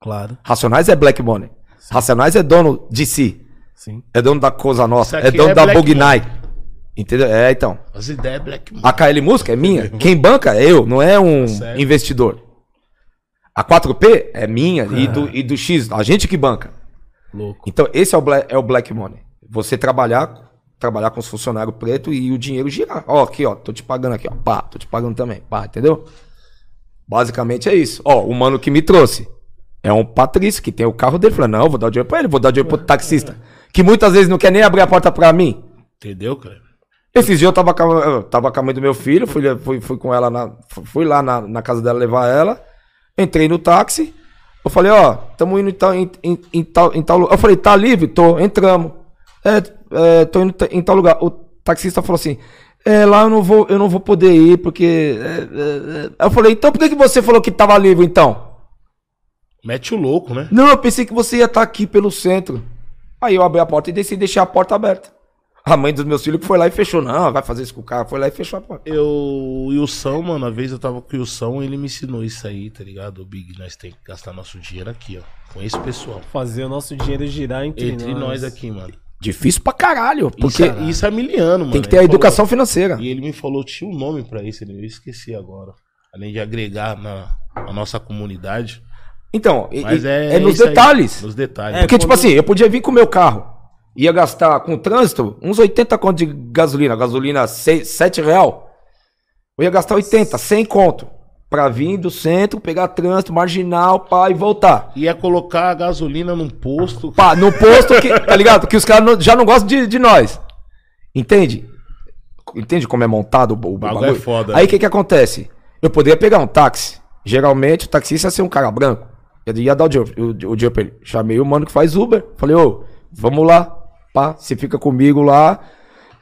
Claro. Racionais é Black Money. Racionais é dono de si. Sim. É dono da Coisa Nossa. É dono é da Black Bug Money. Night. Entendeu? É, então. As ideias Black Money. A KL Música é minha. Quem banca é eu, não é um certo. investidor. A 4P é minha e, do, e do X, a gente que banca. Louco. Então, esse é o, black, é o black money. Você trabalhar, trabalhar com os funcionários pretos e o dinheiro girar. Ó, aqui, ó, tô te pagando aqui, ó. Pá, tô te pagando também. Pá, entendeu? Basicamente é isso. Ó, o mano que me trouxe é um Patrício que tem o carro dele. Falou, não, vou dar o dinheiro pra ele, vou dar o dinheiro pro taxista. Que muitas vezes não quer nem abrir a porta pra mim. Entendeu, cara? Esses dias eu tava com a, eu tava com a mãe do meu filho, fui, fui, fui com ela na. Fui lá na, na casa dela levar ela. Entrei no táxi. Eu falei, ó, tamo indo em tal, em, em, em tal, em tal lugar. Eu falei, tá livre? Tô, entramos. É, é, tô indo em tal lugar. O taxista falou assim. É, lá eu não vou, eu não vou poder ir, porque. é, é, é." Eu falei, então por que, que você falou que tava livre então? Mete o louco, né? Não, eu pensei que você ia estar aqui pelo centro. Aí eu abri a porta e desci e deixei a porta aberta. A mãe dos meus filhos que foi lá e fechou. Não, vai fazer isso com o cara. Foi lá e fechou a porta. Eu, o Wilson, mano, uma vez eu tava com o Wilson, ele me ensinou isso aí, tá ligado? O Big, nós tem que gastar nosso dinheiro aqui, ó. Com esse pessoal. Fazer o nosso dinheiro girar entre, Entre nós aqui, mano. Difícil pra caralho. Porque Isso, é- isso é miliano, mano. tem que ter a Ele educação falou- financeira. e ele me falou, tinha um nome pra isso, eu esqueci agora. Além de agregar na, na nossa comunidade. Então, Mas e- é, é, nos isso aí, detalhes. nos detalhes. É, Porque, tipo assim, eu podia vir com o meu carro. Ia gastar com o trânsito uns 80 conto de gasolina. Gasolina 6, 7 real. Eu ia gastar 80, 100 conto. Pra vir do centro, pegar trânsito, marginal, pá, e voltar. Ia colocar a gasolina num posto. Pá, no posto, que, tá ligado? Que os caras já não gostam de, de nós. Entende? Entende como é montado o, o bagulho bagulho? é foda, Aí né? o que que acontece? Eu poderia pegar um táxi. Geralmente o taxista ia ser um cara branco. Eu ia dar o dinheiro, o, o ele. Chamei o mano que faz Uber. Falei, ô, vamos lá. Pá, você fica comigo lá.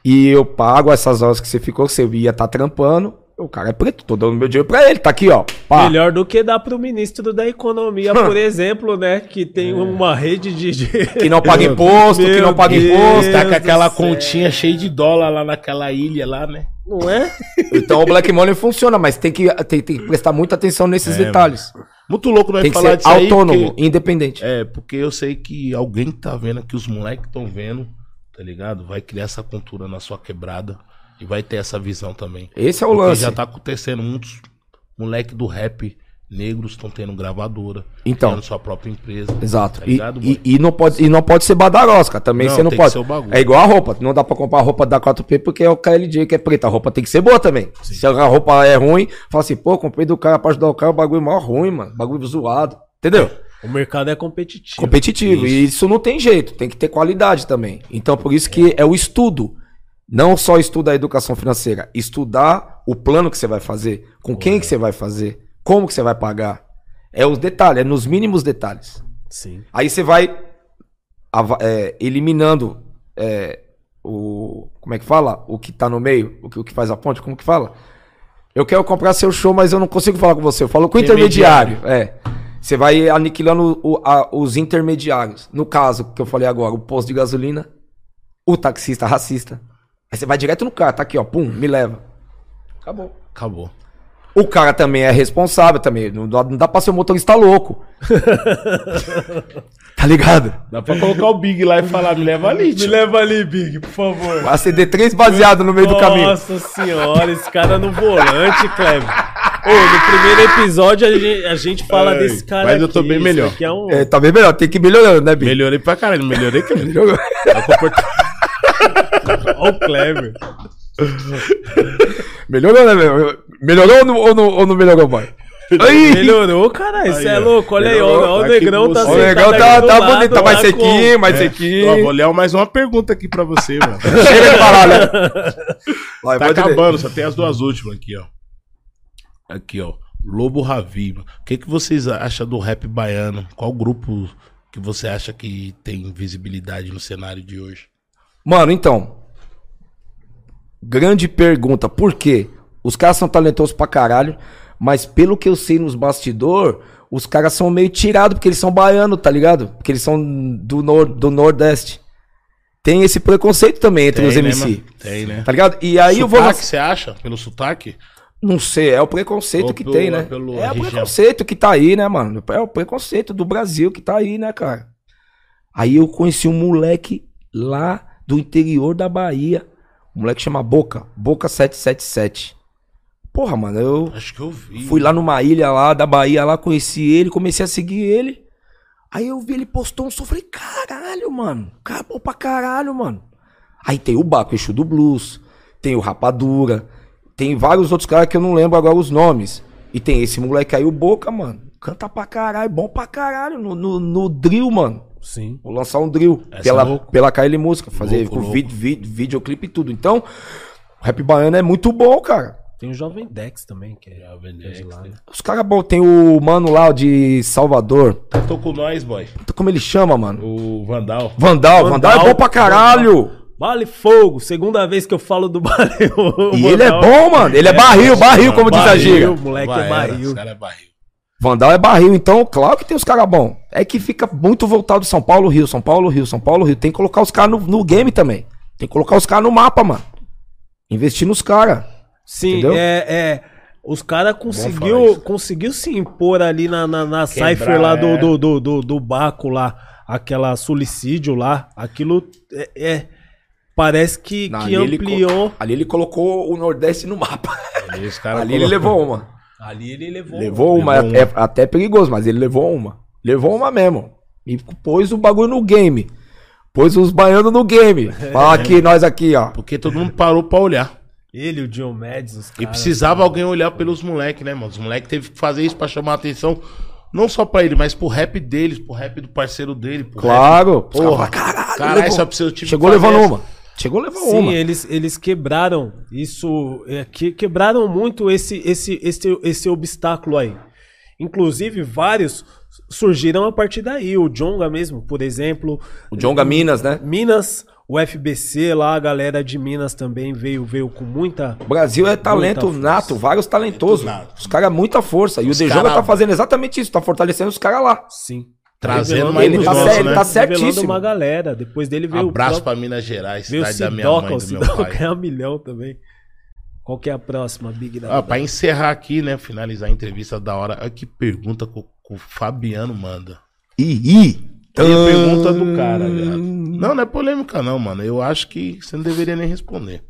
E eu pago essas horas que você ficou, que você ia estar trampando. O cara é preto, tô dando meu dinheiro pra ele. Tá aqui, ó. Pá. Melhor do que dar pro ministro da Economia, por exemplo, né? Que tem uma rede de. Que não paga imposto, que não Meu paga Deus. imposto. Tá com aquela continha cheia de dólar lá naquela ilha lá, né? Não é? Então o Black Money funciona, mas tem que, tem, tem que prestar muita atenção nesses É, detalhes. Muito louco nós Tem que falar ser disso autônomo, porque- independente. É, porque eu sei que alguém que tá vendo aqui, os moleques estão vendo, tá ligado? Vai criar essa cultura na sua quebrada e vai ter essa visão também. Esse é o Porque lance. já tá acontecendo muitos moleque do rap negros estão tendo gravadora, Então. tendo sua própria empresa. Exato. Tá E, ligado, e, e não pode, e não pode ser badarosca. Também Não, você não tem que pode. ser o bagulho. É igual a roupa. Não dá pra comprar a roupa da 4P porque é o KLJ que é preta. A roupa tem que ser boa também. Se a roupa é ruim, fala assim, pô, comprei do cara pra ajudar o cara, o bagulho é mó ruim, mano. Bagulho zoado. Entendeu? O mercado é competitivo. Competitivo. E isso não tem jeito. Tem que ter qualidade também. Então, por isso que é o estudo. Não só estudar a educação financeira. Estudar o plano que você vai fazer. Com quem que você vai fazer. Como que você vai pagar. É os detalhes. É nos mínimos detalhes. Sim. Aí você vai é, eliminando é, o. Como é que fala? O que tá no meio, o que, o que faz a ponte, como que fala? Eu quero comprar seu show, mas eu não consigo falar com você. Eu falo com o intermediário. É. Você vai aniquilando o- a- os intermediários. No caso que eu falei agora, o posto de gasolina, o taxista racista. Aí você vai direto no cara, tá aqui, ó, pum, me leva. Acabou. Acabou. O cara também é responsável também. Não dá, não dá pra ser um motorista louco. tá ligado? Dá pra colocar o Big lá e falar, me leva ali, tio. leva ali, Big, por favor. Vai acender três baseados no meio do caminho. Nossa senhora, esse cara no volante, Kleber. Ô, no primeiro episódio a gente, a gente fala Ai, desse cara mas eu tô bem melhor. é um... É, tá bem melhor, tem que ir melhorando, né, Bi? Melhorei pra caralho, melhorei que Melhorou. Olha o Kleber. Melhorou, né, meu? Melhorou ou não, ou não, ou não melhorou, boy? Aí! Melhorou, caralho. Você Aí, é louco. Olha aí, ó. ó, O negrão tá O aí tá, tá lado, bonito, tá mais sequinho, com- mais Ó, sequinho. vou ler mais uma pergunta aqui pra você, mano. Chega de falar, né? Vai, Tá pode ler. acabando, só tem as duas últimas aqui, ó. Aqui, ó. Lobo Ravi. O que, que vocês acham do rap baiano? Qual grupo que você acha que tem visibilidade no cenário de hoje? Mano, então. Grande pergunta. Por quê? Os caras são talentosos pra caralho, mas pelo que eu sei nos bastidor, os caras são meio tirados porque eles são baianos, tá ligado? Porque eles são do, nor do Nordeste. Tem esse preconceito também entre os Tem, né, MC. mano? Tem, né? Tá ligado? E aí eu vou. sotaque, você acha? Pelo sotaque? Não sei, é o preconceito Ou que pelo- tem, né? É o preconceito que tá aí, né, mano? É o preconceito do Brasil que tá aí, né, cara? Aí eu conheci um moleque lá do interior da Bahia. Um moleque chama Boca. Boca 777. Porra, mano, eu Acho que eu vi. fui lá numa ilha lá da Bahia, lá conheci ele, comecei a seguir ele. Aí eu vi ele postou um som, falei, caralho, mano. Cara bom pra caralho, mano. Aí tem o Baco, Exu do Blues, tem o Rapadura, tem vários outros caras que eu não lembro agora os nomes. E tem esse moleque aí, o Boca, mano. Canta pra caralho, bom pra caralho no, no, no drill, mano. Sim. Vou lançar um drill Essa é pela, louco. pela KL Música, fazer Louco, com louco. vídeo, vídeo, videoclipe e tudo. Então, o rap baiano é muito bom, cara. Tem o Jovem Dex também, que é, Jovem é de Dex, lá, né? Os caras bons, tem o mano lá de Salvador. Tô com nós, boy. Como ele chama, mano? O Vandal. Vandal, Vandal, é bom pra caralho. Vale Fogo, segunda vez que eu falo do Vale E ele é bom, mano. Ele é barril, barril, como diz a barril. gíria. O moleque é Vai, era, barril. Os cara é barril. Vandal é barril, então, claro que tem os caras bons. É que fica muito voltado São Paulo, Rio, São Paulo, Rio, São Paulo, Rio. Tem que colocar os caras no, no game também. Tem que colocar os caras no mapa, mano. Investir nos caras. Sim, Entendeu? é, é. Os caras conseguiu, conseguiu se impor ali na, na, na Quebrar, cipher lá do, é. do, do, do, do Baco lá, aquela suicídio lá, aquilo é, é- parece que, Não, que ali ele ampliou. Ali ele colocou o Nordeste no mapa. Ali, os cara Ali ele levou uma. Ali ele levou. Levou uma, Levou é, é até perigoso, mas ele levou uma. Levou uma mesmo. E pôs o bagulho no game. Pôs os baianos no game. Fala aqui, nós aqui, ó. Porque todo mundo parou pra olhar. Ele, o John Mads, os E caras. precisava alguém olhar pelos moleques, né, mano? Os moleques teve que fazer isso pra chamar a atenção. Não só pra ele, mas pro rap deles, pro rap do parceiro dele. Pro Claro. Rap. Porra, caralho. caralho, levou- só precisa tipo, Chegou fazer levando essa. uma. Chegou levando Sim, uma. eles, eles quebraram isso, é, que, quebraram muito esse, esse, esse, esse obstáculo aí. Inclusive, vários surgiram a partir daí. O Jonga mesmo, por exemplo. O Jonga Minas, né? Minas, o FBC lá, a galera de Minas também veio, veio com muita. O Brasil é talento nato, vários talentosos. Nato. Os caras, muita força. E Os o Dejonga cara- tá fazendo exatamente isso, tá fortalecendo os caras lá. Sim. Trazendo mais Ele tá nossos, né? tá revelando certíssimo. uma galera. Depois dele veio Abraço o pra Minas Gerais, veio cidade da minha mãe o do meu pai. é um milhão também. Qual que é a próxima, Big da Ah, pra encerrar aqui, né? Finalizar a entrevista da hora. Olha que pergunta que o, que o Fabiano manda. Ih, ih. Tem a pergunta do cara, viado. Não, não é polêmica, não, mano. Eu acho que você não deveria nem responder.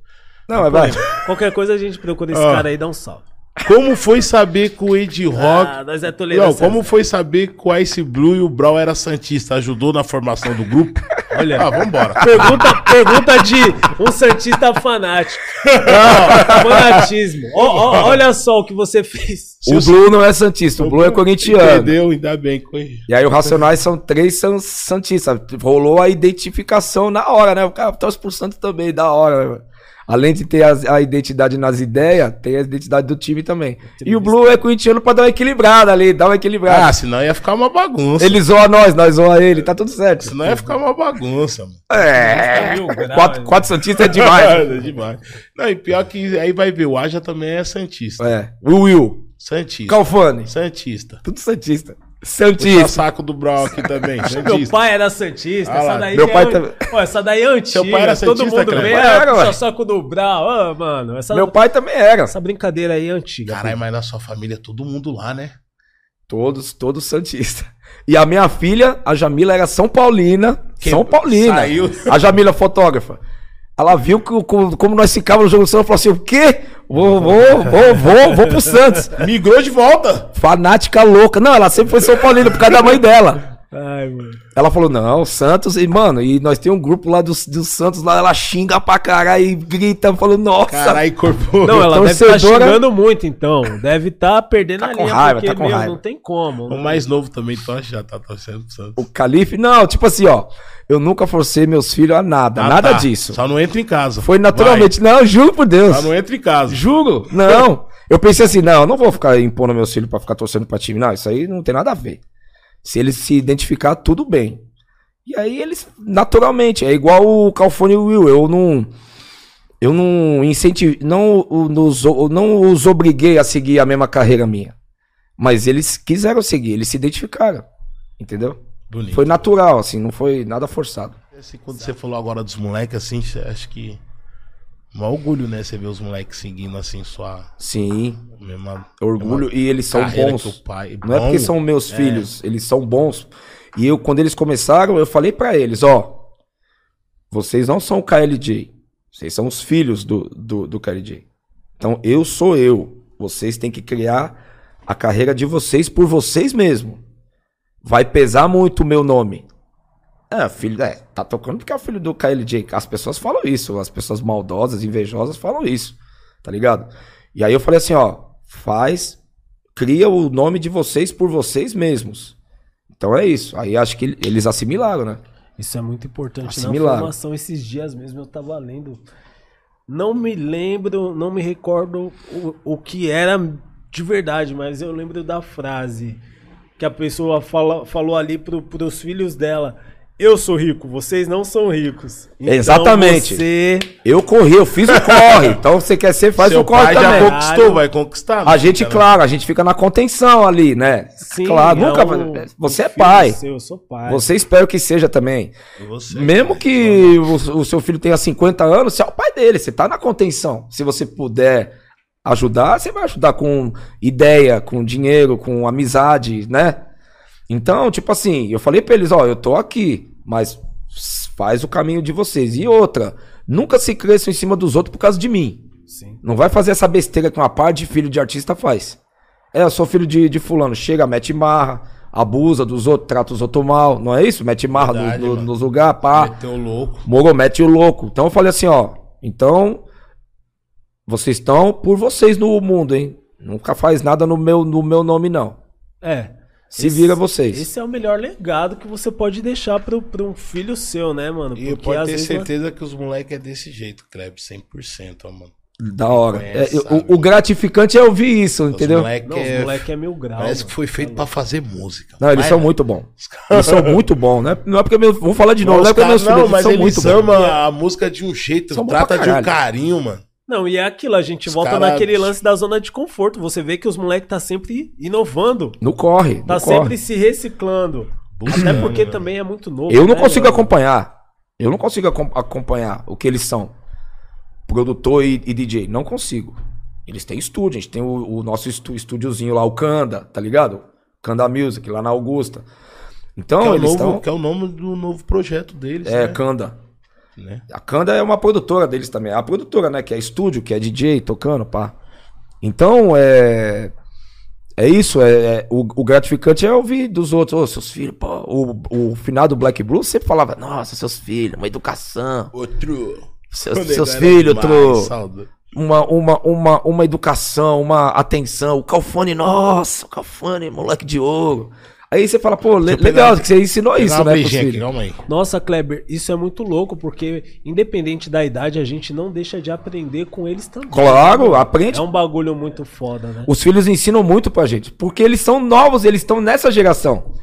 Não, mas vai. Qualquer coisa a gente procura esse Ó. cara aí e dá um salve. Como foi saber que o Ed Rock. Ah, nós é tolerância. Não, como foi saber que o Ice Blue e o Brawl era Santista? Ajudou na formação do grupo? Olha. Ah, vambora. Pergunta, pergunta de um Santista fanático. Não, fanatismo. Ó, ó, olha só o que você fez. O Blue não é Santista, o Blue é corintiano. Entendeu? Ainda bem. E aí o Racionais são três são Santistas. Rolou a identificação na hora, né? O cara torce pro Santos também, da hora, né? Além de ter as- a, identidade nas ideias, tem a identidade do time também. E o Blue é corintiano pra dar uma equilibrada ali, dar uma equilibrada. Ah, senão ia ficar uma bagunça. ele zoa nós, nós zoa ele, tá tudo certo. Senão ia ficar uma bagunça, mano. É. Graus, Quatro, quatro Santistas é demais. É demais. Não, e pior que aí vai ver, o Aja também é Santista. é. O Will, Santista. Calfone, Santista. tudo Santista. Puxa Santista. saco do aqui também. Meu Santista. pai era Santista, Ah essa daí meu já pai é, também. Pô, essa daí é antiga. Seu pai era todo Santista, mundo pai era, é, puxa saco do Brau. Ah, mano, essa, Meu pai também era. essa brincadeira aí é antiga. Caralho, mas na sua família é todo mundo lá, né? Todos, todos Santistas. E a minha filha, a Jamila, era São Paulina. Que- São Paulina. saiu. A Jamila, fotógrafa. Ela viu que, como, nós ficávamos no jogo do Santos, ela falou assim: o quê? Vou, vou, vou, vou, vou pro Santos. Migrou de volta. Fanática louca. Não, ela sempre foi São Paulina por causa da mãe dela. Ai, mano. Ela falou, não, Santos, e mano, e nós tem um grupo lá dos, dos Santos, lá ela xinga pra caralho e grita, falou, nossa. Caralho, corpo. Não, ela deve estar torcedora- xingando muito, então. Deve estar perdendo Tá a com linha, raiva, porque, tá com meu, raiva. não tem como. O mais novo também, então já tá torcendo pro Santos. O Calife, não, tipo assim, ó, eu nunca forcei meus filhos a nada, Ah, nada tá. disso. Só não entra em casa. Foi naturalmente, não, juro por Deus. Só não entra em casa. Juro, não. Eu pensei assim, não, eu não vou ficar impondo meus filhos pra ficar torcendo pra time, não, isso aí não tem nada a ver. Se eles se identificar, tudo bem. E aí eles, naturalmente, é igual o Calfone e o Will, eu não... Eu não incentivo, não, nos, não os obriguei a seguir a mesma carreira minha. Mas eles quiseram seguir, eles se identificaram. Entendeu? Bonito. Foi natural, assim, não foi nada forçado. Assim, quando você falou agora dos moleques, assim, acha que. Um orgulho, né? Você ver os moleques seguindo assim sua Sim, mesma. orgulho. E eles são bons. pai- Não é porque bom. são meus filhos, eles são bons. E eu, quando eles começaram, eu falei pra eles, ó, vocês não são o KLJ, vocês são os filhos do, do, do KLJ. Então eu sou eu. Vocês têm que criar a carreira de vocês por vocês mesmos. Vai pesar muito o meu nome. É, filho, é, tá tocando porque é o filho do KLJ. As pessoas falam isso, as pessoas maldosas, invejosas falam isso, tá ligado? E aí eu falei assim, ó, faz, cria o nome de vocês por vocês mesmos. Então é isso. Aí acho que eles assimilaram, né? Isso é muito importante na Assimilaram. formação. Esses dias mesmo eu tava lendo. Não me lembro, não me recordo o, o que era de verdade, mas eu lembro da frase que a pessoa fala, falou ali pro, pros filhos dela. Eu sou rico, vocês não são ricos. Então Exatamente. Você Eu corri, eu fiz o corre. Então você quer ser, faz Seu o corre pai já também. conquistou, vai conquistar. A né, gente, cara? claro, a gente fica na contenção ali, né? Sim, claro, é nunca. o- você é pai. seu, eu sou pai. Você espero que seja também. Você, Mesmo cara? que o, o seu filho tenha 50 anos, você é o pai dele, você tá na contenção. Se você puder ajudar, você vai ajudar com ideia, com dinheiro, com amizade, né? Então, tipo assim, eu falei pra eles, ó, eu tô aqui, mas faz o caminho de vocês. E outra, nunca se cresçam em cima dos outros por causa de mim. Sim. Não vai fazer essa besteira que uma parte de filho de artista faz. É, eu sou filho de, de fulano, chega, mete marra, abusa dos outros, trata os outros mal, não é isso? Mete marra no- Verdade, no- mano. nos lugares, pá. Meteu o louco. Moro, mete o louco. Então eu falei assim, ó. Então, vocês estão por vocês no mundo, hein? Nunca faz nada no meu, no meu nome, não. É. Se vira vocês. Esse é o melhor legado que você pode deixar pro, pra um filho seu, né, mano? E pode ter certeza que os moleques é desse jeito, Kleb, 100%, ó, mano. Da hora. Conhece, É, sabe? o, o gratificante é ouvir isso, Os entendeu? moleque Não, os é... moleque é mil graus. Parece que mano. foi feito pra fazer música. Não, eles Mas- são muito bons. Eles são muito bons, né? Não é porque meus. Vamos falar de novo, Não, não é os porque meus filhos não, eles mas são eles muito bons. amam a música de um jeito, São bons trata de um carinho, mano. Não, e é aquilo, a gente Os volta cara- naquele lance da zona de conforto. Você vê que os moleques tá sempre inovando, No corre. tá no sempre corre. se reciclando. Buscando, Até porque né? também é muito novo. Eu não né, consigo mano? acompanhar. Eu não consigo acom- acompanhar o que eles são. Produtor e, e DJ. Não consigo. Eles têm estúdio. A gente tem o, o nosso estú- estúdiozinho lá, o Kanda, tá ligado? Kanda Music, lá na Augusta. Então, Que é, o eles novo, estão. que é o nome do novo projeto deles, É, né? Kanda. Né? A Kanda é uma produtora deles também. A produtora, né? Que é estúdio, que é DJ, tocando, pá. Então, é. É isso, é, é- o, o gratificante é ouvir dos outros, ô, seus filhos, pô, o, o final do Black Blue sempre falava, nossa, seus filhos, uma educação, Outro. seus, seus filhos, outro, uma, uma, uma, uma educação, uma atenção, o Calfone, nossa, o Calfone, moleque de ouro. Aí você fala, pô, le- legal, que você ensinou Pegar isso, uma né, aqui, filhos. calma aí. Nossa, Kleber, isso é muito louco, porque independente da idade, a gente não deixa de aprender com eles também. Claro, aprende. É um bagulho muito foda, né? Os filhos ensinam muito pra gente, porque eles são novos, eles estão nessa geração.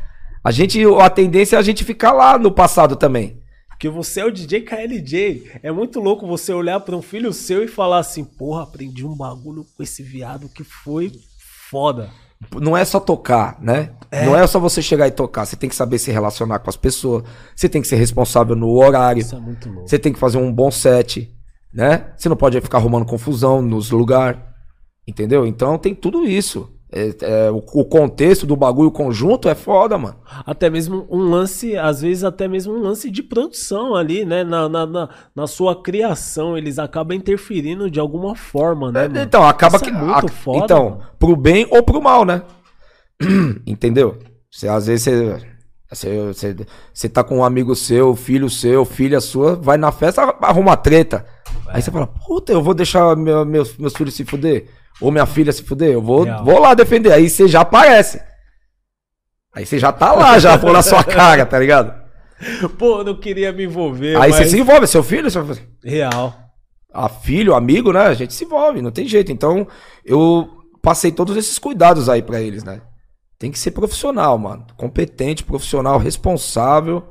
A gente, a tendência é a gente ficar lá no passado também. Porque você é o DJ KLJ. É muito louco você olhar pra um filho seu e falar assim: porra, aprendi um bagulho com esse viado que foi foda. Não é só tocar, né? Não é só você chegar e tocar. Você tem que saber se relacionar com as pessoas. Você tem que ser responsável no horário. Isso é muito louco. Você tem que fazer um bom set, né? Você não pode ficar arrumando confusão nos lugares. Entendeu? Então tem tudo isso. É- é, o, o contexto do bagulho conjunto é foda, mano. Até mesmo um lance, às vezes até mesmo um lance de produção ali, né? Na, na, na, na sua criação, eles acabam interferindo de alguma forma, né? mano? Então, acaba Isso que. é muito a- foda, então, mano. pro bem ou pro mal, né? Entendeu? Você, às vezes você, você, você, você tá com um amigo seu, filho seu, filha sua, vai na festa, arruma treta. Aí você fala, puta, eu vou deixar meu- meus, meus filhos se fuder? Ou minha filha se fuder? Eu vou, Real. vou lá defender. Aí você já aparece. Aí você já tá lá, já pôr na sua cara, tá ligado? Pô, eu não queria me envolver. Aí mas... você se envolve, seu filho, seu Real. a filho, amigo, né? A gente se envolve, não tem jeito. Então, eu passei todos esses cuidados aí pra eles, né? Tem que ser profissional, mano. Competente, profissional, responsável,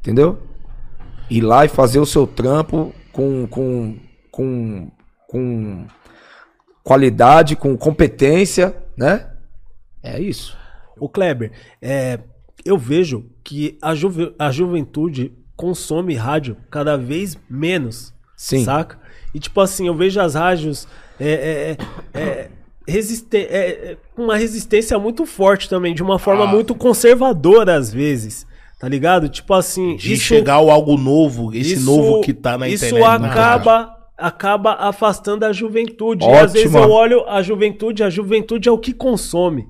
entendeu? Ir lá e fazer o seu trampo com, com, com, com qualidade, com competência, né? É isso. O Kleber, é, eu vejo que a, juve- a juventude consome rádio cada vez menos. Sim. Saca? E tipo assim, eu vejo as rádios é, é, é, resiste- é, é, com uma resistência muito forte também, de uma forma Ah. muito conservadora às vezes. Tá ligado? Tipo assim, De isso, chegar ao algo novo, esse isso- novo que tá na isso internet. na rádio. acaba acaba afastando a juventude. E às vezes Ótima. eu olho a juventude, a juventude é o que consome.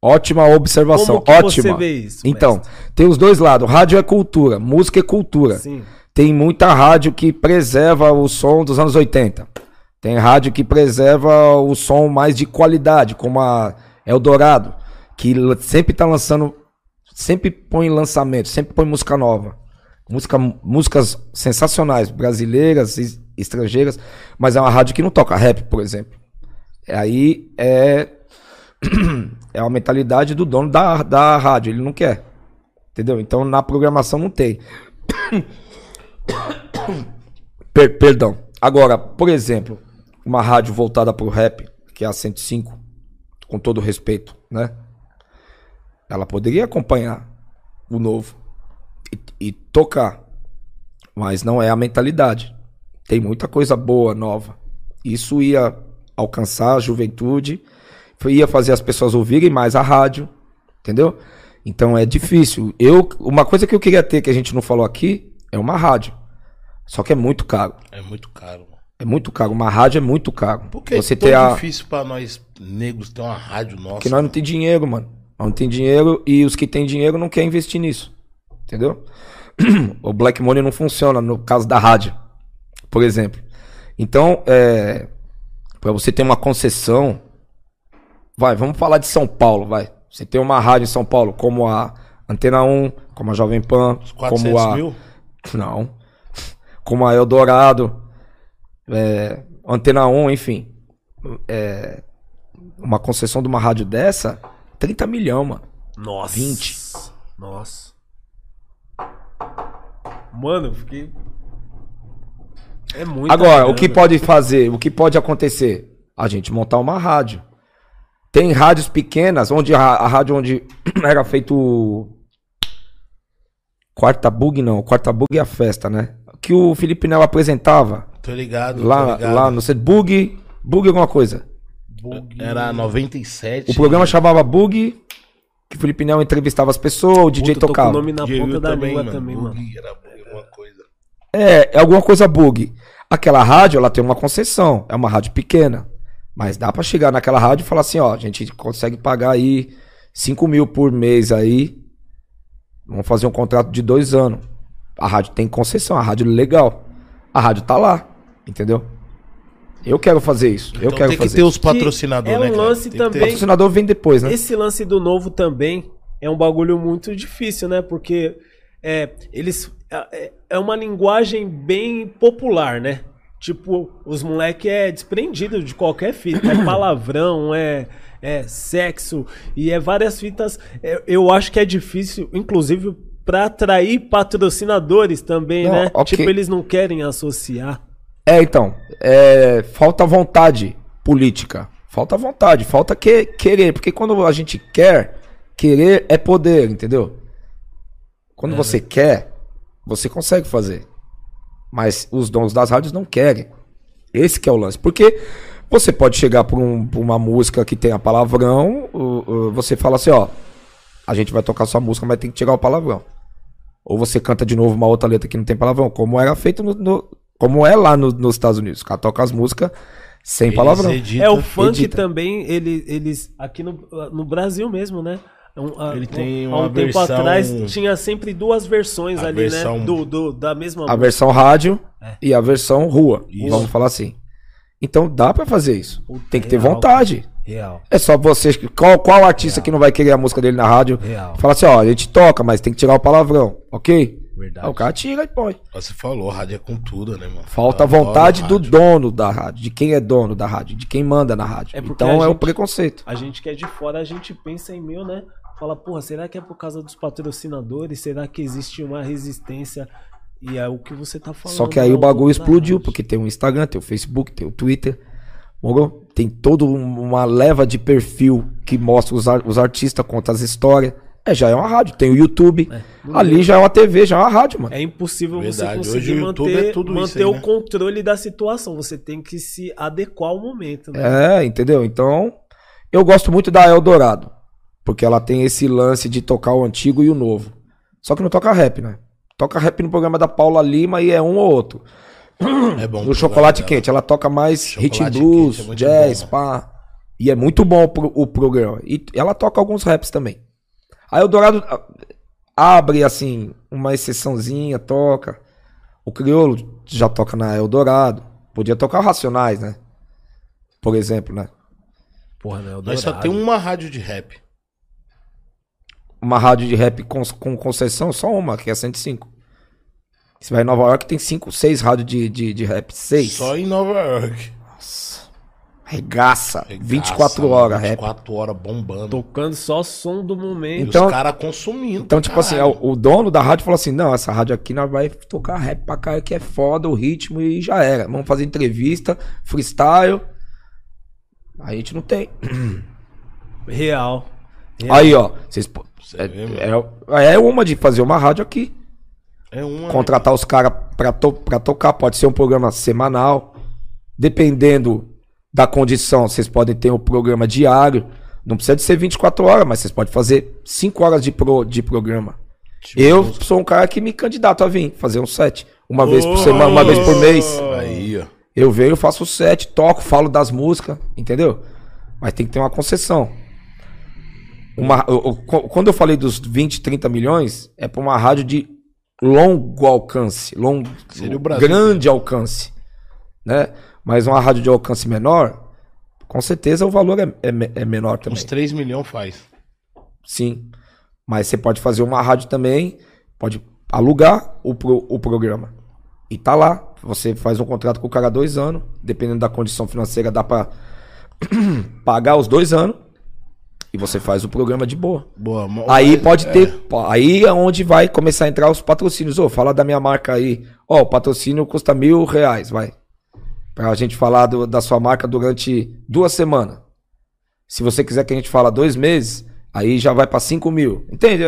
Ótima observação, ótima. você vê isso, então, tem os dois lados. Rádio é cultura, música é cultura. Sim. Tem muita rádio que preserva o som dos anos 80. Tem rádio que preserva o som mais de qualidade, como a Eldorado, que sempre tá lançando, sempre põe lançamento, sempre põe música nova. Música, músicas sensacionais, brasileiras, estrangeiras, mas é uma rádio que não toca rap, por exemplo. Aí é é a mentalidade do dono da, da rádio, ele não quer. Entendeu? Então na programação não tem. Per- perdão. Agora, por exemplo, uma rádio voltada pro rap, que é a 105, com todo respeito, né? Ela poderia acompanhar o novo e, e tocar, mas não é a mentalidade. Tem muita coisa boa, nova. Isso ia alcançar a juventude, ia fazer as pessoas ouvirem mais a rádio, entendeu? Então é difícil. Eu, uma coisa que eu queria ter que a gente não falou aqui é uma rádio. Só que é muito caro. É muito caro. É muito caro. Uma rádio é muito caro. Por que Você é tão a difícil pra nós negros ter uma rádio nossa? porque nós não tem dinheiro, mano. Nós não tem dinheiro e os que têm dinheiro não querem investir nisso. Entendeu? o Black Money não funciona no caso da rádio, por exemplo. Então, é, para você ter uma concessão, vai, vamos falar de São Paulo, vai. Você tem uma rádio em São Paulo, como a Antena 1, como a Jovem Pan, Os 400 como a mil? não, como a Eldorado, é, Antena 1, enfim. É, uma concessão de uma rádio dessa, 30 milhões, mano. Nossa. 20. Nossa. Mano, eu fiquei. É muito. Agora, o que pode fazer, o que pode acontecer? A gente montar uma rádio. Tem rádios pequenas, onde a, a rádio onde era feito o Quarta Bug, não, Quarta Bug é a festa, né? Que o Felipe Nel apresentava Tô ligado, tô lá, ligado. lá no set Bug, Bug alguma coisa. Era 97. O programa chamava Bug, que o Felipe Nel entrevistava as pessoas, o DJ Puta, tô com tocava. o nome na ponta da também, língua mano. também, mano. Bug, Era bug, alguma coisa. É, é alguma coisa bug. Aquela rádio, ela tem uma concessão. É uma rádio pequena. Mas dá pra chegar naquela rádio e falar assim, ó, a gente consegue pagar aí 5 mil por mês aí. Vamos fazer um contrato de dois anos. A rádio tem concessão, a rádio é legal. A rádio tá lá, entendeu? Eu quero fazer isso. eu Então quero tem que fazer ter isso. os patrocinadores, é um né? lance Tem que O também- ter- patrocinador vem depois, né? Esse lance do novo também é um bagulho muito difícil, né? Porque é, eles. É, é uma linguagem bem popular, né? Tipo, os moleque é desprendido de qualquer fita. É palavrão, é, é sexo e é várias fitas. É, eu acho que é difícil, inclusive, pra atrair patrocinadores também, Não, né? ok. Tipo, eles não querem associar. É, então, é, falta vontade política. Falta vontade, falta que, querer. Porque quando a gente quer, querer é poder, entendeu? Quando você quer, você consegue fazer. Mas os donos das rádios não querem. Esse que é o lance. Porque você pode chegar por, um- por uma música que tenha palavrão, o- o- você fala assim, ó, a gente vai tocar sua música, mas tem que tirar o palavrão. Ou você canta de novo uma outra letra que não tem palavrão, como era feito no, no- como é lá no- nos Estados Unidos. Os caras tocam as músicas sem Eles palavrão. editam- É, o funk edita. também, ele, eles. Aqui no, no Brasil mesmo, né? Um, a- Ele tem um- há uma um tempo versão- atrás tinha sempre duas versões A ali, versão- né? Do, do- da mesma A versão rádio É. e a versão rua. Isso. Vamos falar assim. Então dá pra fazer isso. Puta, Tem que ter real, vontade. Real. É só você. Qual, qual artista que não vai querer a música dele na rádio? Real. Fala assim, ó, a gente toca, mas tem que tirar o palavrão, ok? Verdade. Aí o cara tira e põe. Você falou, rádio é com tudo, né, mano? Falta a Eu adoro vontade do rádio. dono da rádio, de quem é dono da rádio, de quem manda na rádio. É então a é o gente- preconceito. A gente que é de fora, a gente pensa em mil, né? Fala, porra, será que é por causa dos patrocinadores? Será que existe uma resistência? E é o que você tá falando. Só que aí né? o bagulho explodiu, porque tem o Instagram, tem o Facebook, tem o Twitter. Moro? Tem toda um- uma leva de perfil que mostra os, ar- os artistas, conta as histórias. É, já é uma rádio. Tem o YouTube. Ali já é uma TV, já é uma rádio, mano. É impossível Verdade, você hoje conseguir manter, é tudo isso manter aí, o né? controle da situação. Você tem que se adequar ao momento, né? É, entendeu? Então, eu gosto muito da Eldorado. Porque ela tem esse lance de tocar o antigo e o novo. Só que não toca rap, né? Toca rap no programa da Paula Lima e é um ou outro. É bom. No chocolate programa. quente, ela toca mais Chocolate hit blues, Quente é jazz, bom, pá. E é muito bom o pro- o programa. E ela toca alguns raps também. A Eldorado ah, abre, assim, uma exceçãozinha, toca. O Criolo já toca na Eldorado. Podia tocar o Racionais, né? Por exemplo, né? Porra, né? Nós só tem uma rádio de rap. Uma rádio de rap com, com concessão, só uma, que é 105. Você vai em Nova York, tem 5, 6 rádios de, de, de rap. 6. Só em Nova York. Regaça. Regaça, 24 mano, horas, rap. 24 horas bombando. Tocando só som do momento. E Então- os caras consumindo. Então, tipo assim, caralho. o, o dono da rádio falou assim: não, essa rádio aqui nós vai tocar rap pra cá que é foda, o ritmo e já era. Vamos fazer entrevista, freestyle. A gente não tem. Real. Real. Aí, ó, vocês. É, é, é uma de fazer uma rádio aqui. É uma. Contratar os caras pra, to, pra tocar. Pode ser um programa semanal. Dependendo da condição, vocês podem ter um programa diário. Não precisa de ser 24 horas, mas vocês podem fazer 5 horas de, pro, de programa. Tipo, Eu sou um cara que me candidato a vir fazer um set. Uma vez por semana, uma vez por mês. Aí, ó. Eu venho, faço o set, toco, falo das músicas, entendeu? Mas tem que ter uma concessão. Uma, eu- eu- qu- quando eu falei dos 20, 30 milhões, é para uma rádio de longo alcance, longo, Seria o Brasil grande alcance, né? Mas uma rádio de alcance menor, com certeza o valor é, é é menor também. Uns 3 milhões faz. Sim. Mas você pode fazer uma rádio também, pode alugar o, pro- o programa. E tá lá. Você faz um contrato com o cara dois anos. Dependendo da condição financeira, dá pra pagar os dois anos. E você faz o programa de boa. Boa, mo- Aí mas- pode é, ter. Aí é onde vai começar a entrar os patrocínios. Ô, fala da minha marca aí. Ó, o patrocínio custa mil reais, vai. Pra gente falar do- da sua marca durante duas semanas. Se você quiser que a gente fala dois meses, aí já vai pra cinco mil. Entende?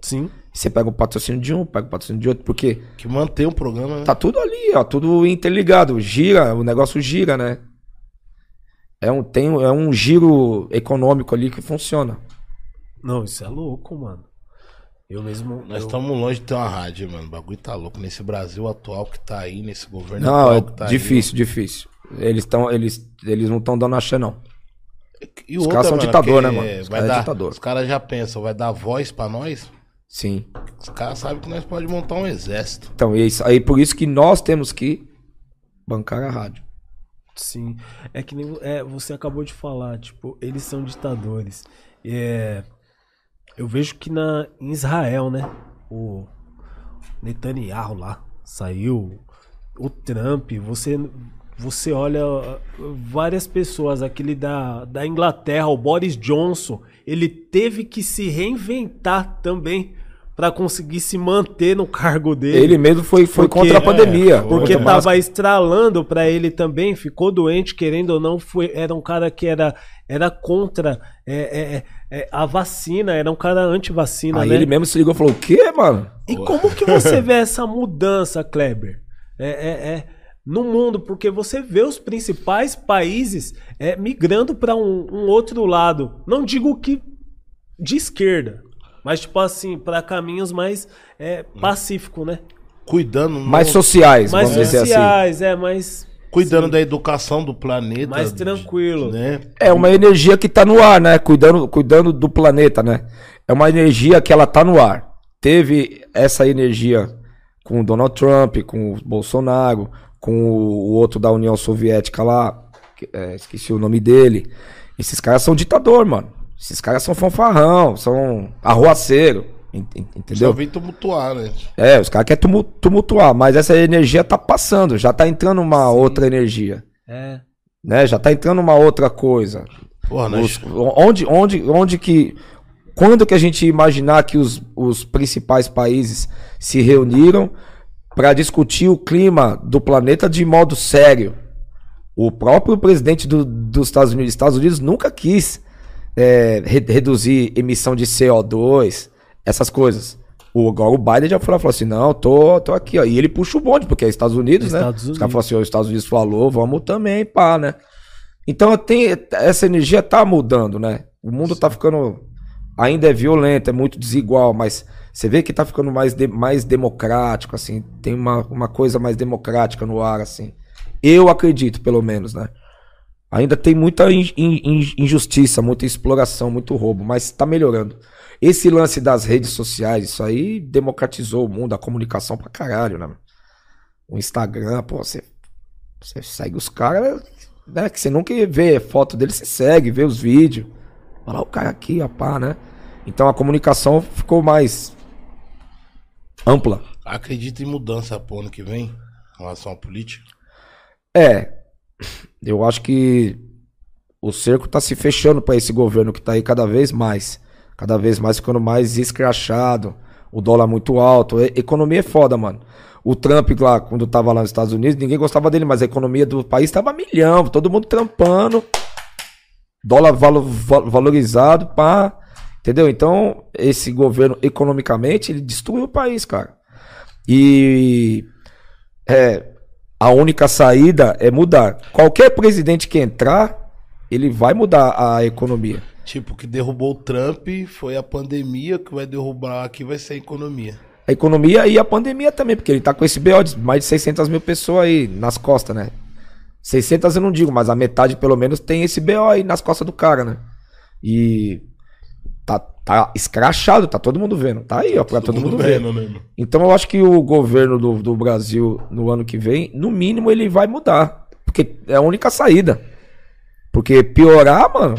Sim. Você pega o patrocínio de um, pega o patrocínio de outro, porque Que mantém o programa, né? tá tudo ali, ó, tudo interligado. Gira, o negócio gira, né? É um, tem, é um giro econômico ali que funciona. Não, isso é louco, mano. Eu mesmo. Nós eu- estamos longe de ter uma rádio, mano. O bagulho tá louco. Nesse Brasil atual que tá aí, nesse governo Não, atual é que tá difícil, difícil. Eles, tão, eles, eles não estão dando axé, não. E Os caras são ditador, que né, mano? Os caras é ditador. Os caras já pensam, vai dar voz pra nós? Sim. Os caras sabem que nós podemos montar um exército. Então, é isso, aí por isso que nós temos que bancar a rádio. Sim. É que nem é, você acabou de falar, tipo, eles são ditadores. É, eu vejo que na, em Israel, né? O Netanyahu lá saiu, o Trump, você você olha uh, várias pessoas, aquele da, da Inglaterra, o Boris Johnson, ele teve que se reinventar também para conseguir se manter no cargo dele. Ele mesmo foi, foi Porque- contra a pandemia. é, Porque tava estralando pra ele também, ficou doente, querendo ou não, foi, era um cara que era, era contra é, é, é, a vacina, era um cara anti-vacina, Aí né? ele mesmo se ligou e falou: O quê, mano? E como que você vê essa mudança, Kleber? É, é, é, no mundo, porque você vê os principais países é, migrando para um, um outro lado. Não digo que de esquerda, mas tipo assim, para caminhos mais é, pacífico, né? Cuidando, Mais sociais, Mais vamos dizer assim. sociais, é, mais, cuidando da educação do planeta. mais tranquilo. Né? É uma energia que tá no ar, né? Cuidando, cuidando do planeta, né? É uma energia que ela tá no ar. Teve essa energia com o Donald Trump, com o Bolsonaro, com o, o outro da União Soviética lá, que- é, esqueci o nome dele. Esses caras são ditador, mano. Esses caras são fanfarrão, são arruaceiro, entendeu? vem tumultuar, né? É, os caras querem tumu- tumultuar, mas essa energia tá passando, já tá entrando uma outra energia, É. né? Já tá entrando uma outra coisa. Porra, nós... Os- onde, onde, onde que. Quando que a gente imaginar que os, os principais países se reuniram para discutir o clima do planeta de modo sério? O próprio presidente do- dos Estados Unidos, Estados Unidos nunca quis é, re- reduzir emissão de CO2, essas coisas. O, agora o Biden já falou, falou assim: não, tô, tô aqui, ó. E ele puxa o bonde, porque é Estados Unidos, né? Estados Os caras falaram assim: os Estados Unidos falou, vamos também, pá, né? Então tem, essa energia tá mudando, né? O mundo tá ficando. Ainda é violento, é muito desigual, mas você vê que tá ficando mais, de- mais democrático, assim. Tem uma, uma coisa mais democrática no ar, assim. Eu acredito, pelo menos, né? Ainda tem muita in- in- in- injustiça, muita exploração, muito roubo, mas tá melhorando. Esse lance das redes sociais, isso aí democratizou o mundo, a comunicação pra caralho, né? O Instagram, pô, você, você segue os caras, né? Que você nunca vê foto dele, você segue, vê os vídeos. Olha lá o cara aqui, ó, pá, né? Então a comunicação ficou mais ampla. Acredita em mudança pro ano que vem em relação à política? É, eu acho que o cerco tá se fechando pra esse governo que tá aí cada vez mais. Cada vez mais ficando mais escrachado. O dólar muito alto. E- economia é foda, mano. O Trump lá, quando tava lá nos Estados Unidos, ninguém gostava dele, mas a economia do país tava milhão, todo mundo trampando. Dólar valo- va- valorizado, pá. Entendeu? Então, esse governo, economicamente, ele destruiu o país, cara. E é, a única saída é mudar. Qualquer presidente que entrar, ele vai mudar a economia. Tipo, o que derrubou o Trump foi a pandemia, que vai derrubar aqui vai ser a economia. A economia e a pandemia também, porque ele tá com esse BO de mais de 600 mil pessoas aí nas costas, né? 600 eu não digo, mas a metade pelo menos tem esse BO aí nas costas do cara, né? E tá, tá escrachado, tá todo mundo vendo. Tá aí, ó, pra todo, mundo, ver. vendo, né? mano? Então eu acho que o governo do, do Brasil no ano que vem, no mínimo, ele vai mudar. Porque é a única saída. Porque piorar, mano,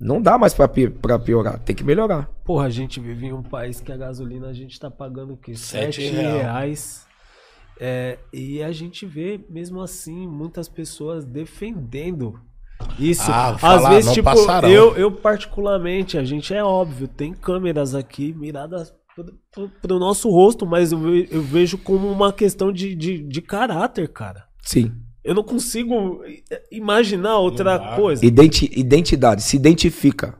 não dá mais pra, pi- pra piorar. Tem que melhorar. Porra, a gente vive em um país que a gasolina a gente tá pagando o quê? Sete Sete real. reais. É, e a gente vê, mesmo assim, muitas pessoas defendendo isso. Ah, Às falar, vezes, não tipo, passarão. eu, eu particularmente, a gente é óbvio, tem câmeras aqui miradas pro, nosso rosto, mas eu, ve- eu vejo como uma questão de, de, de caráter, cara. Sim. Eu não consigo imaginar outra dá. coisa. Identi- identidade, se identifica.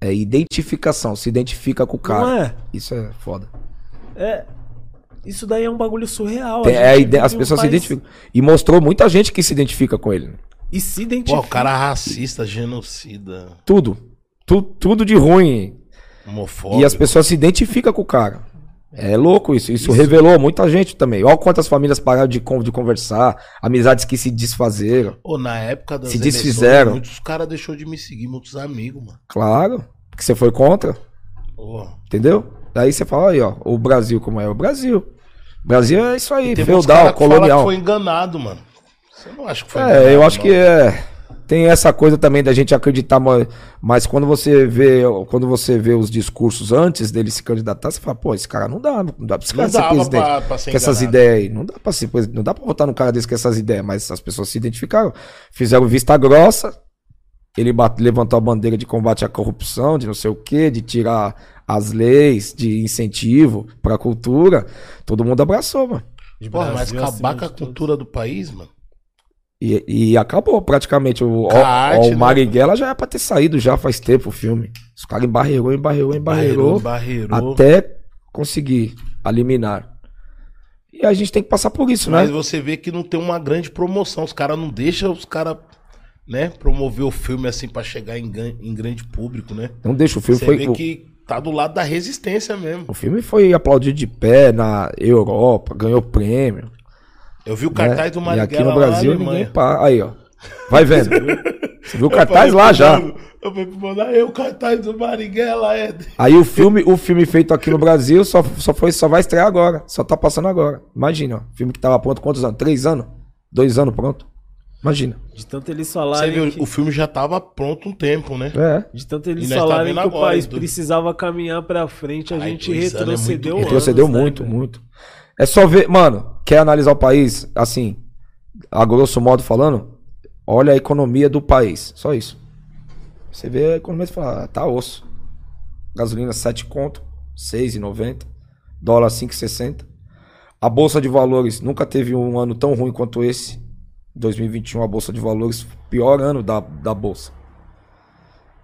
É identificação, se identifica com o cara. Não é? Isso é foda. É. Isso daí é um bagulho surreal. Tem- A é as vive um pessoas se país- identificam. E mostrou muita gente que se identifica com ele. E se Pô, identifica. o cara é racista, genocida, Tudo. Tu- tudo de ruim. homofóbico. E as pessoas se identificam com o cara. É louco isso. Isso, revelou muita gente também. Olha quantas famílias pararam de, de conversar, amizades que se desfazeram. Ô, na época das Se desfizeram. muitos caras deixou de me seguir, muitos amigos, mano. Claro, porque você foi contra, Pô. entendeu? Daí você fala aí, ó, o Brasil como é o Brasil. Brasil é isso aí, feudal, colonial. que foi enganado, mano. Você não acha que foi enganado? É, eu acho não? que é. Tem essa coisa também da gente acreditar, ma- mas quando você vê, quando você vê os discursos antes dele se candidatar, você fala, pô, esse cara não dá, não dá pra esse Não cara ser presidente. pra- pra ser com essas ideias aí. Não dá pra ser presidente, não dá pra votar num cara desse com essas ideias, mas as pessoas se identificaram, fizeram vista grossa. Ele bate- levantou a bandeira de combate à corrupção, de não sei o quê, de tirar as leis de incentivo pra cultura. Todo mundo abraçou, mano. Porra, mas acabar com a cultura do país, mano. E, e acabou praticamente. O, ó, ó, o né? Marighella já é pra ter saído já faz tempo o filme. Os caras embarreirou, embarreirou, embarreirou. barreirou. Até conseguir eliminar. E a gente tem que passar por isso, Mas né? você vê que não tem uma grande promoção. Os caras não deixam os caras, né, promover o filme assim pra chegar em, em grande público, né? Não deixa o filme. Você Foi, vê o, que tá do lado da resistência mesmo. o filme foi aplaudido de pé na Europa, ganhou prêmio. Eu vi o né? cartaz do E Marighella aqui no Brasil ninguém para. Aí, ó. Vai vendo. Você viu o cartaz lá já. mano, Eu falei pro mano, aí o cartaz do Marighella é... Aí o filme, o filme feito aqui no Brasil só, só, foi, só vai estrear agora. Só tá passando agora. Imagina, ó. Filme que tava pronto quantos anos? Três anos? Dois anos pronto? Imagina. De tanto eles Você falarem vê, que... o filme já tava pronto um tempo, né? É. De tanto E eles tá falarem vendo que o agora, país do- precisava caminhar pra frente, a Ai, gente anos é muito- retrocedeu Retrocedeu anos, né, muito, velho? muito. É só ver, mano, quer analisar o país, assim, a grosso modo falando, olha a economia do país. Só isso. Você vê a economia e fala, ah, tá osso. Gasolina 7 conto, 6,90. Dólar 5,60. A Bolsa de Valores nunca teve um ano tão ruim quanto esse. 2021, a Bolsa de Valores, pior ano da, da Bolsa.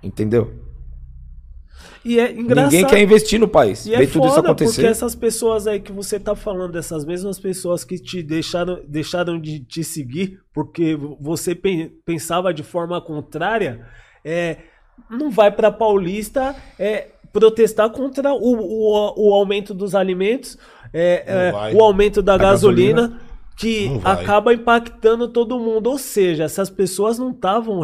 Entendeu? E é engraçado. Ninguém quer investir no país. E é tudo isso acontecer. porque essas pessoas aí que você tá falando, essas mesmas pessoas que te deixaram, deixaram de te seguir porque você pen- pensava de forma contrária, é, não vai pra Paulista é, protestar contra o, o, o aumento dos alimentos, é, é, o aumento da gasolina, gasolina. que acaba impactando todo mundo. Ou seja, essas pessoas não estavam,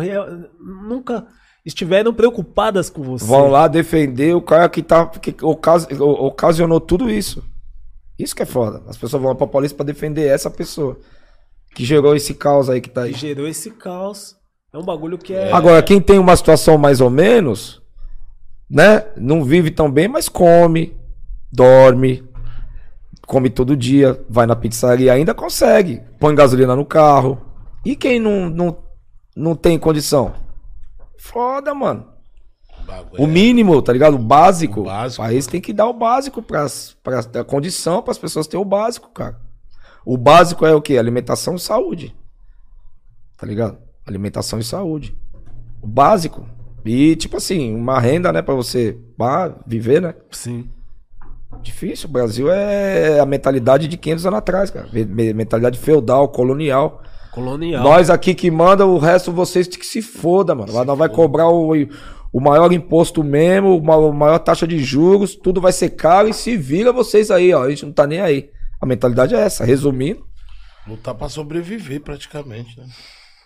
nunca estiveram preocupadas com você. Vão lá defender o cara que, tá, que ocasionou tudo isso. Isso que é foda. As pessoas vão lá pra Paulista pra defender essa pessoa. Que gerou esse caos aí que tá aí. que gerou esse caos. É um bagulho que é. Agora, quem tem uma situação mais ou menos, né? Não vive tão bem, mas come, dorme, come todo dia, vai na pizzaria, ainda consegue. Põe gasolina no carro. E quem não, não, não tem condição? Foda, mano. Bagulho O é- mínimo, tá ligado? O básico. O básico. O país tem que dar o básico ter a condição para as pessoas terem o básico, cara. O básico é o quê? Alimentação e saúde. Tá ligado? Alimentação e saúde. O básico. E, tipo assim, uma renda, né, pra você pá, viver, né? Sim. Difícil. O Brasil é a mentalidade de 500 anos atrás, cara. Me- me- Mentalidade feudal, colonial. Colonial. Nós aqui que manda, o resto vocês que se foda, mano. Lá nós vai cobrar o, o maior imposto mesmo, a maior taxa de juros, tudo vai ser caro e se vira vocês aí, ó. A gente não tá nem aí. A mentalidade é essa. Resumindo, Lutar pra sobreviver praticamente, né?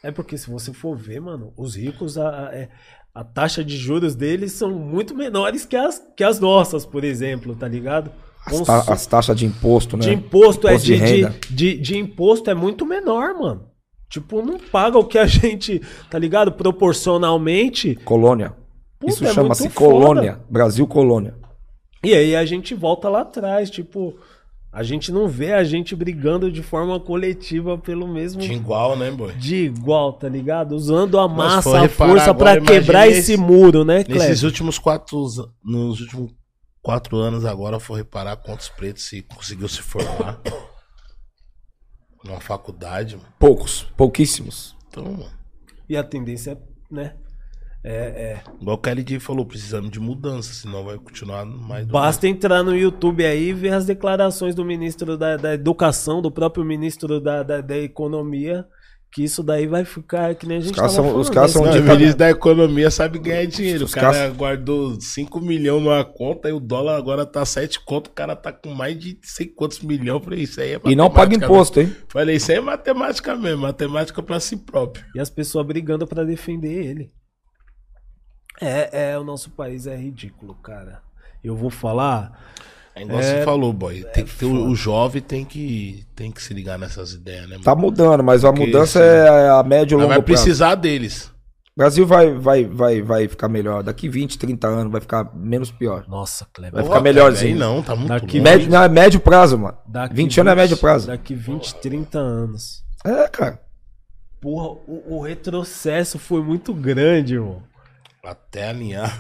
É porque se você for ver, mano, os ricos, a, a, é- a taxa de juros deles são muito menores que as, que as nossas, por exemplo, tá ligado? as, ta- as taxas de imposto, né? de imposto, é Imposto de de, de, renda. de, de imposto é muito menor, mano. Tipo, não paga o que a gente, tá ligado? Proporcionalmente. Colônia. Puta, Isso é chama-se foda. colônia. Brasil colônia. E aí a gente volta lá atrás, tipo, a gente não vê a gente brigando de forma coletiva pelo mesmo De igual, né, boy? de igual, tá ligado? Usando a Mas massa, a força pra agora, quebrar esse esse- muro, né, Nesses Cleber? últimos quatro, nos últimos quatro anos agora, for reparar quantos pretos se conseguiu se formar numa faculdade, mano. Poucos, pouquíssimos. Então, mano, E a tendência, né? É, é. igual o KLD falou, precisamos de mudança, senão vai continuar mais do Basta entrar no YouTube aí e ver as declarações do ministro da, da Educação, do próprio ministro da, da, da Economia, que isso daí vai ficar que nem a gente caras tava são- os falando, caras né? são o ministro da economia sabe ganhar dinheiro. Os O cara caras- guardou 5 milhões numa conta e o dólar agora tá 7 conto. O cara tá com mais de sei quantos milhões. Falei, isso aí é E não paga imposto, hein? Falei, isso aí é matemática mesmo. Matemática pra si próprio. E as pessoas brigando pra defender ele. É, é, o nosso país é ridículo, cara. Eu vou falar. É igual É- você falou, boy. Tem que ter, o, o jovem tem que, tem que se ligar nessas ideias, né? Tá mano? mudando, mas a Porque mudança isso- é a médio e longo vai prazo. precisar deles. O Brasil vai, vai, vai, vai ficar melhor. Daqui 20, 30 anos vai ficar menos pior. Nossa, Kleber. Vai ficar melhorzinho. Não, tá muito Daqui longe. Médio, não, é médio prazo, mano. Daqui 20 anos é médio prazo. Daqui 20, 30 anos. É, cara. Porra, o, o retrocesso foi muito grande, irmão. Até alinhar.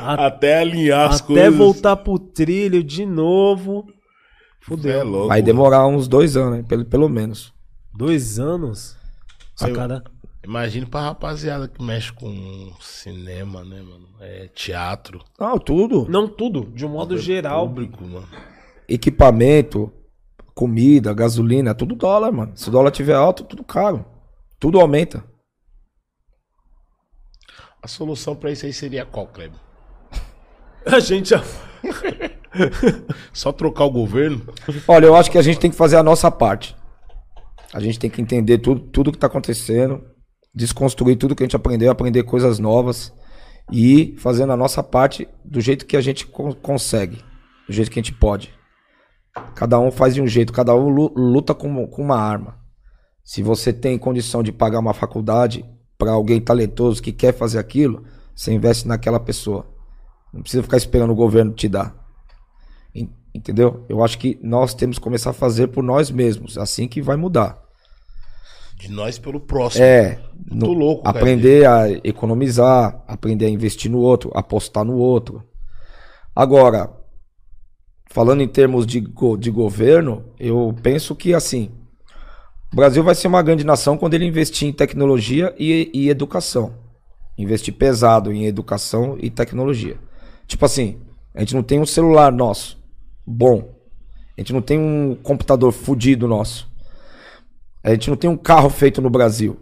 A- Até alinhar as Até coisas. voltar pro trilho de novo. Cê é Fudeu. louco. Vai demorar uns dois anos, né? Pelo, pelo menos. Dois anos? A Sei- cara. Imagine pra rapaziada que mexe com cinema, né, mano? É teatro. Não, tudo. Não tudo, de um modo geral. Público, mano. Equipamento, comida, gasolina, tudo dólar, mano. Se o dólar tiver alto, tudo caro. Tudo aumenta. A solução pra isso aí seria qual, Kleber? A gente já. Só trocar o governo? Olha, eu acho que a gente tem que fazer a nossa parte. A gente tem que entender tudo, tudo que tá acontecendo, desconstruir tudo que a gente aprendeu, aprender coisas novas e ir fazendo a nossa parte do jeito que a gente con- consegue, do jeito que a gente pode. Cada um faz de um jeito, cada um lu- luta com, com uma arma. Se você tem condição de pagar uma faculdade para alguém talentoso que quer fazer aquilo, você investe naquela pessoa. Não precisa ficar esperando o governo te dar. En- Entendeu? Eu acho que nós temos que começar a fazer por nós mesmos, assim que vai mudar. De nós pelo próximo. É, Muito no- louco, cara. aprender a economizar, aprender a investir no outro, apostar no outro. Agora, falando em termos de, de governo, eu penso que assim, o Brasil vai ser uma grande nação quando ele investir em tecnologia e, e educação. Investir pesado em educação e tecnologia. Tipo assim, a gente não tem um celular nosso bom. A gente não tem um computador fudido nosso. A gente não tem um carro feito no Brasil.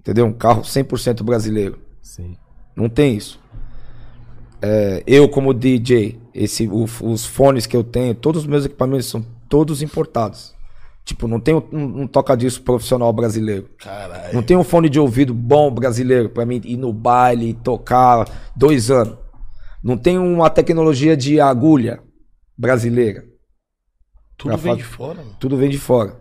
Entendeu? Um carro 100% brasileiro. Sim. Não tem isso. É, eu, como DJ, esse, o- os fones que eu tenho, todos os meus equipamentos são todos importados. Tipo, não tem um, um, toca-disco profissional brasileiro. Caralho. Não tem um fone de ouvido bom brasileiro pra mim ir no baile, tocar dois anos. Não tem uma tecnologia de agulha brasileira. Tudo vem de fora, mano. Tudo vem de fora.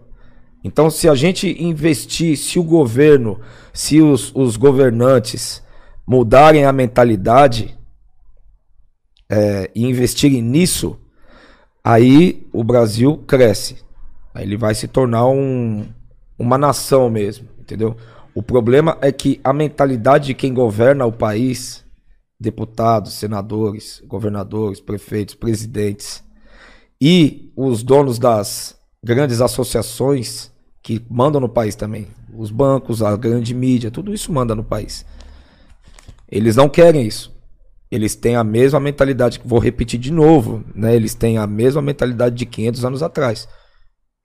Então, se a gente investir, se o governo, se os, os governantes mudarem a mentalidade é, e investirem nisso, aí o Brasil cresce. Aí ele vai se tornar um, uma nação mesmo, entendeu? O problema é que a mentalidade de quem governa o país, deputados, senadores, governadores, prefeitos, presidentes, e os donos das grandes associações que mandam no país também, os bancos, a grande mídia, tudo isso manda no país. Eles não querem isso. Eles têm a mesma mentalidade, vou repetir de novo, né? Eles têm a mesma mentalidade de 500 anos atrás.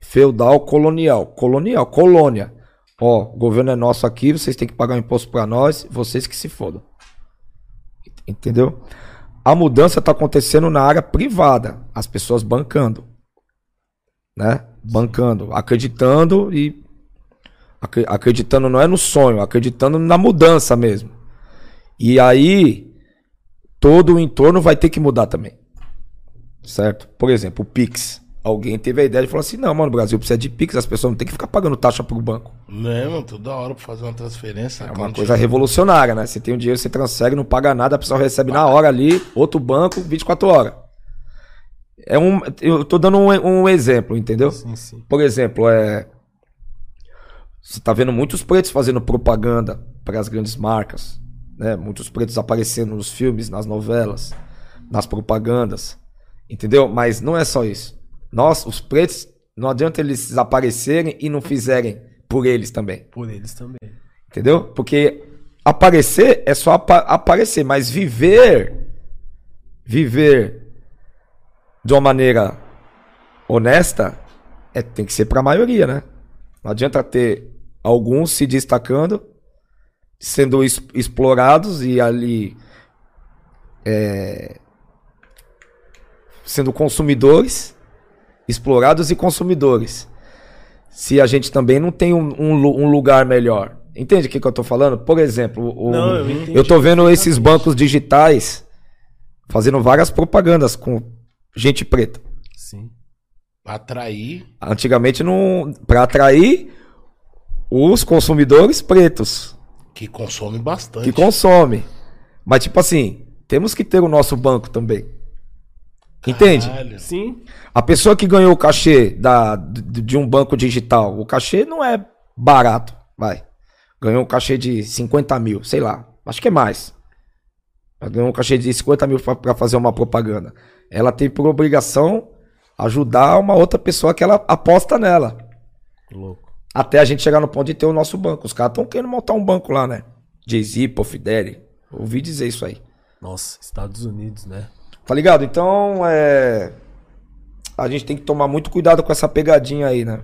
Feudal, colonial, colonial, colônia. Ó, o governo é nosso aqui, vocês têm que pagar um imposto para nós, vocês que se fodam. Entendeu? A mudança está acontecendo na área privada, as pessoas bancando, né? Bancando, acreditando e acre- acreditando não é no sonho, acreditando na mudança mesmo. E aí todo o entorno vai ter que mudar também. Certo? Por exemplo, o Pix. Alguém teve a ideia de falar assim: "Não, mano, o Brasil precisa de Pix, as pessoas não têm que ficar pagando taxa pro banco". Não é, mano? Toda hora pra fazer uma transferência. É uma coisa revolucionária, né? Você tem o dinheiro, você transfere, não paga nada, a pessoa recebe na hora ali, outro banco, 24 horas. É um, eu tô dando um, um exemplo, entendeu? Sim, sim. Por exemplo, é. Você tá vendo muitos pretos fazendo propaganda para as grandes marcas, né? Muitos pretos aparecendo nos filmes, nas novelas, nas propagandas, entendeu? Mas não é só isso. Nós, os pretos, não adianta eles aparecerem e não fizerem por eles também. Por eles também. Entendeu? Porque aparecer é só apa- aparecer, mas viver viver de uma maneira honesta é, tem que ser para a maioria, né? Não adianta ter alguns se destacando, sendo es- explorados e ali é, sendo consumidores, explorados e consumidores. Se a gente também não tem um, um um lugar melhor. Entende o que, que eu tô falando? Por exemplo, o- Não, eu entendi eu tô vendo esses bancos digitais fazendo várias propagandas com gente preta. Sim. Pra atrair. Antigamente não para atrair os consumidores pretos Que consome bastante. que consomem. Mas tipo assim, temos que ter o nosso banco também. Entende? Caralho. Sim. A pessoa que ganhou o cachê da, de, de um banco digital, o cachê não é barato, vai. Ganhou um cachê de 50 mil, sei lá, acho que é mais. Ela ganhou um cachê de 50 mil para fazer uma propaganda. Ela tem por obrigação ajudar uma outra pessoa que ela aposta nela. Louco. Até a gente chegar no ponto de ter o nosso banco. Os caras estão querendo montar um banco lá, né? Jay-Z, Fideli. Ouvi dizer isso aí. Nossa, Estados Unidos, né? Tá ligado? Então, é. A gente tem que tomar muito cuidado com essa pegadinha aí, né?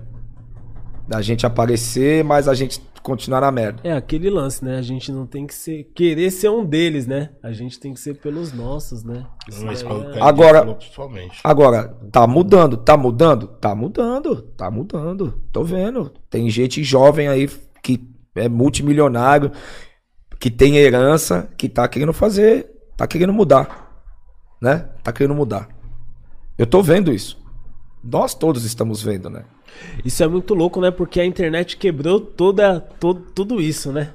Da gente aparecer, mas a gente continuar na merda. É aquele lance, né? A gente não tem que ser querer ser um deles, né? A gente tem que ser pelos nossos, né? Mas é- Agora-. Agora, tá mudando, tá mudando? Tá mudando, tá mudando. Tô vendo. Tem gente jovem aí que é multimilionário, que tem herança, que tá querendo fazer, tá querendo mudar. Né? Tá querendo mudar. Eu tô vendo isso. Nós todos estamos vendo, né? Isso é muito louco, né? Porque a internet quebrou toda, todo, tudo isso, né?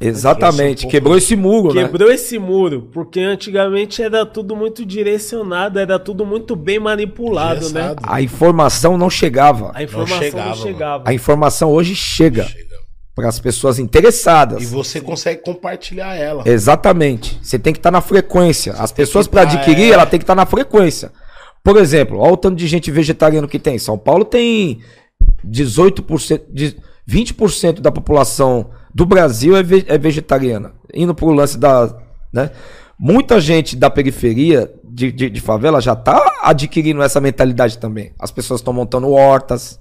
Exatamente. um pouco- Quebrou esse muro, né? Quebrou esse muro, porque antigamente era tudo muito direcionado, era tudo muito bem manipulado, né? A informação não chegava. A informação não chegava, chegava. A informação hoje chega Chega. Para as pessoas interessadas. E você consegue compartilhar ela. Exatamente. Você tem que estar na frequência. As pessoas para tá, adquirir, é. ela tem que estar na frequência. Por exemplo, olha o tanto de gente vegetariano que tem. São Paulo tem 18%, de 20% da população do Brasil é, ve- é vegetariana. Indo pro lance da, né? Muita gente da periferia de, de, de favela já tá adquirindo essa mentalidade também. As pessoas estão montando hortas.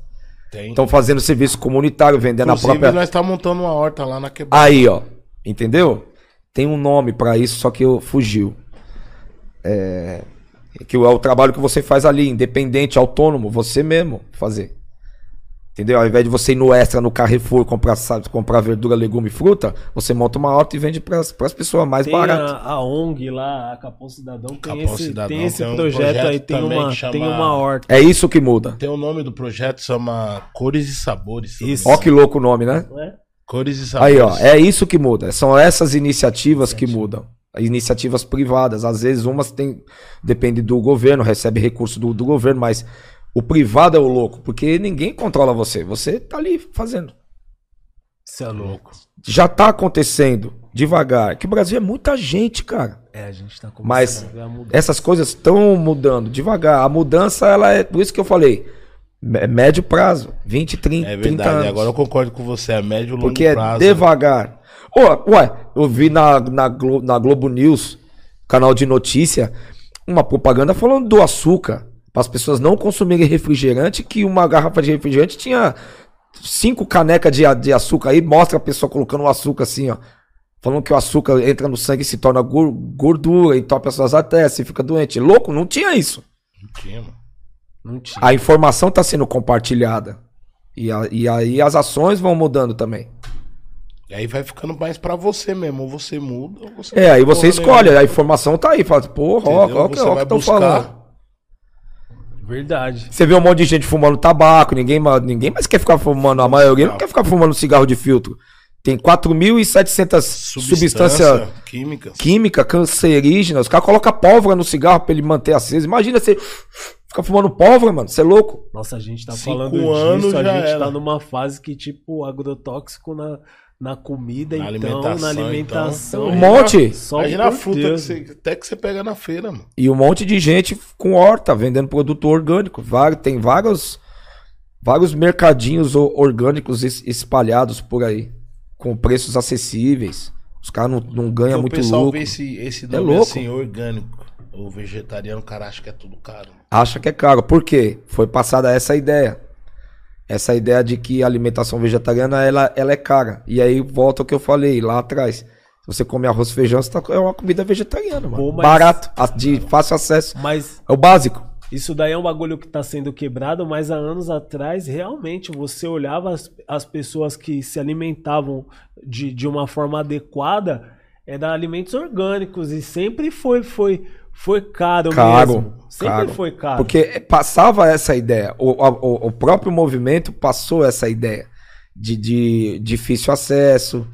Estão fazendo serviço comunitário, vendendo a Inclusive, própria nós estamos montando uma horta lá na quebrada. Aí, ó. Entendeu? Tem um nome pra isso, só que eu fugiu. É, que é o trabalho que você faz ali, independente, autônomo, você mesmo fazer. Entendeu? Ao invés de você ir no extra, no Carrefour, comprar, sabe, comprar verdura, legume e fruta, você monta uma horta e vende pras, pras pessoas mais Tem barato. a, a ONG lá, a Capão Cidadão, tem Capão esse, Cidadão tem esse tem um projeto, projeto aí, tem uma, chama- tem uma horta. É isso que muda. Tem o nome do projeto, chama Cores e Sabores. Isso. Ó que louco o nome, né? é? Cores e Sabores. Aí, ó, é isso que muda. São essas iniciativas que mudam. Iniciativas privadas. Às vezes umas tem. Depende do governo, recebe recurso do, do governo, mas o privado é o louco, porque ninguém controla você. Você tá ali fazendo. Isso é louco. Já tá acontecendo devagar. Que o Brasil é muita gente, cara. É, a gente tá começando Mas a ver a mudança. essas coisas estão mudando devagar. A mudança, ela é. Por isso que eu falei. É médio prazo. 20, 30, É 30 verdade. anos. Agora eu concordo com você. É médio e longo Porque é prazo. devagar. Ô, ué, eu vi na, na, Glo- na Globo News, canal de notícia, uma propaganda falando do açúcar. Para as pessoas não consumirem refrigerante, que uma garrafa de refrigerante tinha cinco canecas de, de açúcar. Aí mostra a pessoa colocando o açúcar assim, ó. Falando que o açúcar entra no sangue e se torna gor- gordura, entope as suas artérias, você fica doente. Louco, não tinha isso. Não tinha, mano. Não tinha. A informação está sendo compartilhada. E, a- e aí as ações vão mudando também. E aí vai ficando mais pra você mesmo. Ou você muda, ou você É, aí você escolhe, nenhuma. a informação tá aí, fala, porra, ó, ó, Você ó, que vai estão buscar. falando. Verdade. Você vê um monte de gente fumando tabaco, ninguém, ninguém mais quer ficar fumando, a maioria não quer ficar fumando cigarro de filtro. Tem 4.700 substâncias químicas. químicas cancerígenas, os caras colocam pólvora no cigarro pra ele manter aceso. Imagina você ficar fumando pólvora, mano, você é louco. Nossa, a gente tá Cinco falando anos disso, a gente era. tá numa fase que, tipo, agrotóxico na, na comida, Na então, alimentação, na alimentação. então. Um monte. Só Imagina a fruta que você, até que você pega na feira, mano. E um monte de gente com horta, vendendo produto orgânico. Tem vários, vários mercadinhos orgânicos es- espalhados por aí, com preços acessíveis. Os caras não, não ganham muito o pessoal lucro. vê esse, esse É nome louco. assim, orgânico. O vegetariano, o cara acha que é tudo caro. Acha que é caro. Por quê? Foi passada essa ideia. Essa ideia de que a alimentação vegetariana ela, ela é cara. E aí volta o que eu falei lá atrás. Se você come arroz e feijão, você tá, é uma comida vegetariana, mano. Pô, mas- Barato, de fácil acesso. Mas É o básico. Isso daí é um bagulho que tá sendo quebrado, mas há anos atrás, realmente, você olhava as, as pessoas que se alimentavam de, de uma forma adequada, eram alimentos orgânicos, e sempre foi, foi, foi caro, Caro, mesmo. Sempre caro. foi caro. Porque passava essa ideia. O, o, o próprio movimento passou essa ideia de, de difícil acesso,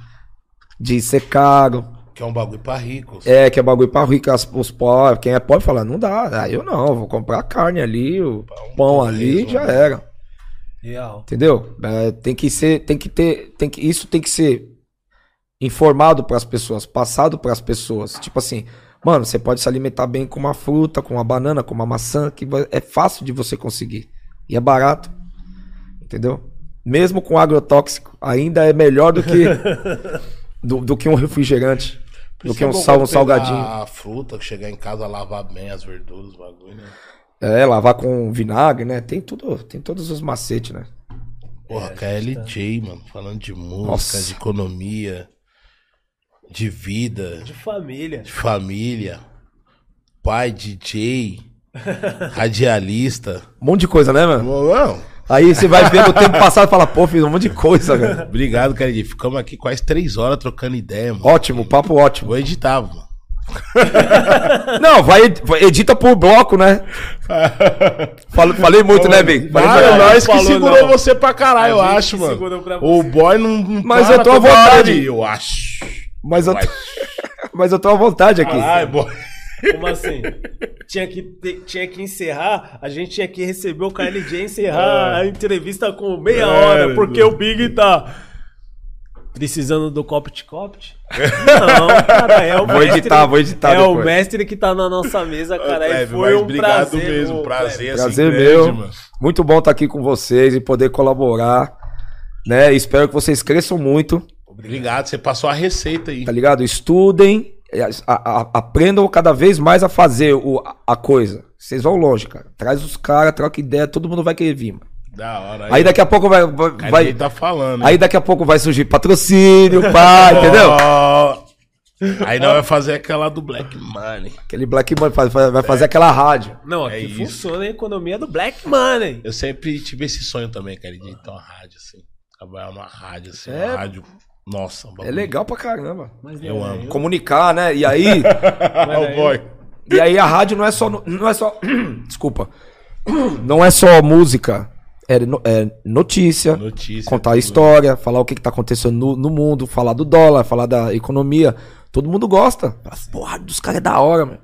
de ser caro. Que é um bagulho pra ricos. É, que é bagulho pra rico, as- os pobres. Quem é pobre fala, não dá. Ah, eu não, vou comprar carne ali, o pão ali, torresmo, já né? era. Real. Entendeu? É, tem que ser, tem que ter, tem que, isso tem que ser informado pras pessoas, passado pras pessoas. Tipo assim, mano, você pode se alimentar bem com uma fruta, com uma banana, com uma maçã, que é fácil de você conseguir. E é barato. Entendeu? Mesmo com agrotóxico, ainda é melhor do que do, do que um refrigerante, do que um, é sal, um salgadinho. A fruta, chegar em casa, lavar bem as verduras, o bagulho, né? É, lavar com vinagre, né? Tem tudo, tem todos os macetes, né? Porra, KLJ, mano, falando de música, Nossa. de economia, de vida, De família. de família, pai, DJ, radialista. Um monte de coisa, né, mano? Não, Aí você vai ver no tempo passado e fala, pô, fiz um monte de coisa, velho. obrigado, KLJ. Ficamos aqui quase três horas trocando ideia, mano. Ótimo, papo ótimo. Vou editar, mano. Não, vai, vai- edita por bloco, né? Falei muito, né, Big? Falei muito. nós que segurou não. você pra caralho, eu acho, mano. segurou pra O boy não, não Mas para eu tô à vontade. Eu acho. Mas eu, Vai. mas eu tô à vontade aqui. Caralho, boy. Como assim? tinha, que ter- tinha que encerrar, a gente tinha que receber o KLJ e encerrar a entrevista com meia É, hora, porque do- o Big tá precisando do Copt Copt. Não, cara, é o Vou mestre. editar, vou editar É o depois. mestre que tá na nossa mesa, cara. e foi um obrigado prazer. mesmo, prazer, Cleber. assim, Prazer meu. mano. Muito bom estar aqui com vocês e poder colaborar. Né? Espero que vocês cresçam muito, Obrigado, você passou a receita aí. tá ligado? Estudem, é, a- a- aprendam cada vez mais a fazer o, a coisa. Vocês vão longe, cara. Traz os caras, troca ideia, todo mundo vai querer vir. Mano. Da hora. Aí daqui a pouco vai, vai, vai- ele tá falando. hein? aí daqui a pouco vai surgir patrocínio, pá, entendeu? Aí nós vamos fazer aquela do Black Money. Aquele Black Money faz- faz- vai fazer aquela rádio. Não, aqui É isso. funciona a economia do Black Money. Eu sempre tive esse sonho também, cara, de ter uma rádio assim. Trabalhar numa rádio assim, É. uma rádio. Nossa, um É legal pra caramba. Mas Eu é, amo. Comunicar, né? E aí, Ah, o boy. e aí a rádio não é só não é só desculpa. Não é só música, é, no- é notícia, Notícia. contar a história, falar o que, que tá acontecendo no, no mundo, falar do dólar, falar da economia. Todo mundo gosta. Fala, Porra, dos caras é da hora, meu.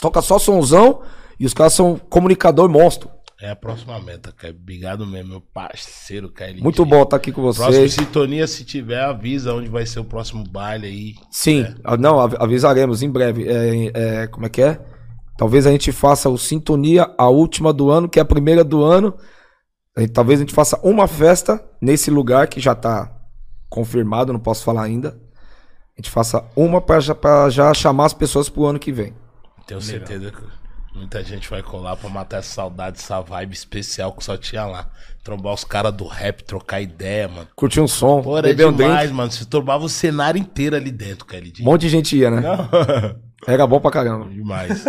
Toca só sonzão e os caras são comunicador monstro. É a próxima meta, cara. Obrigado mesmo, meu parceiro, cara. Muito bom estar aqui com Próximo vocês. sintonia, se tiver, avisa onde vai ser o próximo baile aí. Sim, ah, não, av- avisaremos em breve. É, é, como é que é? Talvez a gente faça o Sintonia, a última do ano, que é a primeira do ano. A gente- talvez a gente faça uma festa nesse lugar que já tá confirmado, não posso falar ainda. A gente faça uma para já, pra já chamar as pessoas pro ano que vem. Tenho certeza que muita gente vai colar pra matar essa saudade, essa vibe especial que só tinha lá. Trombar os caras do rap, trocar ideia, mano. Curtir um som, Pô, era beber um demais, mano. Você trombava o cenário inteiro ali dentro, cara. Um monte de gente ia, né? Era bom pra caramba. Demais.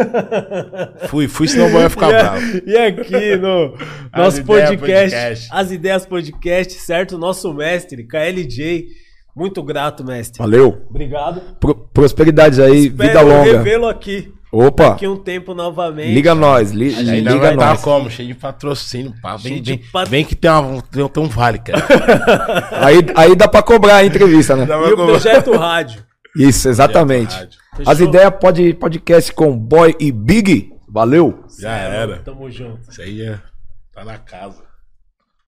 fui, fui, senão o ia ficar E, a- bravo. e aqui no nosso podcast, podcast. As Ideias Podcast, certo? Nosso mestre, KLJ. Muito grato, mestre. Valeu. Obrigado. Pro- prosperidades aí, vida Espero longa. revê-lo aqui. Opa, Daqui um tempo novamente. liga nós, li- Ainda liga vai nós. como? Cheio de patrocínio, pá. Vem, vem, pat- vem que tem, uma, tem, tem um vale, cara. Aí, aí dá pra cobrar a entrevista, né? E o Projeto Rádio. Isso, exatamente. Rádio. As ideias pode podcast com Boy e Big. Valeu. Já era. Tamo junto. Isso aí é. Tá na casa.